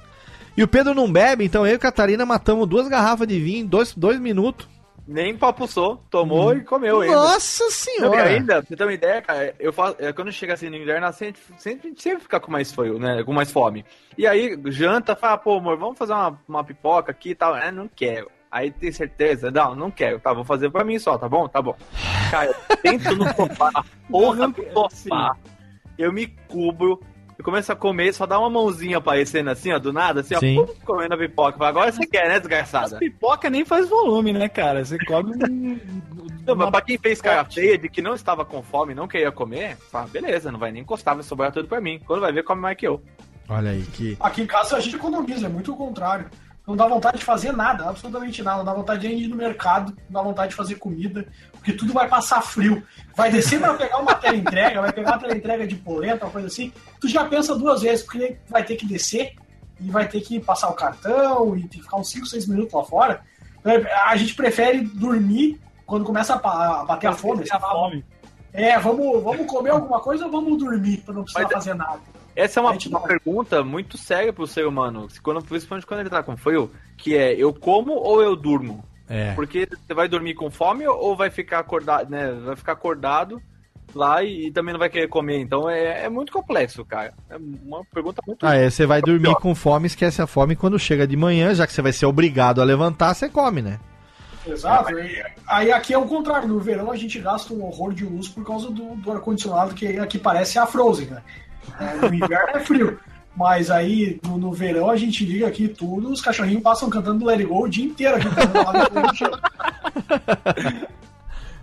E o Pedro não bebe, então eu e Catarina matamos duas garrafas de vinho em dois, dois minutos. Nem papuçou, tomou e comeu ainda. Nossa Não, senhora! ainda, pra você ter uma ideia, cara, eu faço, é, quando chega assim no inverno, assim, a gente sempre, gente sempre fica com mais frio, né? Com mais fome. E aí, janta, fala, pô, amor, vamos fazer uma, uma pipoca aqui e tal. É, não quero. Aí tem certeza? Não, não quero. Tá, vou fazer pra mim só, tá bom? Tá bom. Cara, eu tento no sofá, na porra do sofá. Eu me cubro. Eu começo a comer, só dá uma mãozinha aparecendo assim, ó, do nada, assim, Sim. ó, pum, comendo a pipoca. Fala, Agora você quer, né, As desgraçada? pipoca nem faz volume, né, cara? Você come. Não, mas pra quem fez cara feia de que não estava com fome, não queria comer, fala, beleza, não vai nem encostar, vai sobrar tudo pra mim. Quando vai ver, come mais que eu. Olha aí que. Aqui em casa a gente economiza, é muito o contrário. Não dá vontade de fazer nada, absolutamente nada. Não dá vontade de ir no mercado, não dá vontade de fazer comida, porque tudo vai passar frio. Vai descer pra pegar uma teleentrega, vai pegar uma teleentrega de polenta, uma coisa assim. Tu já pensa duas vezes, porque vai ter que descer e vai ter que passar o cartão e tem que ficar uns 5, 6 minutos lá fora. A gente prefere dormir quando começa a bater a fome. A fome. É, vamos, vamos comer alguma coisa ou vamos dormir pra não precisar Mas- fazer nada? Essa é uma, uma pergunta muito séria pro ser humano, se quando, principalmente quando ele tá com frio, que é, eu como ou eu durmo? É. Porque você vai dormir com fome ou vai ficar acordado, né? Vai ficar acordado lá e, e também não vai querer comer. Então é, é muito complexo, cara. É uma pergunta muito Ah, é, você vai dormir com fome, esquece a fome. Quando chega de manhã, já que você vai ser obrigado a levantar, você come, né? Exato. Aí aqui é o contrário. No verão a gente gasta um horror de luz por causa do, do ar-condicionado, que aqui parece a Frozen, né? É, no inverno é frio. Mas aí, no, no verão, a gente liga aqui tudo, os cachorrinhos passam cantando Let It Go o dia inteiro aqui.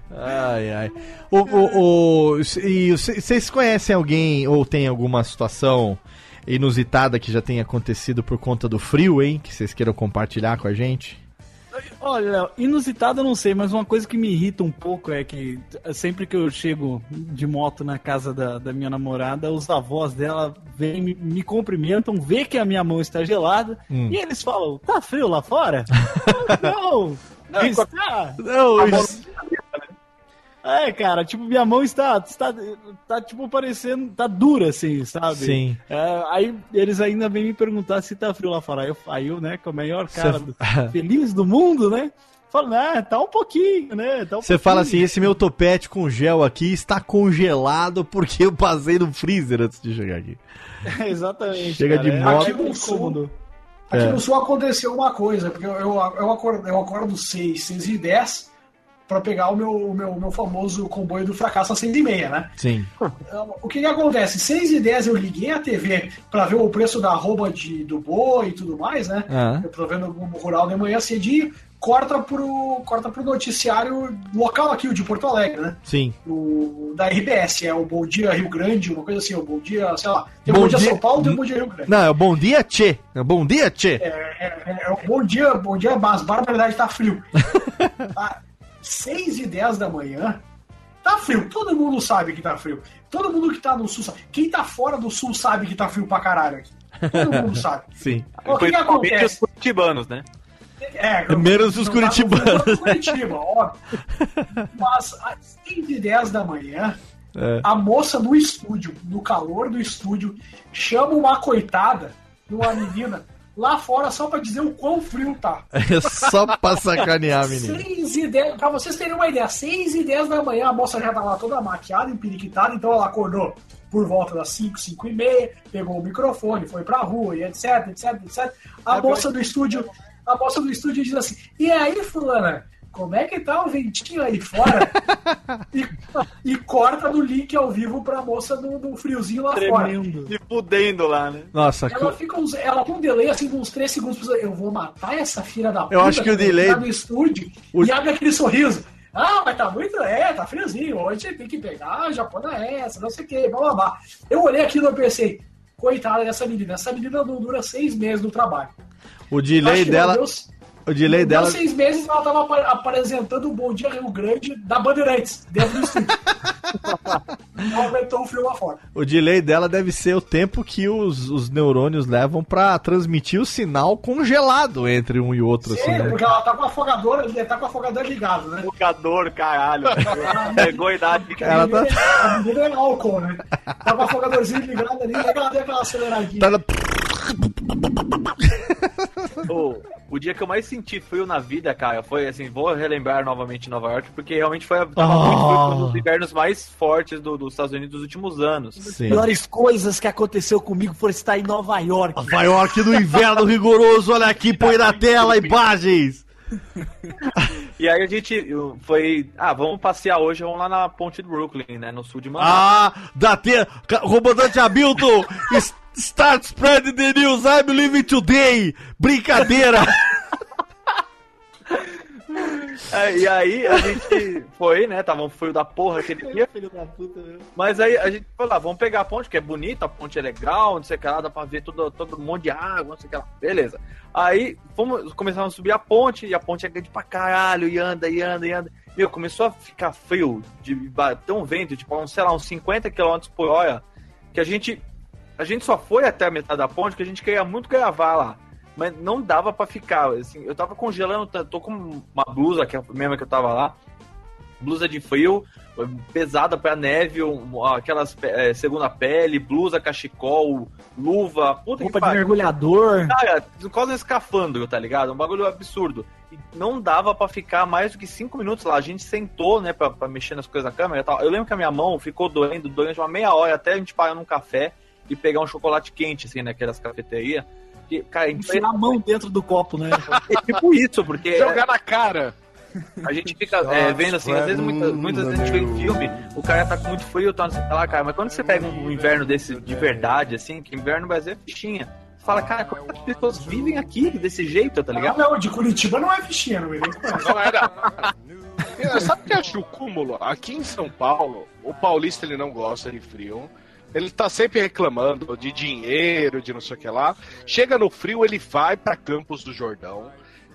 Ai, ai. O, o, o- e vocês conhecem alguém ou tem alguma situação inusitada que já tenha acontecido por conta do frio, hein? Que vocês queiram compartilhar com a gente? Olha, Léo, inusitado eu não sei, mas uma coisa que me irrita um pouco é que sempre que eu chego de moto na casa da, da minha namorada, os avós dela vêm, me, me cumprimentam, vê que a minha mão está gelada Hum. e eles falam: tá frio lá fora? não, não está. Não, isso- É, cara, tipo, minha mão está, está, tá, tipo, parecendo, tá dura, assim, sabe? Sim. É, aí eles ainda vêm me perguntar se tá frio lá fora. Aí eu, aí eu né, com a maior cara do- feliz do mundo, né? Falo, ah, tá um pouquinho, né? Tá um Você fala assim, pouquinho." esse meu topete com gel aqui está congelado porque eu passei no freezer antes de chegar aqui. Exatamente. Chega de é moto. Aqui no sul-. Aqui É. no sul aconteceu uma coisa, porque eu, eu, eu, acordo, eu acordo 6, 6 e 10 pra pegar o meu, o meu, meu famoso comboio do fracasso às 6 e meia, né? Sim. Então, O que que acontece? 6 e 10 eu liguei a TV pra ver o preço da arroba de, do boi e tudo mais, né? Ah. Eu tô vendo o Rural de manhã cedinho, corta pro, corta pro noticiário local aqui, o de Porto Alegre, né? Sim. O, da RBS, é o Bom Dia Rio Grande, uma coisa assim, o Bom Dia, sei lá. Tem o Bom Dia São Paulo, tem o Bom Dia Rio Grande. Não, é o bom dia, Tchê. É o bom dia, Tchê. É, é, é o bom dia, bom dia, mas barbaridade tá frio. Tá 6 e 10 da manhã, tá frio. Todo mundo sabe que tá frio. Todo mundo que tá no sul sabe. Quem tá fora do sul sabe que tá frio pra caralho aqui. Todo mundo sabe. Sim. O que, que Principalmente os acontece? curitibanos, né? É, Menos os curitibanos. tá Curitiba, óbvio. Mas às 6 e 10 da manhã, É. a moça no estúdio, no calor do estúdio, chama uma coitada, uma menina, lá fora só pra dizer o quão frio tá. É só pra sacanear, menino. 6 e 10, pra vocês terem uma ideia, 6 e 10 da manhã, a moça já tava toda maquiada, empiriquitada, então ela acordou por volta das 5, 5 e meia, pegou o microfone, foi pra rua e etc, etc, etc. A moça do estúdio, a moça do estúdio diz assim, e aí, fulana, como é que tá o ventinho aí fora? e, e corta no link ao vivo pra moça do, do friozinho lá fora. Tremendo. Se fudendo lá, né? Nossa, Ela fica uns, ela com um delay assim, de uns 3 segundos, eu vou matar essa filha da puta. Eu acho que o vai delay- entrar no estúdio o- e abre aquele sorriso. Ah, mas tá muito, é, tá friozinho, hoje tem que pegar, já põe essa, não sei o que, blá blá blá. Eu olhei aquilo e pensei, coitada dessa menina, essa menina não dura seis meses no trabalho. o delay que dela. não deu- O delay deu dela. seis meses ela tava apresentando o Bom Dia Rio Grande da Bandeirantes, dentro do estúdio. Não aumentou o frio lá fora. O delay dela deve ser o tempo que os, os neurônios levam pra transmitir o sinal congelado entre um e outro, assim, Sim, né? porque ela tá com a afogadora, ele tá com a afogadora ligado, né? Jogador, caralho. Pegou a idade. Ela a, tá- menina, a menina é álcool, né? Tá com o afogadorzinho ligado ali, ela deu aquela aceleradinha. Tá na- O, o dia que eu mais senti frio na vida, cara, foi assim, vou relembrar novamente Nova York, porque realmente foi tava muito frio, foi um dos invernos mais fortes do- dos Estados Unidos dos últimos anos. Sim. piores coisas que aconteceu comigo foram estar em Nova York. Nova York no inverno rigoroso, olha aqui, põe na tela imagens. E aí a gente foi, ah, vamos passear hoje, vamos lá na ponte do Brooklyn, né, no sul de Manhattan. Ah, da te... Comandante Hamilton, start spreading the news, I'm living today. Brincadeira. É, e aí a gente foi, né, tava um frio da porra aquele dia. Filho da puta, meu. Mas aí a gente falou, ah, vamos pegar a ponte, que é bonita, a ponte é legal, não sei o que lá, dá pra ver todo, todo um monte de água, não sei o que lá. Beleza. Aí fomos, começamos a subir a ponte, e a ponte é grande pra caralho, e anda, e anda, e anda. Meu, começou a ficar frio, de bater um vento, tipo, uns, sei lá, uns 50 km por hora, que a gente, a gente só foi até a metade da ponte, que a gente queria muito gravar lá. Mas não dava pra ficar, assim, eu tava congelando, tô com uma blusa, que é a mesma que eu tava lá, blusa de frio, pesada pra neve, aquelas é, segunda pele, blusa, cachecol, luva, puta Roupa que de pariu. mergulhador. Cara, quase um escafandro, tá ligado? Um bagulho absurdo. E não dava pra ficar mais do que cinco minutos lá. A gente sentou, né, pra, pra mexer nas coisas da câmera e tal. Eu lembro que a minha mão ficou doendo durante uma meia hora até a gente parar num café e pegar um chocolate quente, assim, naquelas cafeterias. Que, cara, Enfiar a mão dentro do copo, né? é tipo isso, porque Jogar na cara. A gente fica é, vendo assim, às vezes, muitas, muitas vezes a gente vê em filme, o cara tá com muito frio, tá, sei lá, cara. Mas quando você pega um inverno desse de verdade, assim, que inverno no Brasil é fichinha. Você fala, cara, como é as pessoas vivem aqui desse jeito, tá ligado? Não, não, de Curitiba não é fichinha, não conhece. Não era. É, Sabe o que eu acho o cúmulo? Aqui em São Paulo, o paulista ele não gosta de frio. Ele tá sempre reclamando de dinheiro, de não sei o que lá. Chega no frio, ele vai pra Campos do Jordão,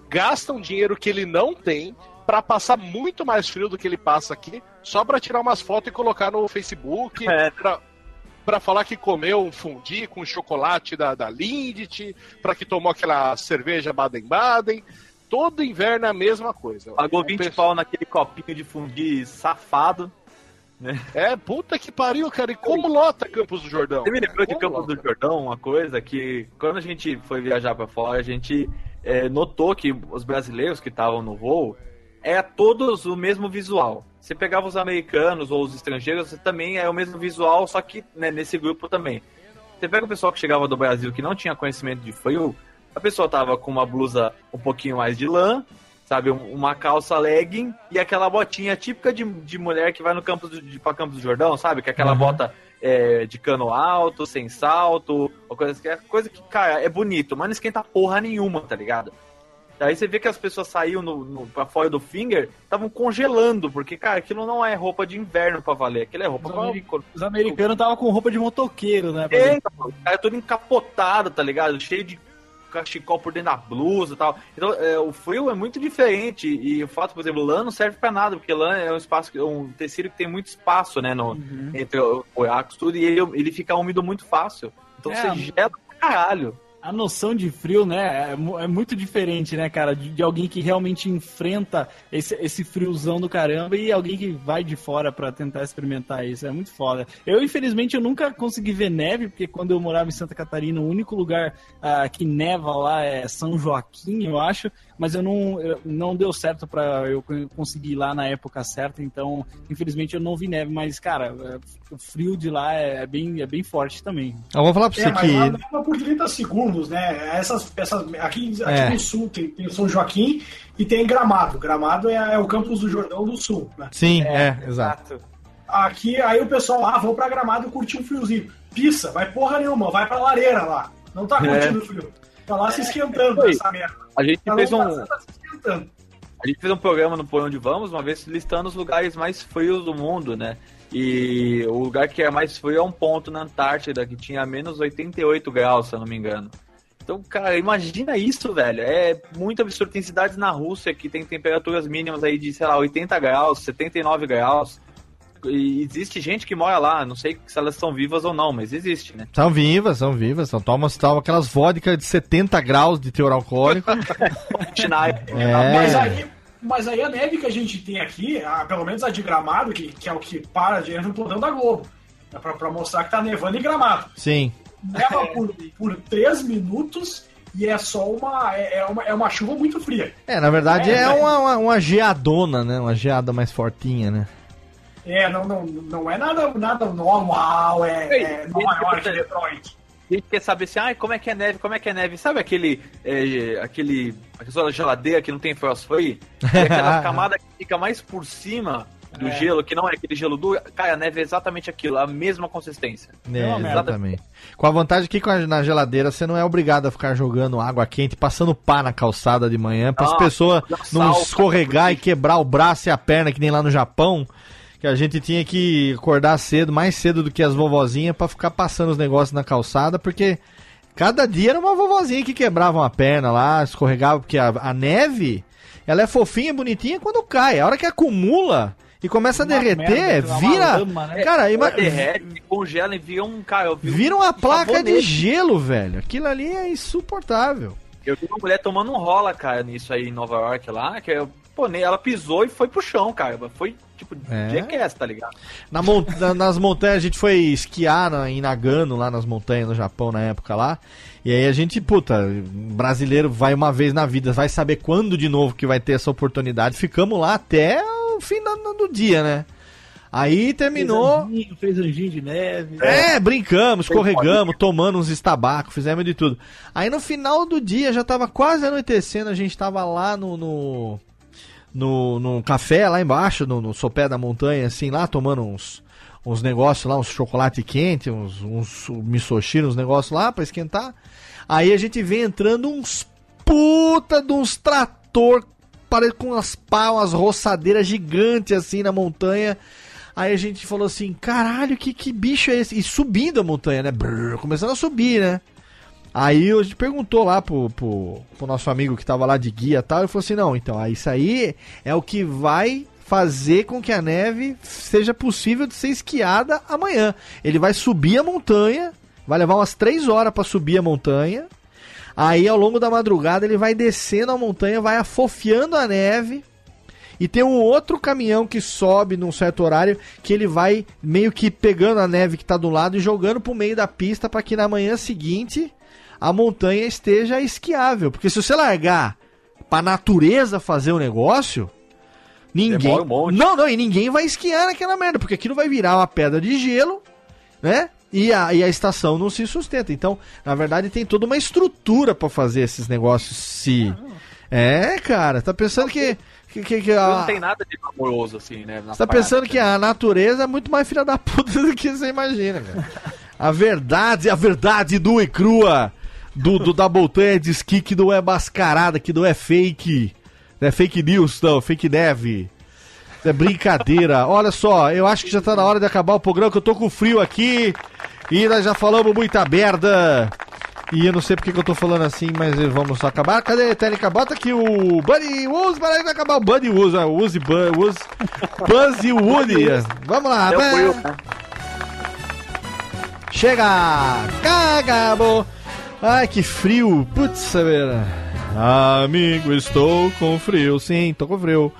gasta um dinheiro que ele não tem pra passar muito mais frio do que ele passa aqui, só pra tirar umas fotos e colocar no Facebook, É. pra, pra falar que comeu um fundi com chocolate da, da Lindt, pra que tomou aquela cerveja Baden-Baden. Todo inverno é a mesma coisa. Pagou O 20 pessoal- pau naquele copinho de fundir safado. É, puta que pariu, cara. E como lota Campos do Jordão? Você me lembrou de Campos lota? do Jordão, uma coisa que quando a gente foi viajar pra fora, a gente é, notou que os brasileiros que estavam no voo é todos o mesmo visual. Você pegava os americanos ou os estrangeiros, você também é o mesmo visual, só que né, nesse grupo também. Você pega o pessoal que chegava do Brasil que não tinha conhecimento de frio, a pessoa tava com uma blusa um pouquinho mais de lã, sabe, um- uma calça legging e aquela botinha típica de, de mulher que vai no campus do, de, pra Campos do Jordão, sabe? Que é aquela bota é, de cano alto, sem salto, uma coisa que é coisa que, cara, é bonito, mas não esquenta porra nenhuma, tá ligado? Daí você vê que as pessoas saíam no, no, pra fora do finger, estavam congelando, porque, cara, aquilo não é roupa de inverno pra valer, aquilo é roupa Os pra. ameri- Os americanos estavam com roupa de motoqueiro, né? É, então, cara é todo encapotado, tá ligado? Cheio de cachecol por dentro da blusa e tal. Então, é, o frio é muito diferente. E o fato, por exemplo, lã não serve pra nada, porque lã é um espaço, um tecido que tem muito espaço, né? No, Entre o buracos, tudo, e ele, ele fica úmido muito fácil. Então É, você gela pra caralho. A noção de frio, né, é, é muito diferente, né, cara, de, de alguém que realmente enfrenta esse, esse friozão do caramba e alguém que vai de fora pra tentar experimentar isso. É muito foda. Eu, infelizmente, eu nunca consegui ver neve, porque quando eu morava em Santa Catarina, o único lugar ah, que neva lá é São Joaquim, eu acho, mas eu não, eu- não deu certo pra eu con- conseguir ir lá na época certa, então, infelizmente, eu não vi neve, mas, cara, é, o frio de lá é, é bem, é bem forte também. Eu vou falar pra você É, mas que. lá leva por 30 segundos, né? Essas, essas, aqui aqui É. no sul tem, tem São Joaquim e tem Gramado. Gramado é, é o campus do Jordão do Sul, né? Sim, é, exato. Aqui, aí o pessoal, ah, vão pra Gramado curtir um friozinho. Pissa, vai porra nenhuma, vai pra lareira lá. Não tá curtindo frio. Tá lá se esquentando essa merda. A gente Tá fez um. tá esquentando. A gente fez um programa no Por Onde Vamos, uma vez listando os lugares mais frios do mundo, né? E o lugar que é mais frio é um ponto na Antártida, que tinha menos 88 graus, se eu não me engano. Então, cara, imagina isso, velho. É muito absurdo. Tem cidades na Rússia que tem temperaturas mínimas aí de, sei lá, 80 graus, 79 graus. E existe gente que mora lá, não sei se elas estão vivas ou não, mas existe, né? São vivas, são vivas. São, tomam, tomam aquelas vodkas de 70 graus de teor alcoólico. É. Mas, aí, mas aí a neve que a gente tem aqui, a- pelo menos a de Gramado, que, que é o que para de entra no plantão da Globo. É pra, pra mostrar que tá nevando em Gramado. Sim. Neva por, por 3 minutos e é só uma é, é uma. é uma chuva muito fria. É, na verdade é, É, mas- uma, uma, uma geadona, né? Uma geada mais fortinha, né? É, não, não, não é nada, nada normal, é, é Nova York, Detroit. A gente quer saber assim, ah, como é que é neve, como é que é neve? Sabe aquele, é, aquele, aquela geladeira que não tem frost free? É aquela camada que fica mais por cima do gelo, que não é aquele gelo duro. Cara, a neve é exatamente aquilo, a mesma consistência. É, uma merda. exatamente. Com a vantagem que na geladeira você não é obrigado a ficar jogando água quente, passando pá na calçada de manhã, para as Ah, pessoas não escorregar e quebrar o braço e a perna, que nem lá no Japão, que a gente tinha que acordar cedo, mais cedo do que as vovozinhas, para ficar passando os negócios na calçada, porque cada dia era uma vovozinha que quebrava uma perna lá, escorregava, porque a, a neve, ela é fofinha, bonitinha quando cai. A hora que acumula e começa a Uma derreter, merda, uma vira. lama, né? Cara, ima- derrete, congela e vira um, cara, eu vi um- Vira uma um placa de sabonete. gelo, velho. Aquilo ali é insuportável. Eu vi uma mulher tomando um rola, cara, nisso aí em Nova York lá, que eu, pô, ela pisou e foi pro chão, cara. Foi, tipo, É. jackass, tá ligado? Na- nas montanhas, a gente foi esquiar na, em Nagano, lá nas montanhas no Japão, na época lá. E aí a gente, puta, brasileiro vai uma vez na vida, vai saber quando de novo que vai ter essa oportunidade. Ficamos lá até o fim do, do dia, né? Aí terminou. Fez anjinho, fez anjinho de neve. É, brincamos, escorregamos, tomando uns estabacos, fizemos de tudo. Aí no final do dia, já tava quase anoitecendo, a gente tava lá no. no, no, no café lá embaixo, no, no sopé da montanha, assim, lá, tomando uns, uns negócios lá, uns chocolate quente, uns, uns misoshi, uns negócios lá pra esquentar. Aí a gente vem entrando uns puta de uns trator com umas pá, umas roçadeiras gigantes assim na montanha. Aí a gente falou assim, caralho, que, que bicho é esse? E subindo a montanha, né? Brrr, começando a subir, né? Aí a gente perguntou lá pro, pro, pro nosso amigo que tava lá de guia e tal, ele falou assim, não, então, isso aí é o que vai fazer com que a neve seja possível de ser esquiada amanhã. Ele vai subir a montanha, vai levar umas 3 horas para subir a montanha, aí ao longo da madrugada ele vai descendo a montanha, vai afofiando a neve, e tem um outro caminhão que sobe num certo horário que ele vai meio que pegando a neve que tá do lado e jogando pro meio da pista para que na manhã seguinte a montanha esteja esquiável. Porque se você largar pra natureza fazer o negócio, ninguém. Um monte. Não, não, e ninguém vai esquiar naquela merda, porque aquilo vai virar uma pedra de gelo, né? E a, e a estação não se sustenta. Então, na verdade, tem toda uma estrutura pra fazer esses negócios se. É, cara, tá pensando que. Que, que, que a- Não tem nada de amoroso, assim, né? você tá pensando que a natureza é muito mais filha da puta do que você imagina, cara. A verdade, a verdade do e crua do, do da montanha de esqui que não é mascarada, que não é fake. Não é fake news, não, fake neve. É brincadeira. Olha só, eu acho que já tá na hora de acabar o programa, que eu tô com frio aqui. E nós já falamos muita merda. E eu não sei porque que eu tô falando assim, mas vamos acabar. Cadê, Técnica? Bota aqui o Buddy Woos, para aí vai acabar o Buddy Woos, ah, Woos e Buzz, Woos, Buzz e Woody. Vamos lá, vai. né? Chega! Acabou! Ai, que frio! Putz, vera. Amigo, estou com frio. Sim, tô com frio.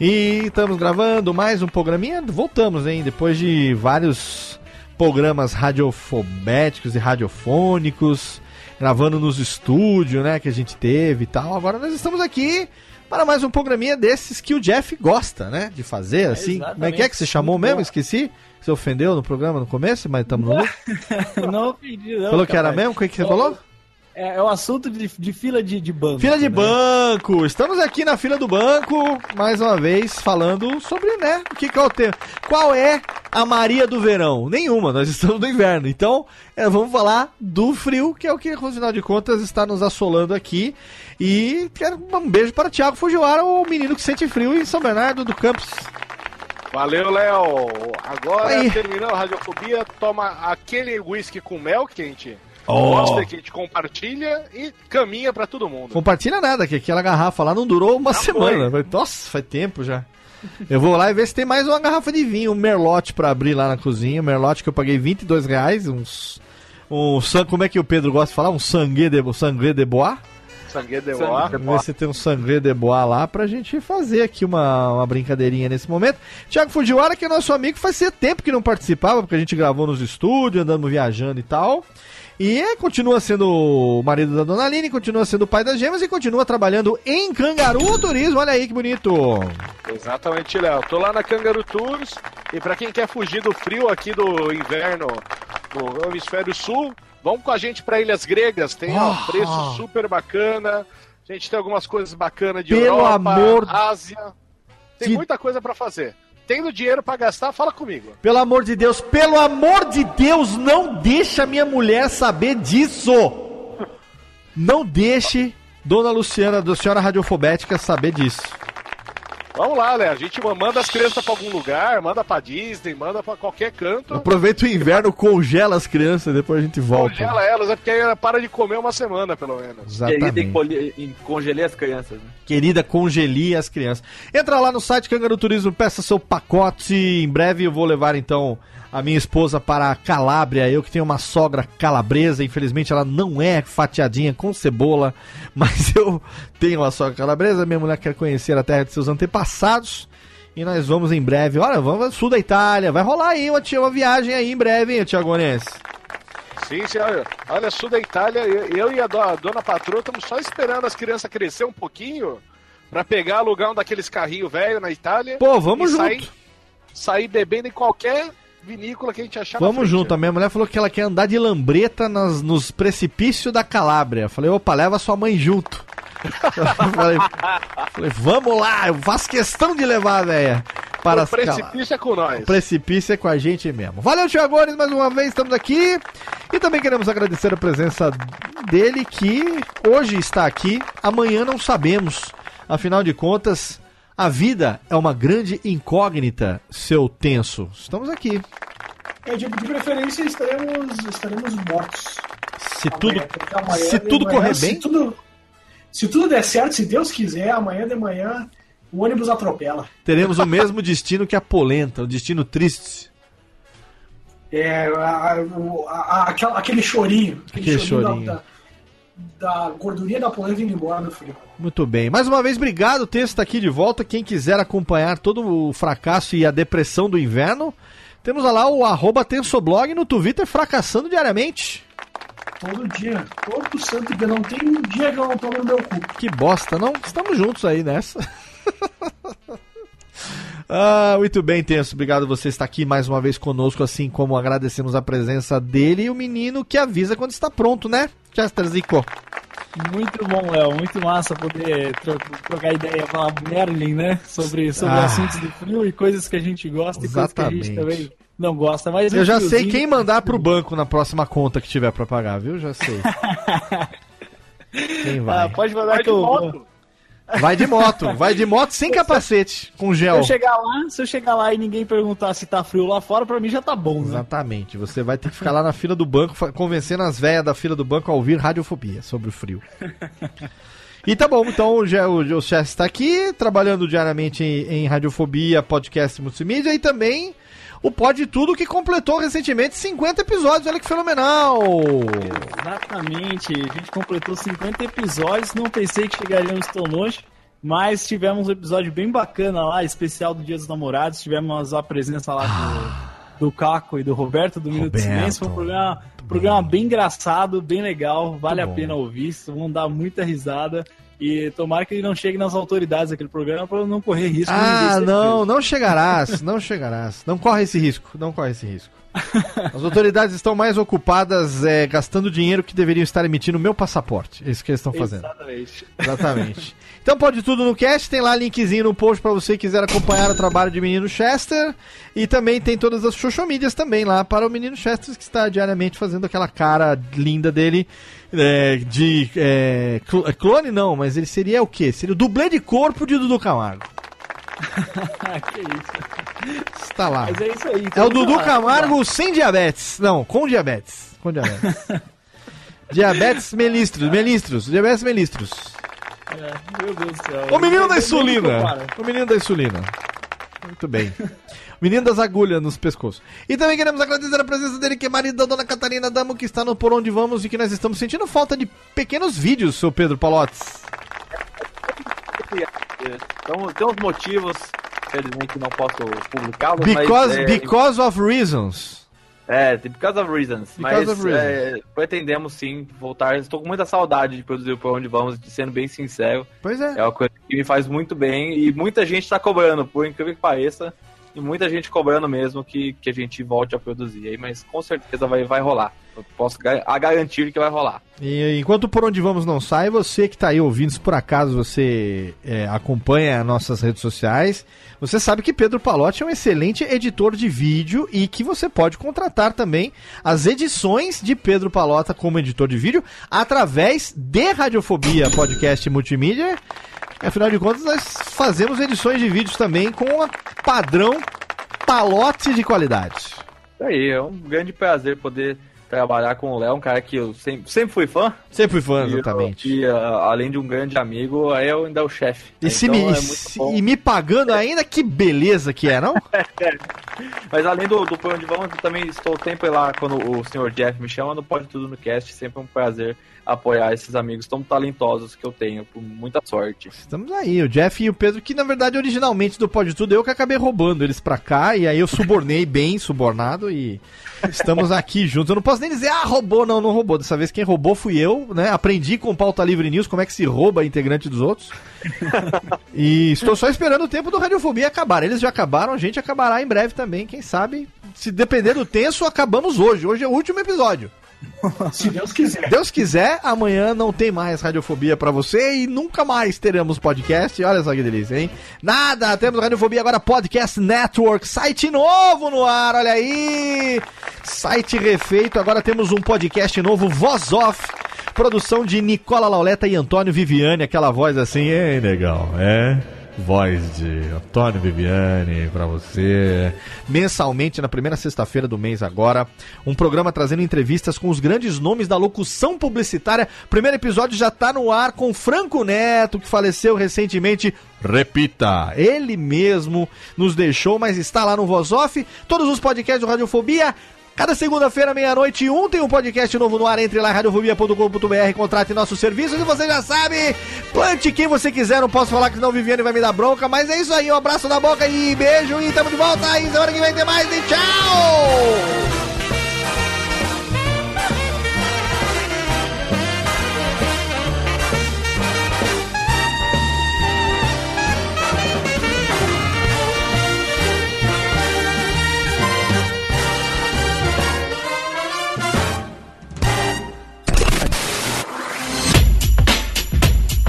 E estamos gravando mais um programinha. Voltamos, hein? Depois de vários programas radiofobéticos e radiofônicos, gravando nos estúdios, né? Que a gente teve e tal. Agora nós estamos aqui para mais um programinha desses que o Jeff gosta, né? De fazer, assim. Como é que é que você chamou mesmo? bom. Esqueci. Você ofendeu no programa no começo, mas estamos no não ofendi, não. Falou que era mesmo? O que, que você falou? É, é o assunto de, de fila de, de banco. Fila de né? banco! Estamos aqui na fila do banco, mais uma vez, falando sobre, né, o que, que é o tema. Qual é a Maria do verão? Nenhuma, nós estamos no inverno. Então, é, vamos falar do frio, que é o que, afinal de contas, está nos assolando aqui. E quero um beijo para o Thiago Fujiwara, o menino que sente frio em São Bernardo do Campos. Valeu, Léo. Agora, Aí. terminando a radiofobia, toma aquele whisky com mel quente. Oh. Gosta que a gente compartilha e caminha pra todo mundo. Compartilha nada, que aquela garrafa lá não durou uma semana. Foi- Nossa, faz tempo já. Eu vou lá e ver se tem mais uma garrafa de vinho, um merlote pra abrir lá na cozinha. Um merlote que eu paguei 22 reais, uns... Um, como é que o Pedro gosta de falar? Um sangue de, um sangue de bois? Sangue de de Vamos ver se tem um sangue de bois lá pra gente fazer aqui uma, uma brincadeirinha nesse momento. Tiago Fujiwara, que é nosso amigo, fazia tempo que não participava, porque a gente gravou nos estúdios, andando viajando e tal. E é, continua sendo o marido da Dona Aline, continua sendo o pai das gêmeas e continua trabalhando em Cangaru Turismo. Olha aí que bonito. Exatamente, Léo. Tô lá na Kangaroo Tours e pra quem quer fugir do frio aqui do inverno no hemisfério sul, vamos com a gente pra Ilhas Gregas. Tem ó, Ah. preço super bacana. A gente tem algumas coisas bacanas de Pelo Europa, amor Ásia. Tem de- muita coisa pra fazer. Tendo dinheiro pra gastar, fala comigo. Pelo amor de Deus, pelo amor de Deus, não deixa minha mulher saber disso. Não deixe Dona Luciana, da senhora radiofobética, saber disso. Vamos lá, Léo. A gente manda as crianças pra algum lugar, manda pra Disney, manda pra qualquer canto. Aproveita o inverno, congela as crianças, depois a gente volta. Congela elas, é porque aí ela para de comer uma semana, pelo menos. Querida, Exatamente. en- congelei as crianças, né? Querida, congelie as crianças. Entra lá no site Cangaru Turismo, peça seu pacote. Em breve eu vou levar então a minha esposa para a Calábria. Eu que tenho uma sogra calabresa, infelizmente ela não é fatiadinha com cebola, mas eu tenho uma sogra calabresa. Minha mulher quer conhecer a terra de seus antepassados. E nós vamos em breve. Olha, vamos ao sul da Itália. Vai rolar aí uma, uma viagem aí em breve, hein, Gonense? Sim, sim, olha, olha, sul da Itália, eu, e a, do- a dona patroa estamos só esperando as crianças crescer um pouquinho pra pegar, alugar um daqueles carrinhos velho na Itália. Pô, vamos junto. Sair, sair bebendo em qualquer vinícola que a gente achar Vamos junto. A minha mulher falou que ela quer andar de lambreta nas, nos precipícios da Calábria. Falei, opa, leva sua mãe junto. falei, falei, vamos lá, eu faço questão de levar a véia para O precipício é com nós. O precipício é com a gente mesmo. Valeu, Thiago Gomes, mais uma vez estamos aqui. E também queremos agradecer a presença dele, que hoje está aqui, amanhã não sabemos. Afinal de contas, a vida é uma grande incógnita, seu tenso. Estamos aqui. É, de, de preferência estaremos, estaremos mortos. Se tudo, Amanhã, porque amanhã se tudo manhã, correr se bem, tudo- se tudo der certo, se Deus quiser, amanhã de manhã o ônibus atropela. teremos o mesmo destino que a polenta, o destino triste. É, a- a- a- aquele chorinho. Aquele chorinho. Da, da, da gordurinha da polenta indo embora no frio. Muito bem. Mais uma vez, obrigado. O texto está aqui de volta. Quem quiser acompanhar todo o fracasso e a depressão do inverno, temos lá o arroba tensoblog no Twitter fracassando diariamente. Todo dia. Todo santo dia. Não tem um dia que eu não tomo no meu cu. Que bosta, não? Estamos juntos aí nessa. ah, muito bem, Tenso. Obrigado você estar aqui mais uma vez conosco, assim como agradecemos a presença dele e o menino que avisa quando está pronto, né? Chester Zico. Muito bom, Léo. Muito massa poder tro trocar ideia com a Merlin, né? Sobre, sobre Ah. assuntos do frio e coisas que a gente gosta e coisas que a gente Exatamente. também não gosta. Mas Eu já sei quem mandar pro banco na próxima conta que tiver pra pagar, viu? Já sei. Quem Ah, vai? pode mandar Vai que de eu. moto. Vai de moto, vai de moto sem capacete, com Se gel. eu chegar lá, se eu chegar lá e ninguém perguntar se tá frio lá fora, pra mim já tá bom, né? Exatamente. Você vai ter que ficar lá na fila do banco, convencendo as velhas da fila do banco a ouvir radiofobia sobre o frio. E tá bom, então o, o, o Chess está aqui, trabalhando diariamente em, em radiofobia, podcast multimídia e também o Pode Tudo que completou recentemente 50 episódios. Olha que fenomenal! Exatamente. A gente completou 50 episódios. Não pensei que chegaríamos tão longe. Mas tivemos um episódio bem bacana lá, especial do Dia dos Namorados. Tivemos a presença lá do, do Caco e do Roberto do Minuto Roberto. Silêncio. Foi um programa, programa bem engraçado, bem legal. Vale a bom. pena ouvir. Vão dar muita risada. E tomara que ele não chegue nas autoridades aquele programa para não correr risco. Ah, não, não chegarás, não chegarás. Não corre esse risco, não corre esse risco. As autoridades estão mais ocupadas é, gastando dinheiro que deveriam estar emitindo meu passaporte. É isso que eles estão fazendo. Exatamente. Exatamente. Então pode tudo no cast, tem lá linkzinho no post pra você que quiser acompanhar o trabalho de Menino Chester. E também tem todas as social medias também lá para o Menino Chester, que está diariamente fazendo aquela cara linda dele é, de é, é, clone não, mas ele seria o quê? Seria o dublê de corpo de Dudu Camargo. Que isso. Está lá. Mas é isso aí. É então o Dudu lá, vamos lá. Camargo sem diabetes. Não, com diabetes. Com diabetes. diabetes melistros, melistros, diabetes melistros. É, meu Deus do céu. O menino da nem insulina. O menino da insulina. Muito bem. Menino das agulhas nos pescoços. E também queremos agradecer a presença dele, que é marido da dona Catarina Damo, que está no Por Onde Vamos e que nós estamos sentindo falta de pequenos vídeos, seu Pedro Palotes. Então, tem uns motivos, infelizmente não posso publicá-los, Because, mas... é, because of reasons. É, because of reasons. Because mas of reasons. é, pretendemos sim voltar. Estou com muita saudade de produzir Por Onde Vamos, sendo bem sincero. Pois é. É uma coisa que me faz muito bem e muita gente está cobrando, por incrível que pareça. E muita gente cobrando mesmo que, que a gente volte a produzir aí, mas com certeza vai, vai rolar. Eu posso a garantir que vai rolar. E enquanto Por Onde Vamos não sai, você que está aí ouvindo, se por acaso você é, acompanha nossas redes sociais, você sabe que Pedro Palotti é um excelente editor de vídeo e que você pode contratar também as edições de Pedro Palota como editor de vídeo através de Radiofobia Podcast Multimídia. Afinal de contas, nós fazemos edições de vídeos também com a padrão Palote de qualidade. Isso aí, é um grande prazer poder trabalhar com o Léo, um cara que eu sempre, sempre fui fã. Sempre fui fã, E eu- exatamente. E, ah, além de um grande amigo, aí eu ainda é o chefe. E, Então me, é e se- e me pagando ainda, que beleza que é, não? Mas além do, do Por Onde Vamos, eu também estou sempre lá quando o senhor Jeff me chama no Pode Tudo no Cast. Sempre um prazer apoiar esses amigos tão talentosos que eu tenho, com muita sorte. Estamos aí, o Jeff e o Pedro, que na verdade originalmente do Pode Tudo eu que acabei roubando eles pra cá, e aí eu subornei bem, subornado, e estamos aqui juntos. Eu não posso nem dizer, ah, roubou, não, não roubou. Dessa vez quem roubou fui eu, né? Aprendi com o Pauta Livre News como é que se rouba integrante dos outros. e estou só esperando o tempo do Radiofobia acabar. Eles já acabaram, a gente acabará em breve também, quem sabe. Se depender do tenso, acabamos hoje. Hoje é o último episódio. Se Deus quiser. Deus quiser, amanhã não tem mais Radiofobia pra você e nunca mais teremos podcast. Olha só que delícia, hein? Nada, temos Radiofobia agora Podcast Network, site novo no ar, olha aí! Site refeito, agora temos um podcast novo, Voz Off. Produção de Nicola Lauleta e Antônio Viviane, aquela voz assim, é legal, é? Voz de Antônio Viviane pra você. Mensalmente, na primeira sexta-feira do mês agora, um programa trazendo entrevistas com os grandes nomes da locução publicitária. Primeiro episódio já tá no ar com Franco Neto, que faleceu recentemente. Repita, ele mesmo nos deixou, mas está lá no Voz Off. Todos os podcasts do Radiofobia Cada segunda-feira, meia-noite, um tem um podcast novo no ar. Entre lá, radiofobia.com.br, contrate nossos serviços e você já sabe, plante quem você quiser. Não posso falar que senão Viviane vai me dar bronca, mas é isso aí. Um abraço na boca e beijo e tamo de volta. E semana que vem tem mais e tchau!